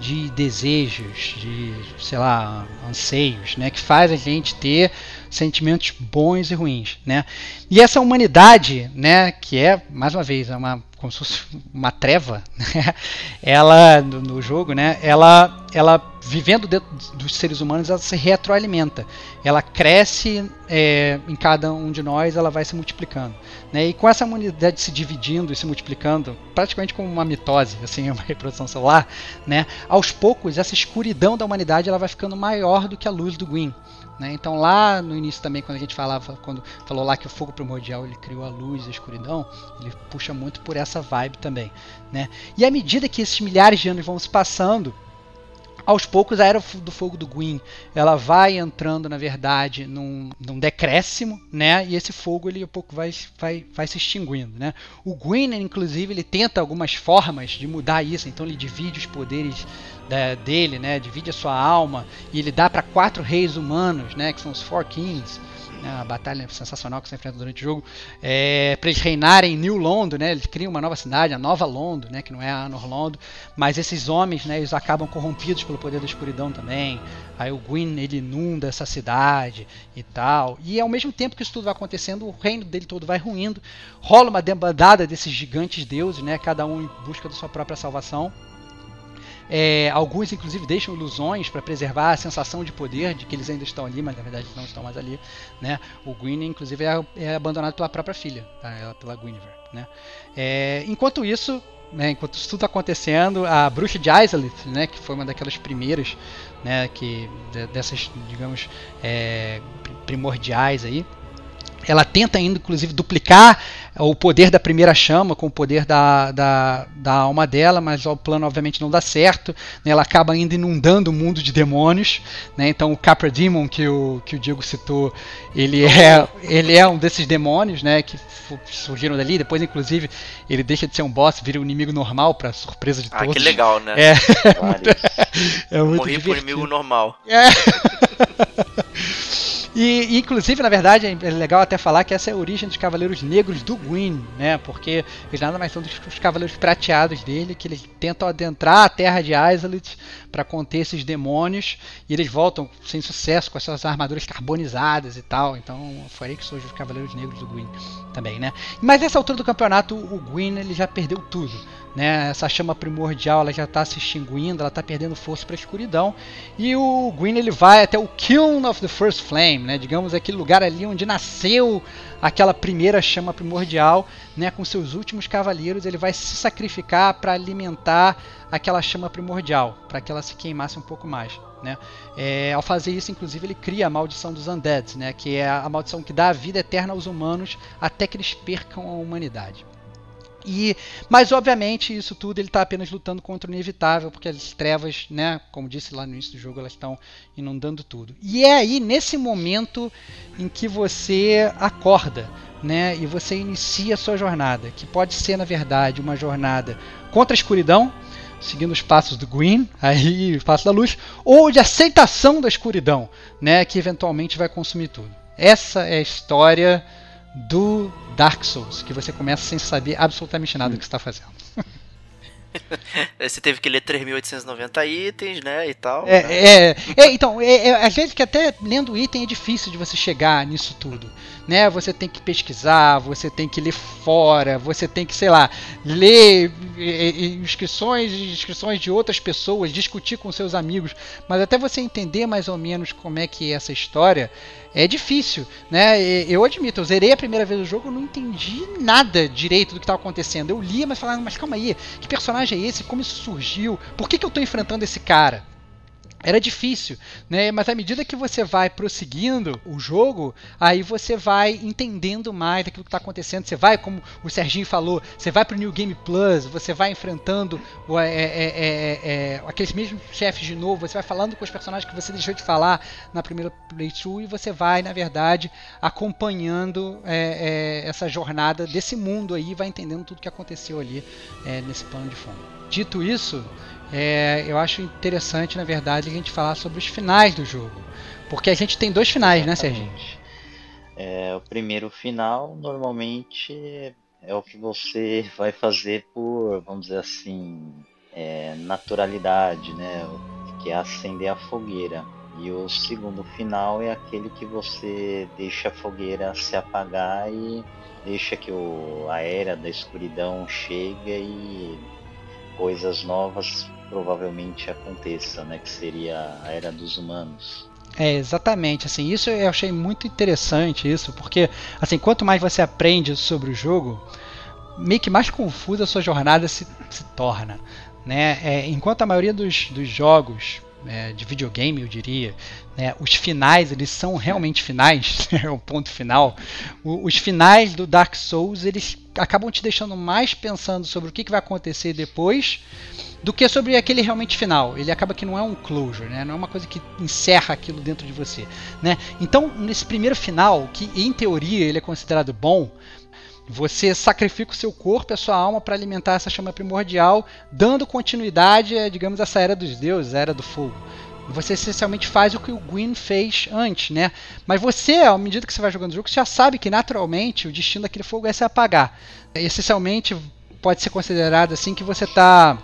de desejos, de, sei lá, anseios, né, que faz a gente ter sentimentos bons e ruins, né? E essa humanidade, né, que é mais uma vez é uma como se fosse uma treva, né? ela no, no, jogo, né? Ela, ela vivendo dentro dos seres humanos, ela se retroalimenta. Ela cresce é, em cada um de nós, ela vai se multiplicando, né? E com essa humanidade se dividindo e se multiplicando, praticamente como uma mitose, assim, uma reprodução celular, né? Aos poucos, essa escuridão da humanidade ela vai ficando maior do que a luz do Gwyn. Né? Então lá no início também, quando a gente falava, quando falou lá que o fogo primordial ele criou a luz e a escuridão, ele puxa muito por essa vibe também. Né? E à medida que esses milhares de anos vão se passando, aos poucos a era do fogo do Gwyn ela vai entrando na verdade num, num decréscimo né e esse fogo ele um pouco vai, vai, vai se extinguindo né o Gwyn inclusive ele tenta algumas formas de mudar isso então ele divide os poderes dele né divide a sua alma e ele dá para quatro reis humanos né que são os Four Kings né, a batalha sensacional que você enfrenta durante o jogo, é, para eles reinarem em New Londo, né, eles criam uma nova cidade, a Nova Londo, né, que não é a Anor Londo, mas esses homens, né, eles acabam corrompidos pelo poder da escuridão também, aí o Gwyn, ele inunda essa cidade e tal, e ao mesmo tempo que isso tudo vai acontecendo, o reino dele todo vai ruindo, rola uma debandada desses gigantes deuses, né, cada um em busca da sua própria salvação, é, alguns, inclusive, deixam ilusões para preservar a sensação de poder, de que eles ainda estão ali, mas na verdade não estão mais ali. Né? O Gwyn, inclusive, é, é abandonado pela própria filha, tá? pela Guinevere. Né? É, enquanto isso, né, enquanto isso tudo está acontecendo, a bruxa de Isolith, né, que foi uma daquelas primeiras né, que, dessas, digamos, é, primordiais aí, ela tenta ainda, inclusive, duplicar o poder da primeira chama com o poder da, da, da alma dela, mas o plano obviamente não dá certo. Né? Ela acaba ainda inundando o mundo de demônios. Né? Então o Capra Demon que o, que o Diego citou, ele é, ele é um desses demônios né? que surgiram dali. Depois, inclusive, ele deixa de ser um boss, vira um inimigo normal, para surpresa de ah, todos. Ah, que legal, né? É, é muito Morri por inimigo normal. É. E, inclusive, na verdade, é legal até falar que essa é a origem dos Cavaleiros Negros do Gwyn, né? Porque eles nada mais são dos os Cavaleiros Prateados dele, que eles tentam adentrar a terra de Isolith para conter esses demônios, e eles voltam sem sucesso com essas armaduras carbonizadas e tal. Então, foi aí que surgem os Cavaleiros Negros do Gwyn também, né? Mas nessa altura do campeonato, o Gwyn ele já perdeu tudo né? Essa chama primordial ela já está se extinguindo, ela está perdendo força para a escuridão. E o Gwyn ele vai até o Kiln of the First Flame, né? Digamos aquele lugar ali onde nasceu aquela primeira chama primordial, né? Com seus últimos cavaleiros, ele vai se sacrificar para alimentar aquela chama primordial, para que ela se queimasse um pouco mais. Né? É, ao fazer isso, inclusive, ele cria a maldição dos Undeads, né? que é a maldição que dá a vida eterna aos humanos até que eles percam a humanidade. E, mas obviamente isso tudo ele está apenas lutando contra o inevitável, porque as trevas, né, como disse lá no início do jogo, elas estão inundando tudo. E é aí nesse momento em que você acorda, né, e você inicia a sua jornada, que pode ser na verdade uma jornada contra a escuridão, seguindo os passos do Green, aí o passo da luz, ou de aceitação da escuridão, né, que eventualmente vai consumir tudo. Essa é a história do Dark Souls, que você começa sem saber absolutamente nada do que está fazendo. você teve que ler 3.890 itens, né, e tal. É, né? é, é então, é, é, às vezes que até lendo item é difícil de você chegar nisso tudo, né? Você tem que pesquisar, você tem que ler fora, você tem que, sei lá, ler inscrições, inscrições de outras pessoas, discutir com seus amigos, mas até você entender mais ou menos como é que é essa história, é difícil, né? Eu admito, eu zerei a primeira vez o jogo, não entendi nada direito do que estava acontecendo. Eu lia, mas falava, mas calma aí, que personagem é esse? Como isso surgiu? Por que, que eu estou enfrentando esse cara? Era difícil, né? Mas à medida que você vai prosseguindo o jogo, aí você vai entendendo mais daquilo que está acontecendo. Você vai, como o Serginho falou, você vai para o New Game Plus, você vai enfrentando é é, é, é, é, aqueles mesmos chefes de novo, você vai falando com os personagens que você deixou de falar na primeira playthrough e você vai, na verdade, acompanhando é, essa jornada desse mundo aí, vai entendendo tudo que aconteceu ali nesse plano de fundo. Dito isso, é, eu acho interessante, na verdade, a gente falar sobre os finais do jogo. Porque a gente tem dois finais, né, Serginho? É, o primeiro final, normalmente, é o que você vai fazer por, vamos dizer assim, é, naturalidade, né? Que é acender a fogueira. E o segundo final é aquele que você deixa a fogueira se apagar e deixa que o, a era da escuridão chegue e coisas novas provavelmente aconteça, né? Que seria a era dos humanos. É, exatamente, assim, isso eu achei muito interessante isso, porque assim, quanto mais você aprende sobre o jogo, meio que mais confusa a sua jornada se, se torna, né? É, enquanto a maioria dos, dos jogos é, de videogame, eu diria, né, os finais eles são realmente finais, é o ponto final. O, os finais do Dark Souls eles acabam te deixando mais pensando sobre o que, que vai acontecer depois do que sobre aquele realmente final. Ele acaba que não é um closure, né? não é uma coisa que encerra aquilo dentro de você. Né? Então, nesse primeiro final, que em teoria ele é considerado bom, você sacrifica o seu corpo e a sua alma para alimentar essa chama primordial, dando continuidade, digamos, a essa era dos deuses, a era do fogo. Você essencialmente faz o que o Gwyn fez antes, né? Mas você, à medida que você vai jogando o jogo, você já sabe que naturalmente o destino daquele fogo é se apagar. Essencialmente pode ser considerado assim que você está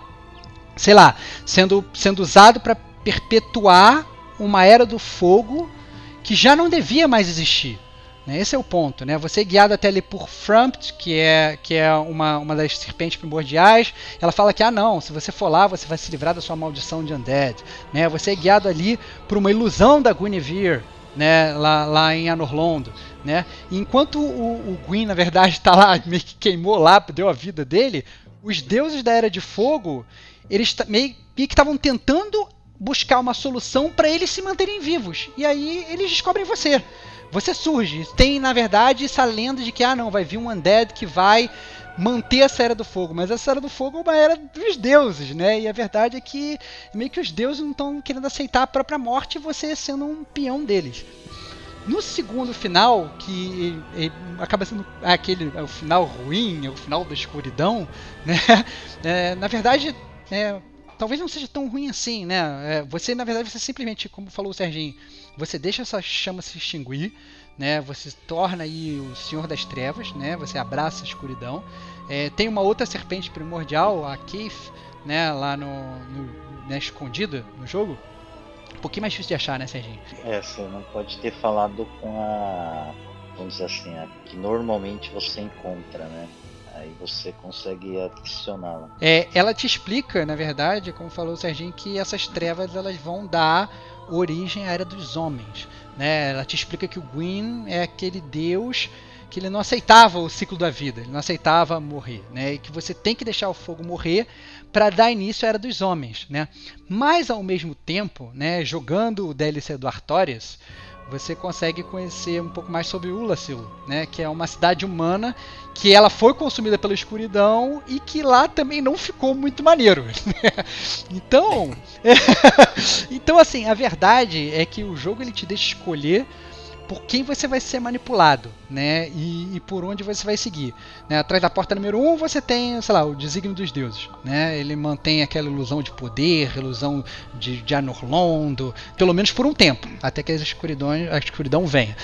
sei lá, sendo, sendo usado para perpetuar uma era do fogo que já não devia mais existir. Né? Esse é o ponto. Né? Você é guiado até ali por Frumpt, que é, que é uma, uma das serpentes primordiais. Ela fala que, ah não, se você for lá, você vai se livrar da sua maldição de Undead. Né? Você é guiado ali por uma ilusão da Guinevere, né? lá, lá em Anorlondo. Né? E enquanto o, o Gwyn, na verdade, está lá, meio que queimou lá, deu a vida dele, os deuses da Era de Fogo eles meio, meio que estavam tentando buscar uma solução para eles se manterem vivos. E aí eles descobrem você. Você surge. Tem, na verdade, essa lenda de que, ah, não, vai vir um undead que vai manter essa Era do Fogo. Mas essa Era do Fogo é uma era dos deuses, né? E a verdade é que meio que os deuses não estão querendo aceitar a própria morte você sendo um peão deles. No segundo final, que acaba sendo aquele é o final ruim, é o final da escuridão, né? É, na verdade, é, talvez não seja tão ruim assim, né? É, você, na verdade, você simplesmente, como falou o Serginho, você deixa essa chama se extinguir, né? Você torna aí o Senhor das Trevas, né? Você abraça a escuridão. É, tem uma outra serpente primordial, a Keith, né? Lá no, no né, escondida no jogo. Um pouquinho mais difícil de achar, né, Serginho? É, você não pode ter falado com a, vamos dizer assim, a que normalmente você encontra, né? Aí você consegue adicioná-la. É, ela te explica, na verdade, como falou o Serginho, que essas trevas elas vão dar origem era dos homens. Né? Ela te explica que o Gwyn é aquele deus que ele não aceitava o ciclo da vida, ele não aceitava morrer, né? E que você tem que deixar o fogo morrer para dar início à era dos homens, né? Mas ao mesmo tempo, né, jogando o DLC do Artorias, você consegue conhecer um pouco mais sobre Ulasil, né, que é uma cidade humana que ela foi consumida pela escuridão e que lá também não ficou muito maneiro. Né? então, é, então assim, a verdade é que o jogo ele te deixa escolher por quem você vai ser manipulado, né? E, e, por onde você vai seguir. Né? Atrás da porta número 1 um, você tem, sei lá, o desígnio dos deuses, né? Ele mantém aquela ilusão de poder, ilusão de, de Anorlondo, pelo menos por um tempo, até que a escuridão, a escuridão venha.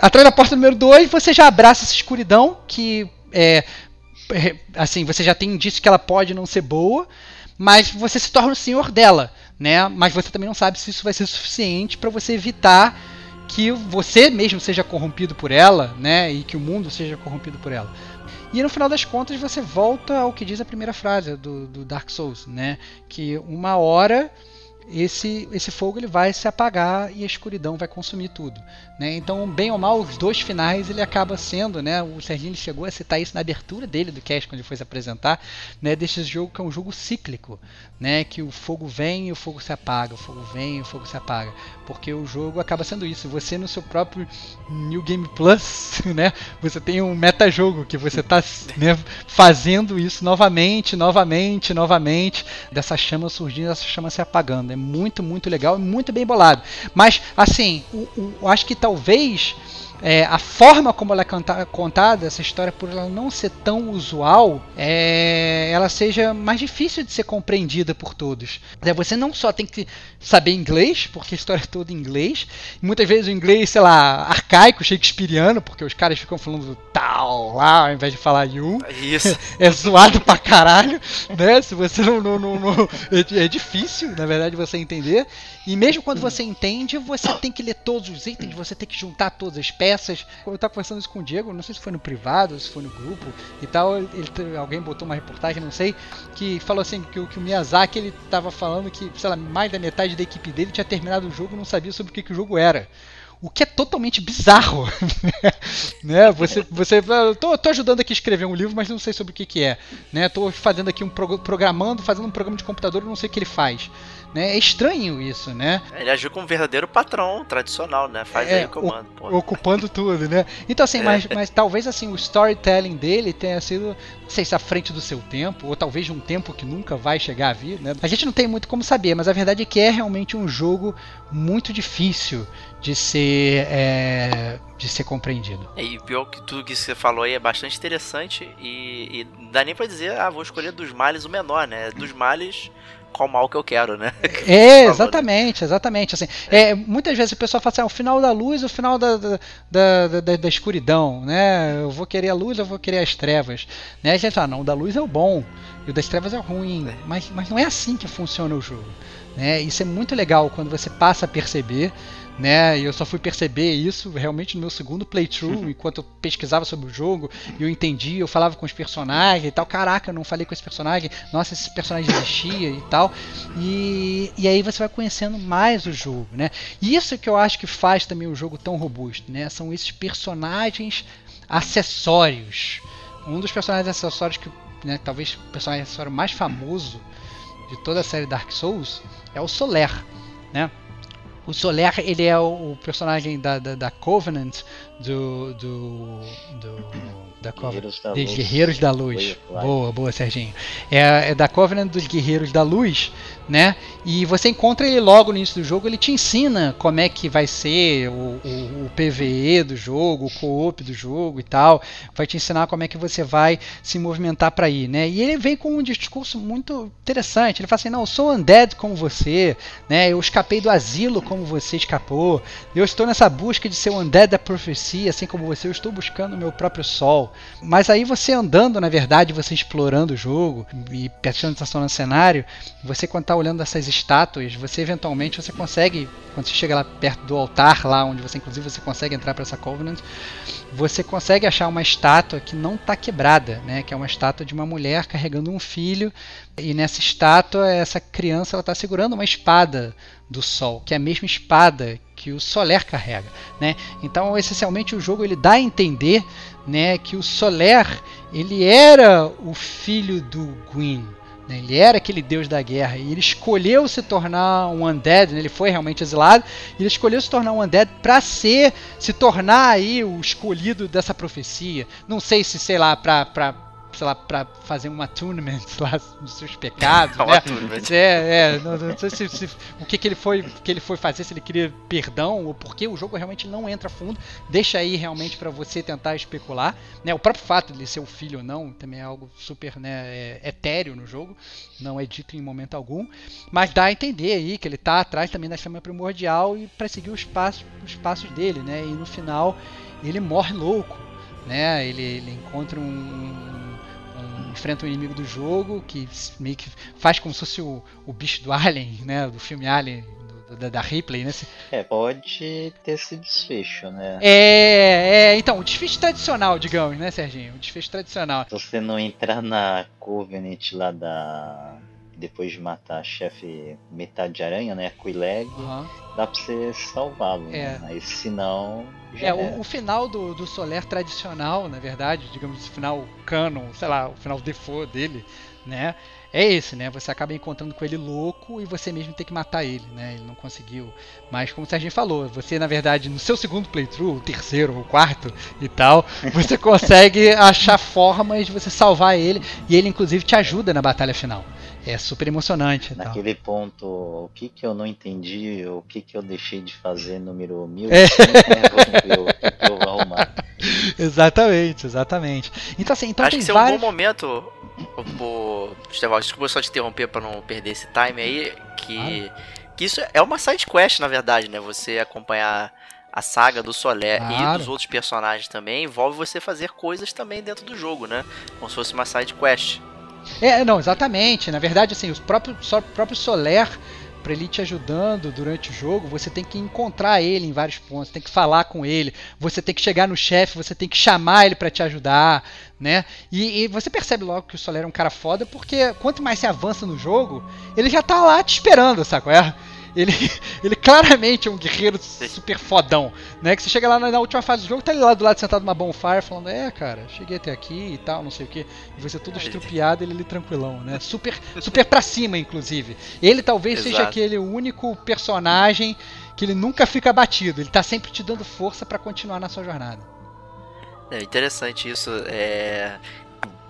Atrás da porta número 2 você já abraça essa escuridão que é, assim, você já tem indício que ela pode não ser boa, mas você se torna o senhor dela, né? Mas você também não sabe se isso vai ser suficiente para você evitar que você mesmo seja corrompido por ela, né? E que o mundo seja corrompido por ela. E no final das contas você volta ao que diz a primeira frase do, do Dark Souls, né? Que uma hora esse, esse fogo ele vai se apagar e a escuridão vai consumir tudo. Né? Então, bem ou mal, os dois finais ele acaba sendo, né? O Serginho chegou a citar isso na abertura dele do cast quando ele foi se apresentar, né? Desse jogo que é um jogo cíclico, né? Que o fogo vem e o fogo se apaga, o fogo vem e o fogo se apaga, porque o jogo acaba sendo isso. Você no seu próprio New Game Plus, né? Você tem um metajogo que você está né, fazendo isso novamente, novamente, novamente, dessa chama surgindo, dessa chama se apagando. É muito, muito legal, muito bem bolado. Mas assim, o, o, acho que talvez é, a forma como ela é contada, essa história, por ela não ser tão usual, é, ela seja mais difícil de ser compreendida por todos. É, você não só tem que saber inglês, porque a história é toda em inglês, muitas vezes o inglês, sei lá, arcaico, shakespeariano, porque os caras ficam falando tal lá, ao invés de falar you. Isso. é zoado pra caralho, né? Se você não. não, não, não é, é difícil, na verdade, você entender. E mesmo quando você entende, você tem que ler todos os itens, você tem que juntar todas as peças. Eu estava conversando isso com o Diego, não sei se foi no privado, se foi no grupo e tal. Ele, alguém botou uma reportagem, não sei, que falou assim que, que o Miyazaki ele estava falando que, sei lá, mais da metade da equipe dele tinha terminado o jogo e não sabia sobre o que, que o jogo era o que é totalmente bizarro. né? Você, você, tô, tô, ajudando aqui a escrever um livro, mas não sei sobre o que, que é. Né? Tô fazendo aqui um programando, fazendo um programa de computador e não sei o que ele faz. Né? É estranho isso, né? Ele agiu como um verdadeiro patrão tradicional, né? Faz é, aí o comando. O, ocupando tudo, né? Então, assim, é. mas, mas talvez assim, o storytelling dele tenha sido, não sei se à frente do seu tempo, ou talvez de um tempo que nunca vai chegar a vir, né? A gente não tem muito como saber, mas a verdade é que é realmente um jogo muito difícil de ser é, de ser compreendido. É, e pior que tudo que você falou aí é bastante interessante e, e dá nem para dizer, ah, vou escolher dos males o menor, né? Dos males qual mal que eu quero, né? É, exatamente, exatamente. Assim, é. muitas vezes o pessoal fala assim, ah, o final da luz o final da, da, da, da, da escuridão, né? Eu vou querer a luz, eu vou querer as trevas. Né? A gente fala, não, o da luz é o bom e o das trevas é o ruim. É. Mas, mas não é assim que funciona o jogo. Né? Isso é muito legal quando você passa a perceber né? E eu só fui perceber isso realmente no meu segundo playthrough, enquanto eu pesquisava sobre o jogo, e eu entendi, eu falava com os personagens e tal. Caraca, eu não falei com esse personagem, nossa, esse personagem existia e tal. E, e aí você vai conhecendo mais o jogo, né? E isso que eu acho que faz também o jogo tão robusto, né? São esses personagens acessórios. Um dos personagens acessórios que, né, talvez o personagem acessório mais famoso de toda a série Dark Souls é o Soler, né? O Soler, ele é o, o personagem da, da, da, Covenant do, do, do da Guerreiros da dos Luz. Guerreiros da Luz. Boa, boa, Serginho. É, é, da Covenant dos Guerreiros da Luz, né? E você encontra ele logo no início do jogo, ele te ensina como é que vai ser o, o, o PVE do jogo, o co-op do jogo e tal. Vai te ensinar como é que você vai se movimentar para ir, né? E ele vem com um discurso muito interessante. Ele fala assim: "Não, eu sou undead como você, né? Eu escapei do asilo como você escapou. Eu estou nessa busca de ser o undead da profecia, assim como você. Eu estou buscando o meu próprio sol." Mas aí você andando, na verdade, você explorando o jogo e prestando atenção no cenário, você quando está olhando essas estátuas, você eventualmente você consegue, quando você chega lá perto do altar, lá onde você inclusive você consegue entrar para essa Covenant, você consegue achar uma estátua que não está quebrada, né? Que é uma estátua de uma mulher carregando um filho e nessa estátua essa criança ela está segurando uma espada do sol, que é a mesma espada que o Soler carrega, né? Então, essencialmente o jogo ele dá a entender, né, que o Soler ele era o filho do Gwyn, né? ele era aquele deus da guerra e ele escolheu se tornar um undead, né? ele foi realmente exilado, e ele escolheu se tornar um undead para ser, se tornar aí o escolhido dessa profecia. Não sei se, sei lá, para sei lá, pra fazer um attunement lá dos seus pecados, né? É, é, não, não sei se, se, o que, que ele foi que ele foi fazer, se ele queria perdão ou porque o jogo realmente não entra fundo, deixa aí realmente para você tentar especular, né? O próprio fato de ele ser o filho ou não também é algo super, né, é, etéreo no jogo, não é dito em momento algum, mas dá a entender aí que ele tá atrás também da chama primordial e para seguir os passos, os passos dele, né? E no final ele morre louco, né? Ele, ele encontra um enfrenta um inimigo do jogo que meio que faz como se fosse o, o bicho do Alien, né? Do filme Alien, da, da Ripley, né? É, pode ter esse desfecho, né? É, é, então, o desfecho tradicional, digamos, né, Serginho? O desfecho tradicional. Se você não entrar na Covenant lá da depois de matar chefe metade de aranha, né? Quileg, Uhum. dá pra você salvá-lo. É. Né? Aí se não. É, o, o final do, do Soler tradicional, na verdade, digamos, o final canon, sei lá, o final default dele, né? É esse, né? Você acaba encontrando com ele louco e você mesmo tem que matar ele, né? Ele não conseguiu. Mas como o Serginho falou, você, na verdade, no seu segundo playthrough, o terceiro ou o quarto e tal, você consegue achar formas de você salvar ele e ele, inclusive, te ajuda na batalha final. É super emocionante e tal. Naquele ponto, o que que eu não entendi, o que que eu deixei de fazer número mil, É. ver o que que eu vou arrumar. Exatamente, exatamente. Então, assim, então Acho tem que esse é um vários... bom momento, o Estevão, desculpa só te interromper pra não perder esse time aí, que, que isso é uma side quest, na verdade, né? Você acompanhar a saga do Solé e Claro. dos outros personagens também envolve você fazer coisas também dentro do jogo, né? Como se fosse uma side quest. É, não, exatamente. Na verdade, assim, o próprio, só, o próprio Soler, pra ele te ajudando durante o jogo, você tem que encontrar ele em vários pontos, tem que falar com ele, você tem que chegar no chefe, você tem que chamar ele pra te ajudar, né? E, e você percebe logo que o Soler é um cara foda, porque quanto mais você avança no jogo, ele já tá lá te esperando, saco? É? Ele, ele claramente é um guerreiro super fodão, né? Que você chega lá na, na última fase do jogo, tá ele lá do lado sentado numa bonfire falando, é, cara, cheguei até aqui e tal, não sei o que. E você todo estrupiado, ele ali tranquilão, né? Super, super pra cima, inclusive. Ele talvez seja Exato. aquele único personagem que ele nunca fica abatido. Ele tá sempre te dando força pra continuar na sua jornada. É interessante isso. É...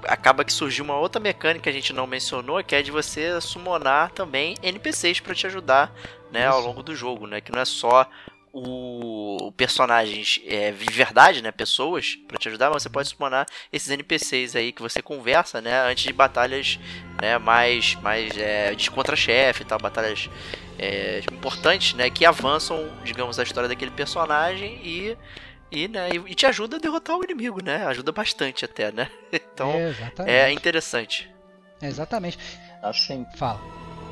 Acaba que surgiu uma outra mecânica que a gente não mencionou, que é de você summonar também NPCs pra te ajudar né, ao longo do jogo, né? Que não é só o personagens é, de verdade, né? Pessoas pra te ajudar, mas você pode summonar esses NPCs aí que você conversa, né? Antes de batalhas né, mais, mais é, de contra-chefe e tal, batalhas é, importantes, né? Que avançam, digamos, a história daquele personagem e e, né, e te ajuda a derrotar o inimigo, né? Ajuda bastante até, né? Então é, é interessante. É, exatamente. Assim, Fala.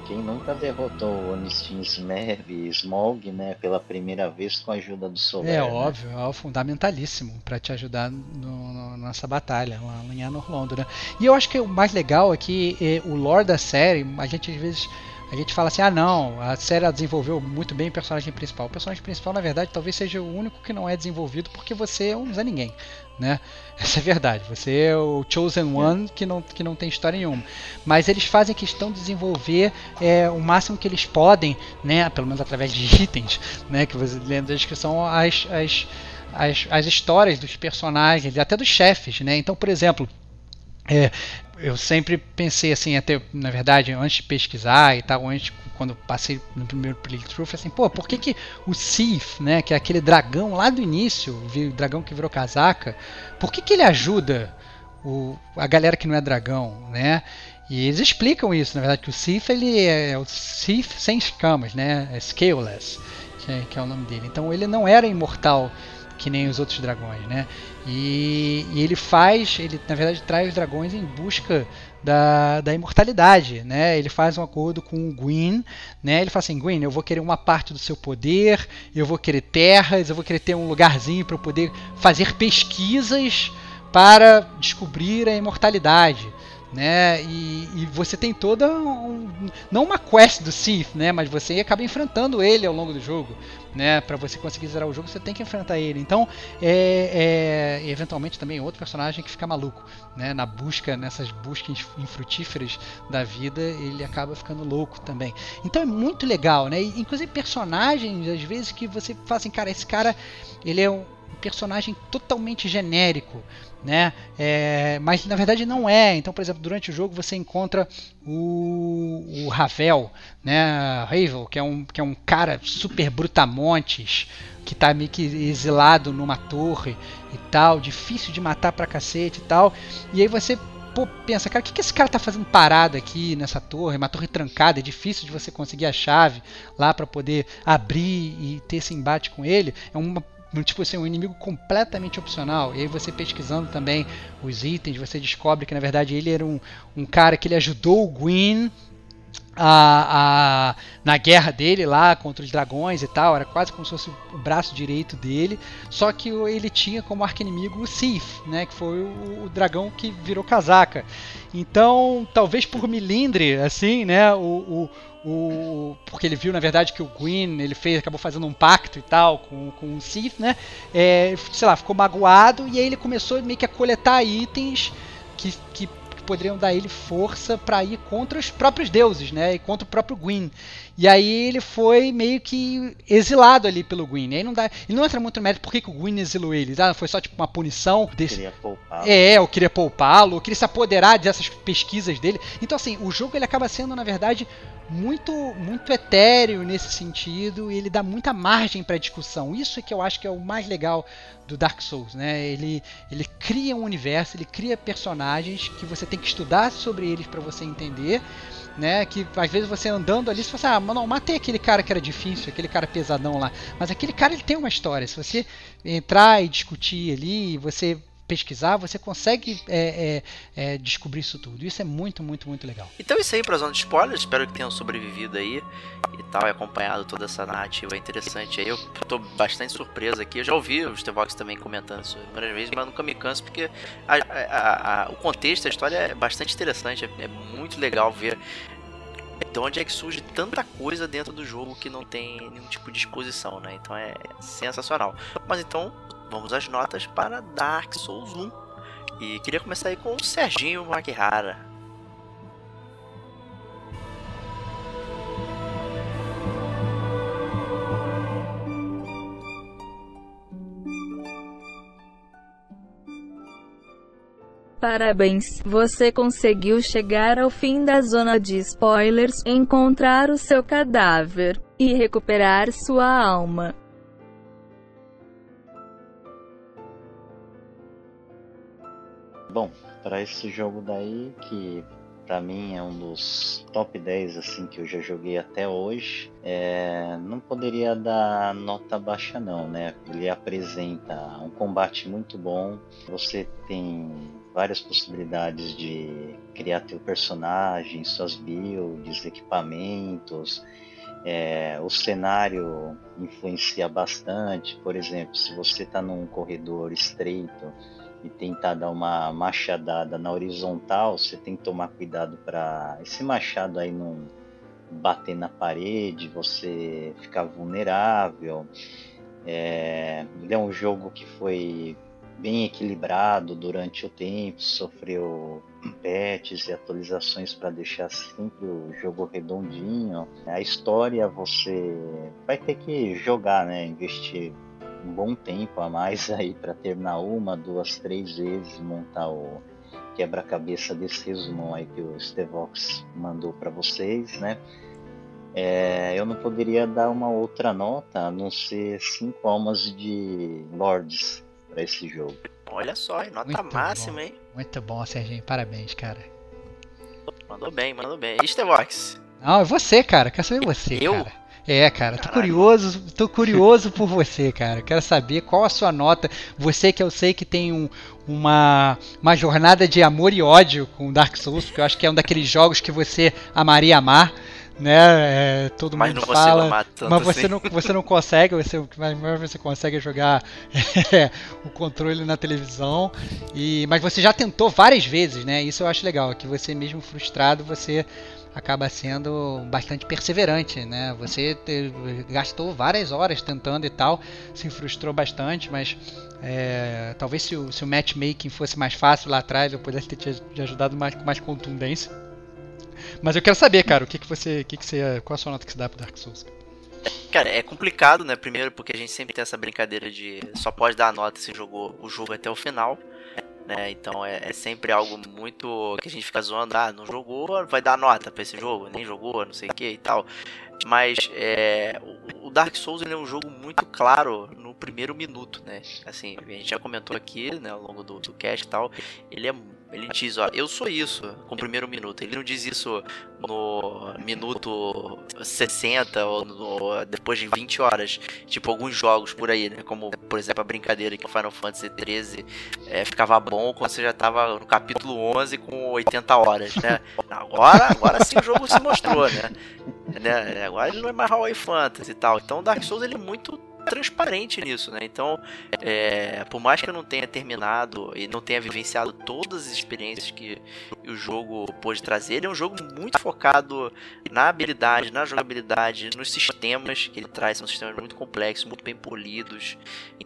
quem nunca derrotou o Onistin Smerv e Smog, né, pela primeira vez com a ajuda do Soler, É né? óbvio, é o fundamentalíssimo pra te ajudar no- no- nessa batalha lá em Anor Londo, né? E eu acho que o mais legal é que eh, o lore da série, a gente às vezes a gente fala assim, ah não, a série desenvolveu muito bem o personagem principal. O personagem principal, na verdade, talvez seja o único que não é desenvolvido porque você é um Zé Ninguém, né? Essa é a verdade. Você é o Chosen One que não, que não tem história nenhuma. Mas eles fazem questão de desenvolver é, o máximo que eles podem, né? Pelo menos através de itens, né? Que você lendo da descrição, as, as, as, as histórias dos personagens até dos chefes, né? Então, por exemplo, é, eu sempre pensei assim, até na verdade, antes de pesquisar e tal, antes quando passei no primeiro playthrough, falei assim, pô, por que, que o Sif, né, que é aquele dragão lá do início, o dragão que virou casaca, por que, que ele ajuda o, a galera que não é dragão, né? E eles explicam isso, na verdade, que o Sif ele é o Sif sem escamas, né? É Scaleless, que é, que é o nome dele. Então ele não era imortal que nem os outros dragões, né? E, e ele faz, ele na verdade traz os dragões em busca da, da imortalidade, né? Ele faz um acordo com o Gwyn, né? Ele fala assim, Gwyn, eu vou querer uma parte do seu poder, eu vou querer terras, eu vou querer ter um lugarzinho para eu poder fazer pesquisas para descobrir a imortalidade. Né? E, e você tem toda um, não uma quest do Sith, né? Mas você acaba enfrentando ele ao longo do jogo, né? Para você conseguir zerar o jogo, você tem que enfrentar ele. Então, é, é eventualmente também outro personagem que fica maluco, né? Na busca, nessas buscas infrutíferas da vida, ele acaba ficando louco também. Então é muito legal, né? E, inclusive personagens às vezes que você fala assim, cara, esse cara, ele é um personagem totalmente genérico, né? É, mas na verdade não é. Então, por exemplo, durante o jogo você encontra o, o Ravel, né? Ravel, que é um que é um cara super brutamontes, que tá meio que exilado numa torre e tal, difícil de matar pra cacete e tal. E aí você pô, pensa, cara, o que, que esse cara tá fazendo parado aqui nessa torre? Uma torre trancada, é difícil de você conseguir a chave lá para poder abrir e ter esse embate com ele. É uma tipo assim, um inimigo completamente opcional. E aí você pesquisando também os itens, você descobre que na verdade ele era um, um cara que ele ajudou o Gwyn a, a, na guerra dele lá contra os dragões e tal, era quase como se fosse o braço direito dele, só que ele tinha como arqui-inimigo o Sif, né, que foi o, o, dragão que virou casaca. Então, talvez por milindre, assim, né, o, o, o, porque ele viu na verdade que o Gwyn ele fez, acabou fazendo um pacto e tal com, com o Sif, né, é, sei lá, ficou magoado e aí ele começou meio que a coletar itens que, que que poderiam dar ele força para ir contra os próprios deuses, né? E contra o próprio Gwyn. E aí ele foi meio que exilado ali pelo Gwyn. E aí não dá, ele não entra muito no mérito por que, que o Gwyn exilou ele. Ah, foi só tipo uma punição desse. Queria poupá-lo. É, eu queria poupá-lo, eu queria se apoderar dessas pesquisas dele. Então assim, o jogo ele acaba sendo na verdade muito muito etéreo nesse sentido e ele dá muita margem para discussão. Isso é que eu acho que é o mais legal do Dark Souls, né? Ele ele cria um universo, ele cria personagens que você tem que estudar sobre eles para você entender né? Que às vezes você andando ali, você fala assim, ah, não, matei aquele cara que era difícil, aquele cara pesadão lá. Mas aquele cara ele tem uma história. Se você entrar e discutir ali, você pesquisar, você consegue é, é, é, descobrir isso tudo. Isso é muito, muito, muito legal. Então isso aí para zona de spoilers. Espero que tenham sobrevivido aí e tal, e acompanhado toda essa narrativa interessante aí. Eu tô bastante surpreso aqui. Eu já ouvi o Stevox também comentando isso várias mas nunca me canso porque a, a, a, o contexto, a história é bastante interessante. É, é muito legal ver de onde é que surge tanta coisa dentro do jogo que não tem nenhum tipo de exposição, né? Então é sensacional. Mas então vamos às notas para Dark Souls 1. E queria começar aí com o Serginho Makihara. Parabéns, você conseguiu chegar ao fim da zona de spoilers, encontrar o seu cadáver e recuperar sua alma. Bom, para esse jogo daí, que para mim é um dos top 10 assim que eu já joguei até hoje, é, não poderia dar nota baixa não, né? Ele apresenta um combate muito bom, você tem várias possibilidades de criar teu personagem, suas builds, equipamentos, é, o cenário influencia bastante, por exemplo, se você está num corredor estreito e tentar dar uma machadada na horizontal, você tem que tomar cuidado para esse machado aí não bater na parede, você ficar vulnerável. É, ele é um jogo que foi bem equilibrado durante o tempo, sofreu patches e atualizações para deixar sempre o jogo redondinho. A história você vai ter que jogar, né? Investir um bom tempo a mais aí para terminar uma, duas, três vezes, montar o quebra-cabeça desse resumão aí que o Stevox mandou para vocês, né? É, eu não poderia dar uma outra nota a não ser cinco almas de Lords para esse jogo. Olha só, nota Muito máxima, bom. hein? Muito bom, Serginho. Parabéns, cara. Mandou bem, mandou bem. E Stevox? Não, é você, cara. Quero saber você, eu? cara. É, cara, tô curioso, tô curioso por você, cara. Quero saber qual a sua nota. Você que eu sei que tem um, uma, uma jornada de amor e ódio com Dark Souls, porque eu acho que é um daqueles jogos que você amaria amar, né? É, todo mas mundo não fala, mas você assim. não, você não consegue, você, mas você consegue jogar é, o controle na televisão. E, mas você já tentou várias vezes, né? Isso eu acho legal, que você mesmo frustrado, você acaba sendo bastante perseverante, né? Você te, gastou várias horas tentando e tal, se frustrou bastante, mas é, talvez se o, se o matchmaking fosse mais fácil lá atrás, eu pudesse ter te ajudado mais, com mais contundência. Mas eu quero saber, cara, o que, que você. Que, que você. Qual a sua nota que você dá pro Dark Souls? Cara, é complicado, né? Primeiro porque a gente sempre tem essa brincadeira de só pode dar a nota se jogou o jogo até o final. Né? Então é, é, sempre algo muito que a gente fica zoando, ah, não jogou, vai dar nota pra esse jogo, nem jogou, não sei o que e tal. Mas é, o Dark Souls ele é um jogo muito claro no primeiro minuto, né? Assim, a gente já comentou aqui, né, ao longo do, do cast e tal. Ele é ele diz, ó, eu sou isso com o primeiro minuto. Ele não diz isso no minuto 60 ou no, depois de 20 horas. Tipo alguns jogos por aí, né? Como, por exemplo, a brincadeira que o Final Fantasy 13 é, ficava bom quando você já tava no capítulo 11 com 80 horas, né? Agora, agora sim o jogo se mostrou, né? né? Agora ele não é mais Hawaii Fantasy e tal. Então Dark Souls ele é muito transparente nisso, né? Então, é, por mais que eu não tenha terminado e não tenha vivenciado todas as experiências que o jogo pôde trazer, ele é um jogo muito focado na habilidade, na jogabilidade, nos sistemas que ele traz, são sistemas muito complexos, muito bem polidos.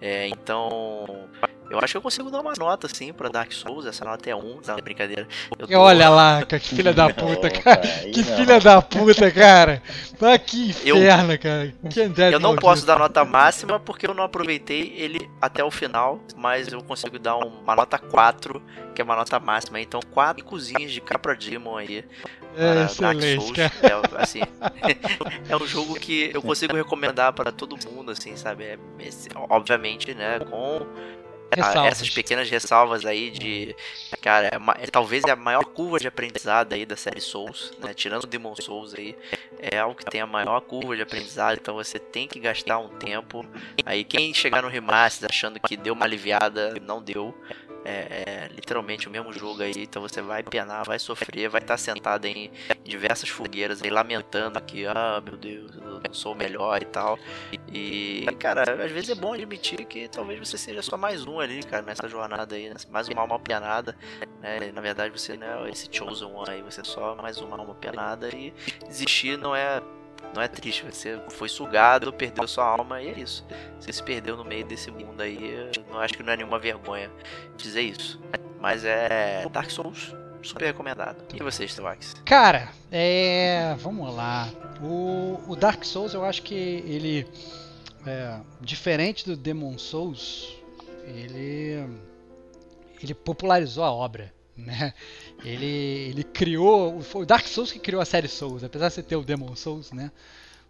É, então, eu acho que eu consigo dar uma nota, assim, pra Dark Souls. Essa nota é 1, tá? Brincadeira. Tô... Olha lá, que filha da puta, cara. que filha da puta, cara. Ah, que inferno, eu, cara. Que eu não posso dar nota máxima porque eu não aproveitei ele até o final, mas eu consigo dar uma nota 4, que é uma nota máxima. Então, 4 cozinhas de Capra Demon aí. É, excelente, Dark Souls. É, assim, é um jogo que eu consigo recomendar para todo mundo, assim, sabe? É, obviamente, né, com Ressalvas. essas pequenas ressalvas aí de. Cara, é, é, talvez é a maior curva de aprendizado aí da série Souls, né? Tirando o Demon Souls aí, é algo que tem a maior curva de aprendizado, então você tem que gastar um tempo. Aí quem chegar no remaster achando que deu uma aliviada, não deu. É, é, literalmente o mesmo jogo aí, então você vai penar, vai sofrer, vai estar sentado em diversas fogueiras aí, lamentando que, ah, meu Deus, eu sou o melhor e tal. E, cara, às vezes é bom admitir que talvez você seja só mais um ali, cara, nessa jornada aí, né? mais uma alma penada, né? Na verdade, você não é esse chosen one aí, você é só mais uma alma penada e desistir não é não é triste, você foi sugado, perdeu sua alma e é isso. Você se perdeu no meio desse mundo aí, não acho que não é nenhuma vergonha dizer isso. Mas é Dark Souls, super recomendado. E você, Stevax? Cara, é. Vamos lá. O, o, Dark Souls, eu acho que ele. É, diferente do Demon Souls, ele. Ele popularizou a obra. Né? Ele, ele criou. Foi o Dark Souls que criou a série Souls, apesar de você ter o Demon Souls, né?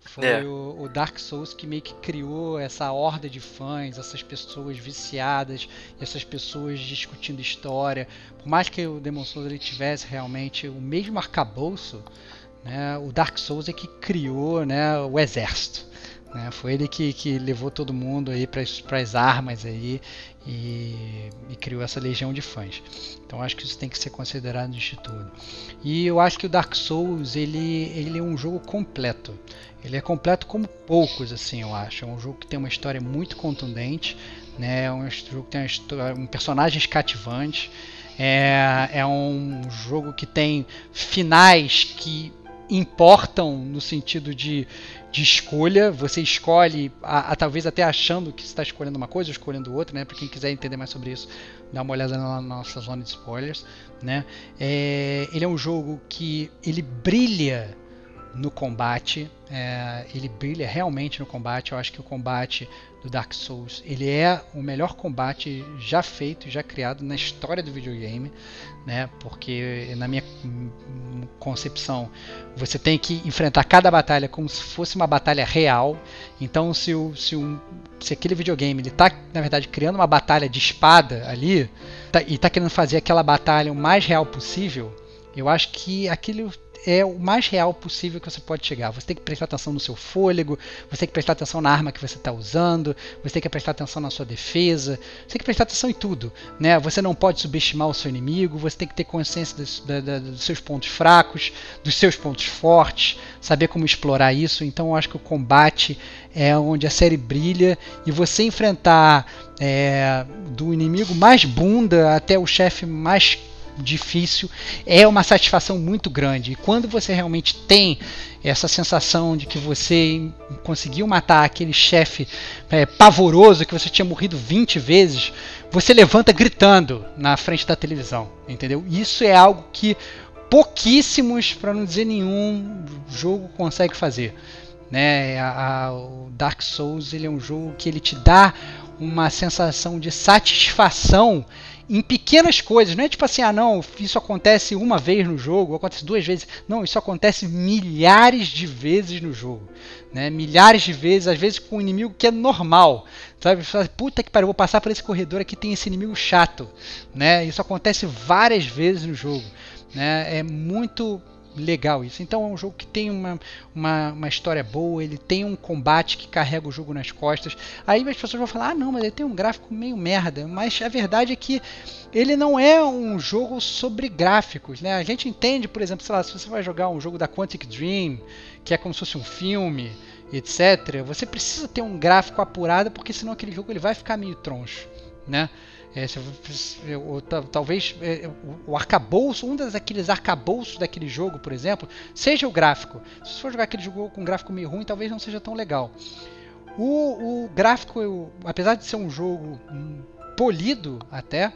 Foi é. o, o, Dark Souls que meio que criou essa horda de fãs, essas pessoas viciadas, essas pessoas discutindo história. Por mais que o Demon Souls ele tivesse realmente o mesmo arcabouço, né, o Dark Souls é que criou né, o exército. Né? Foi ele que, que levou todo mundo aí para as armas aí e, e, criou essa legião de fãs. Então acho que isso tem que ser considerado de tudo. E eu acho que o Dark Souls ele, ele é um jogo completo. Ele é completo como poucos, assim, eu acho. É um jogo que tem uma história muito contundente, né? É um jogo que tem uma história, um personagens cativantes. É, é um jogo que tem finais que importam no sentido de, de escolha. Você escolhe, a, a, talvez até achando que está escolhendo uma coisa ou escolhendo outra, né? Para quem quiser entender mais sobre isso, dá uma olhada na, na nossa zona de spoilers, né? É, ele é um jogo que ele brilha no combate, é, ele brilha realmente no combate. Eu acho que o combate do Dark Souls ele é o melhor combate já feito, já criado na história do videogame, né? Porque na minha concepção você tem que enfrentar cada batalha como se fosse uma batalha real. Então se, o, se, um, se aquele videogame ele está na verdade criando uma batalha de espada ali tá, e está querendo fazer aquela batalha o mais real possível, eu acho que aquilo é o mais real possível que você pode chegar. Você tem que prestar atenção no seu fôlego, você tem que prestar atenção na arma que você está usando, você tem que prestar atenção na sua defesa, você tem que prestar atenção em tudo. Né? Você não pode subestimar o seu inimigo, você tem que ter consciência dos, da, da, dos seus pontos fracos, dos seus pontos fortes, saber como explorar isso. Então eu acho que o combate é onde a série brilha e você enfrentar é, do inimigo mais bunda até o chefe mais difícil, é uma satisfação muito grande. E quando você realmente tem essa sensação de que você conseguiu matar aquele chefe é, pavoroso que você tinha morrido 20 vezes, você levanta gritando na frente da televisão, entendeu? Isso é algo que pouquíssimos, para não dizer nenhum, jogo consegue fazer. Né? A, a, o Dark Souls ele é um jogo que ele te dá uma sensação de satisfação em pequenas coisas. Não é tipo assim, ah, não, isso acontece uma vez no jogo, acontece duas vezes. Não, isso acontece milhares de vezes no jogo. Né? Milhares de vezes, às vezes com um inimigo que é normal. Sabe? Puta que pariu, vou passar por esse corredor aqui, tem esse inimigo chato. Né? Isso acontece várias vezes no jogo. Né? É muito legal isso. Então é um jogo que tem uma, uma, uma, história boa, ele tem um combate que carrega o jogo nas costas. Aí as pessoas vão falar, ah não, mas ele tem um gráfico meio merda. Mas a verdade é que ele não é um jogo sobre gráficos. Né? A gente entende, por exemplo, lá, se você vai jogar um jogo da Quantic Dream, que é como se fosse um filme, etc., você precisa ter um gráfico apurado, porque senão aquele jogo ele vai ficar meio troncho. Né? É, se, ou, talvez é, o arcabouço, um daqueles arcabouços daquele jogo, por exemplo, seja o gráfico. Se for jogar aquele jogo com um gráfico meio ruim, talvez não seja tão legal. O, o gráfico, eu, apesar de ser um jogo hum, polido até,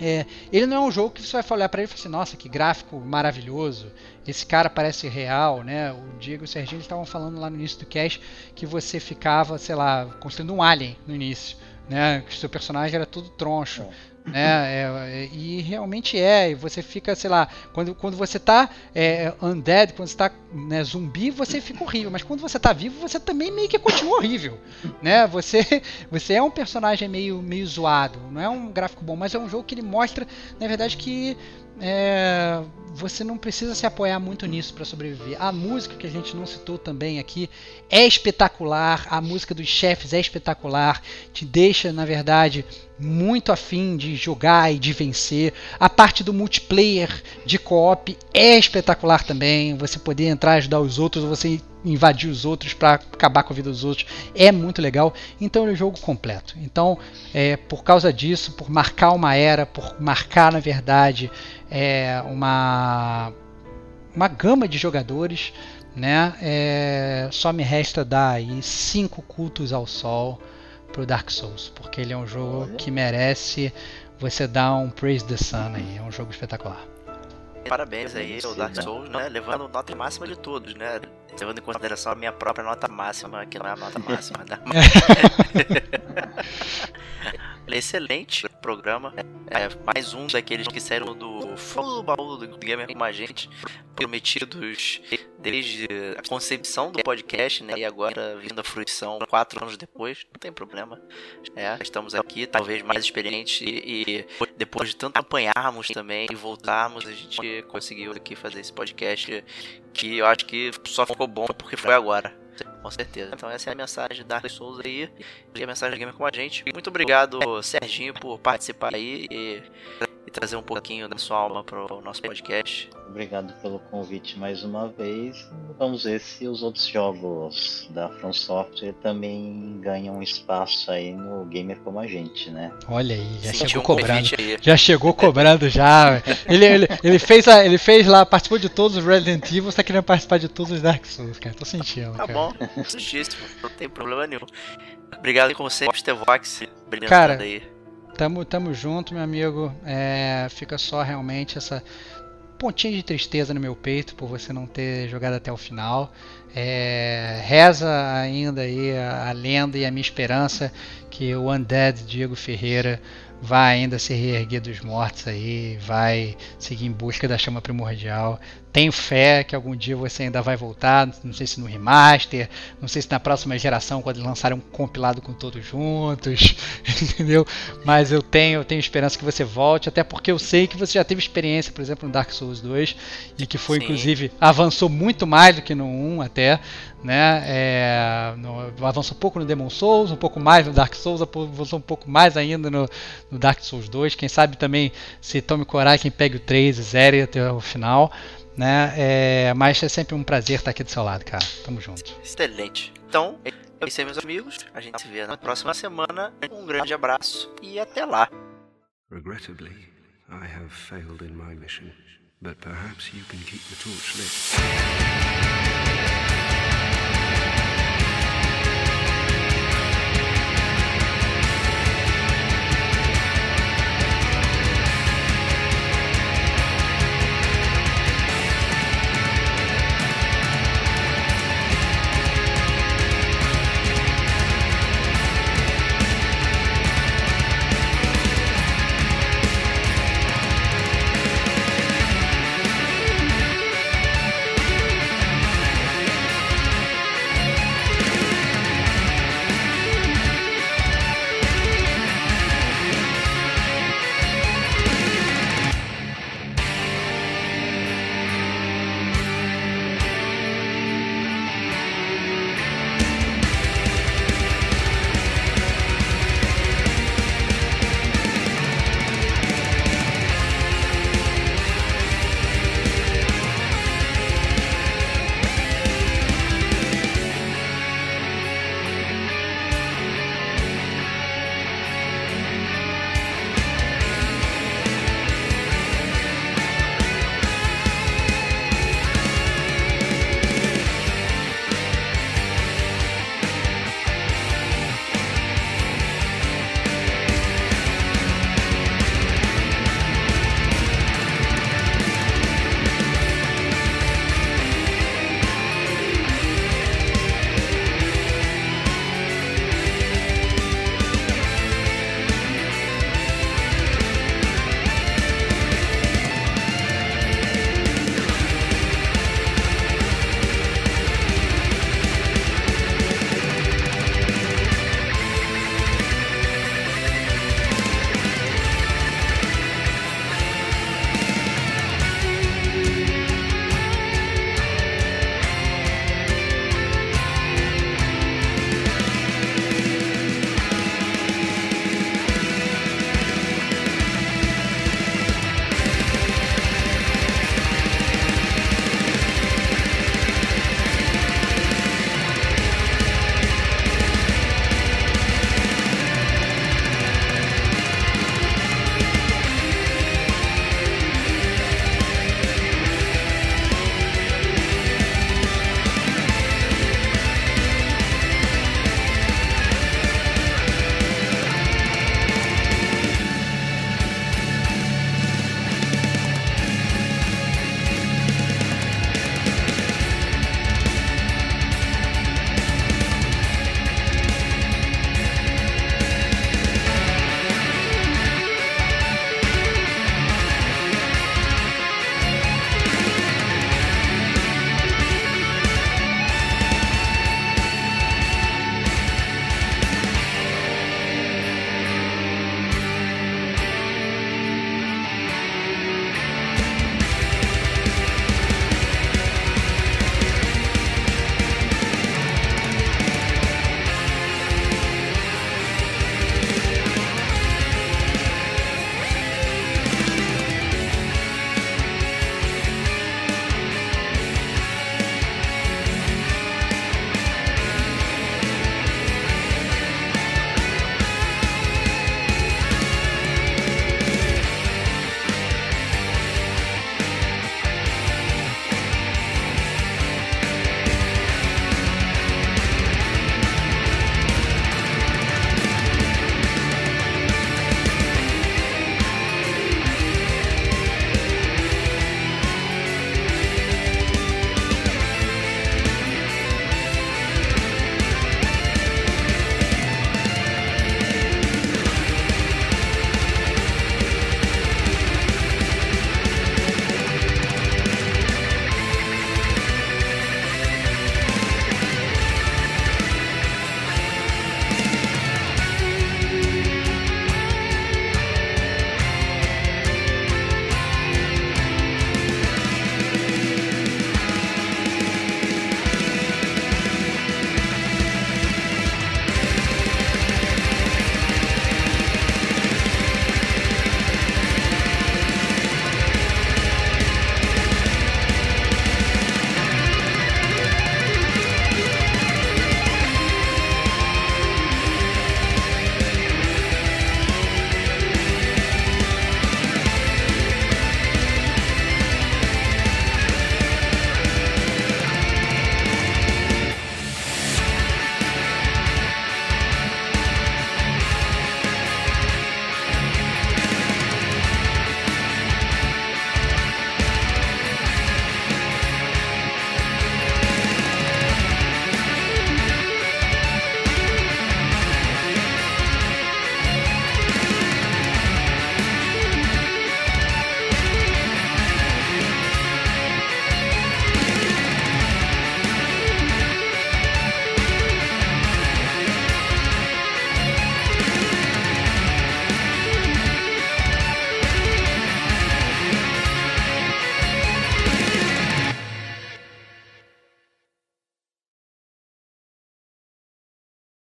é, ele não é um jogo que você vai olhar para ele e falar assim, nossa, que gráfico maravilhoso, esse cara parece real, né? O Diego e o Serginho estavam falando lá no início do cast que você ficava, sei lá, construindo um alien no início né? Que o seu personagem era tudo troncho. É. Né? É, é, e realmente é, e você fica, sei lá, quando, quando você tá é, undead, quando você tá né, zumbi, você fica horrível, mas quando você tá vivo, você também meio que continua horrível, né? Você, você é um personagem meio, meio zoado, não é um gráfico bom, mas é um jogo que ele mostra, na verdade, que é, você não precisa se apoiar muito nisso para sobreviver. A música que a gente não citou também aqui é espetacular, a música dos chefes é espetacular, te deixa, na verdade, muito afim de jogar e de vencer. A parte do multiplayer de co-op é espetacular também, você poder entrar e ajudar os outros, você invadir os outros para acabar com a vida dos outros é muito legal. Então é um jogo completo. Então, é, por causa disso, por marcar uma era, por marcar na verdade é, uma uma gama de jogadores, né? É, só me resta dar aí cinco cultos ao sol pro Dark Souls, porque ele é um jogo que merece você dar um praise the sun aí. É um jogo espetacular. Parabéns aí ao Dark Souls, né? Levando nota máxima de todos, né? Levando em consideração a minha própria nota máxima, que não é a nota máxima da. Excelente programa. É, mais um daqueles que saíram do fundo do baú do Gamer com a gente, prometidos desde a concepção do podcast, né? E agora vindo a fruição quatro anos depois, não tem problema. É, estamos aqui, talvez mais experientes e, e depois de tanto apanharmos também e voltarmos, a gente conseguiu aqui fazer esse podcast que eu acho que só ficou bom porque foi agora. Com certeza. Então essa é a mensagem da Dark Souls aí. E a mensagem do Gamer com a gente. Muito obrigado, Serginho, por participar aí e, e trazer um pouquinho da sua alma para o nosso podcast. Obrigado pelo convite mais uma vez. Vamos ver se os outros jogos da From Software também ganham espaço aí no Gamer como a gente, né? Olha aí, já Sentiu chegou um cobrando. Já chegou cobrando já. Ele, ele, ele, fez a, ele fez lá, participou de todos os Resident Evil, está querendo participar de todos os Dark Souls, cara. Tô sentindo. Tá cara. bom, justíssimo, não tem problema nenhum. Obrigado como sempre, Stevox, brilhante cara, aí. Tamo, tamo junto, meu amigo. É, fica só realmente essa pontinha de tristeza no meu peito por você não ter jogado até o final. É, reza ainda aí a, a, lenda e a minha esperança que o Undead Diego Ferreira vai ainda se reerguer dos mortos aí, vai seguir em busca da chama primordial. Tenho fé que algum dia você ainda vai voltar, não sei se no remaster, não sei se na próxima geração, quando lançarem um compilado com todos juntos, entendeu? Mas eu tenho, eu tenho esperança que você volte, até porque eu sei que você já teve experiência, por exemplo, no Dark Souls 2, e que foi, Sim. inclusive, avançou muito mais do que no 1 até, né? É, no, avançou um pouco no Demon Souls, um pouco mais no Dark Souls, avançou um pouco mais ainda no, no Dark Souls 2. Quem sabe também se tome coragem, quem pegue o 3 e zere até o final. Né? É, mas é sempre um prazer estar aqui do seu lado, cara. Tamo junto. Excelente. Então, é isso aí, meus amigos. A gente se vê na próxima semana. Um grande abraço e até lá. Regrettably, I have failed in my mission, but perhaps you can keep the torch lit.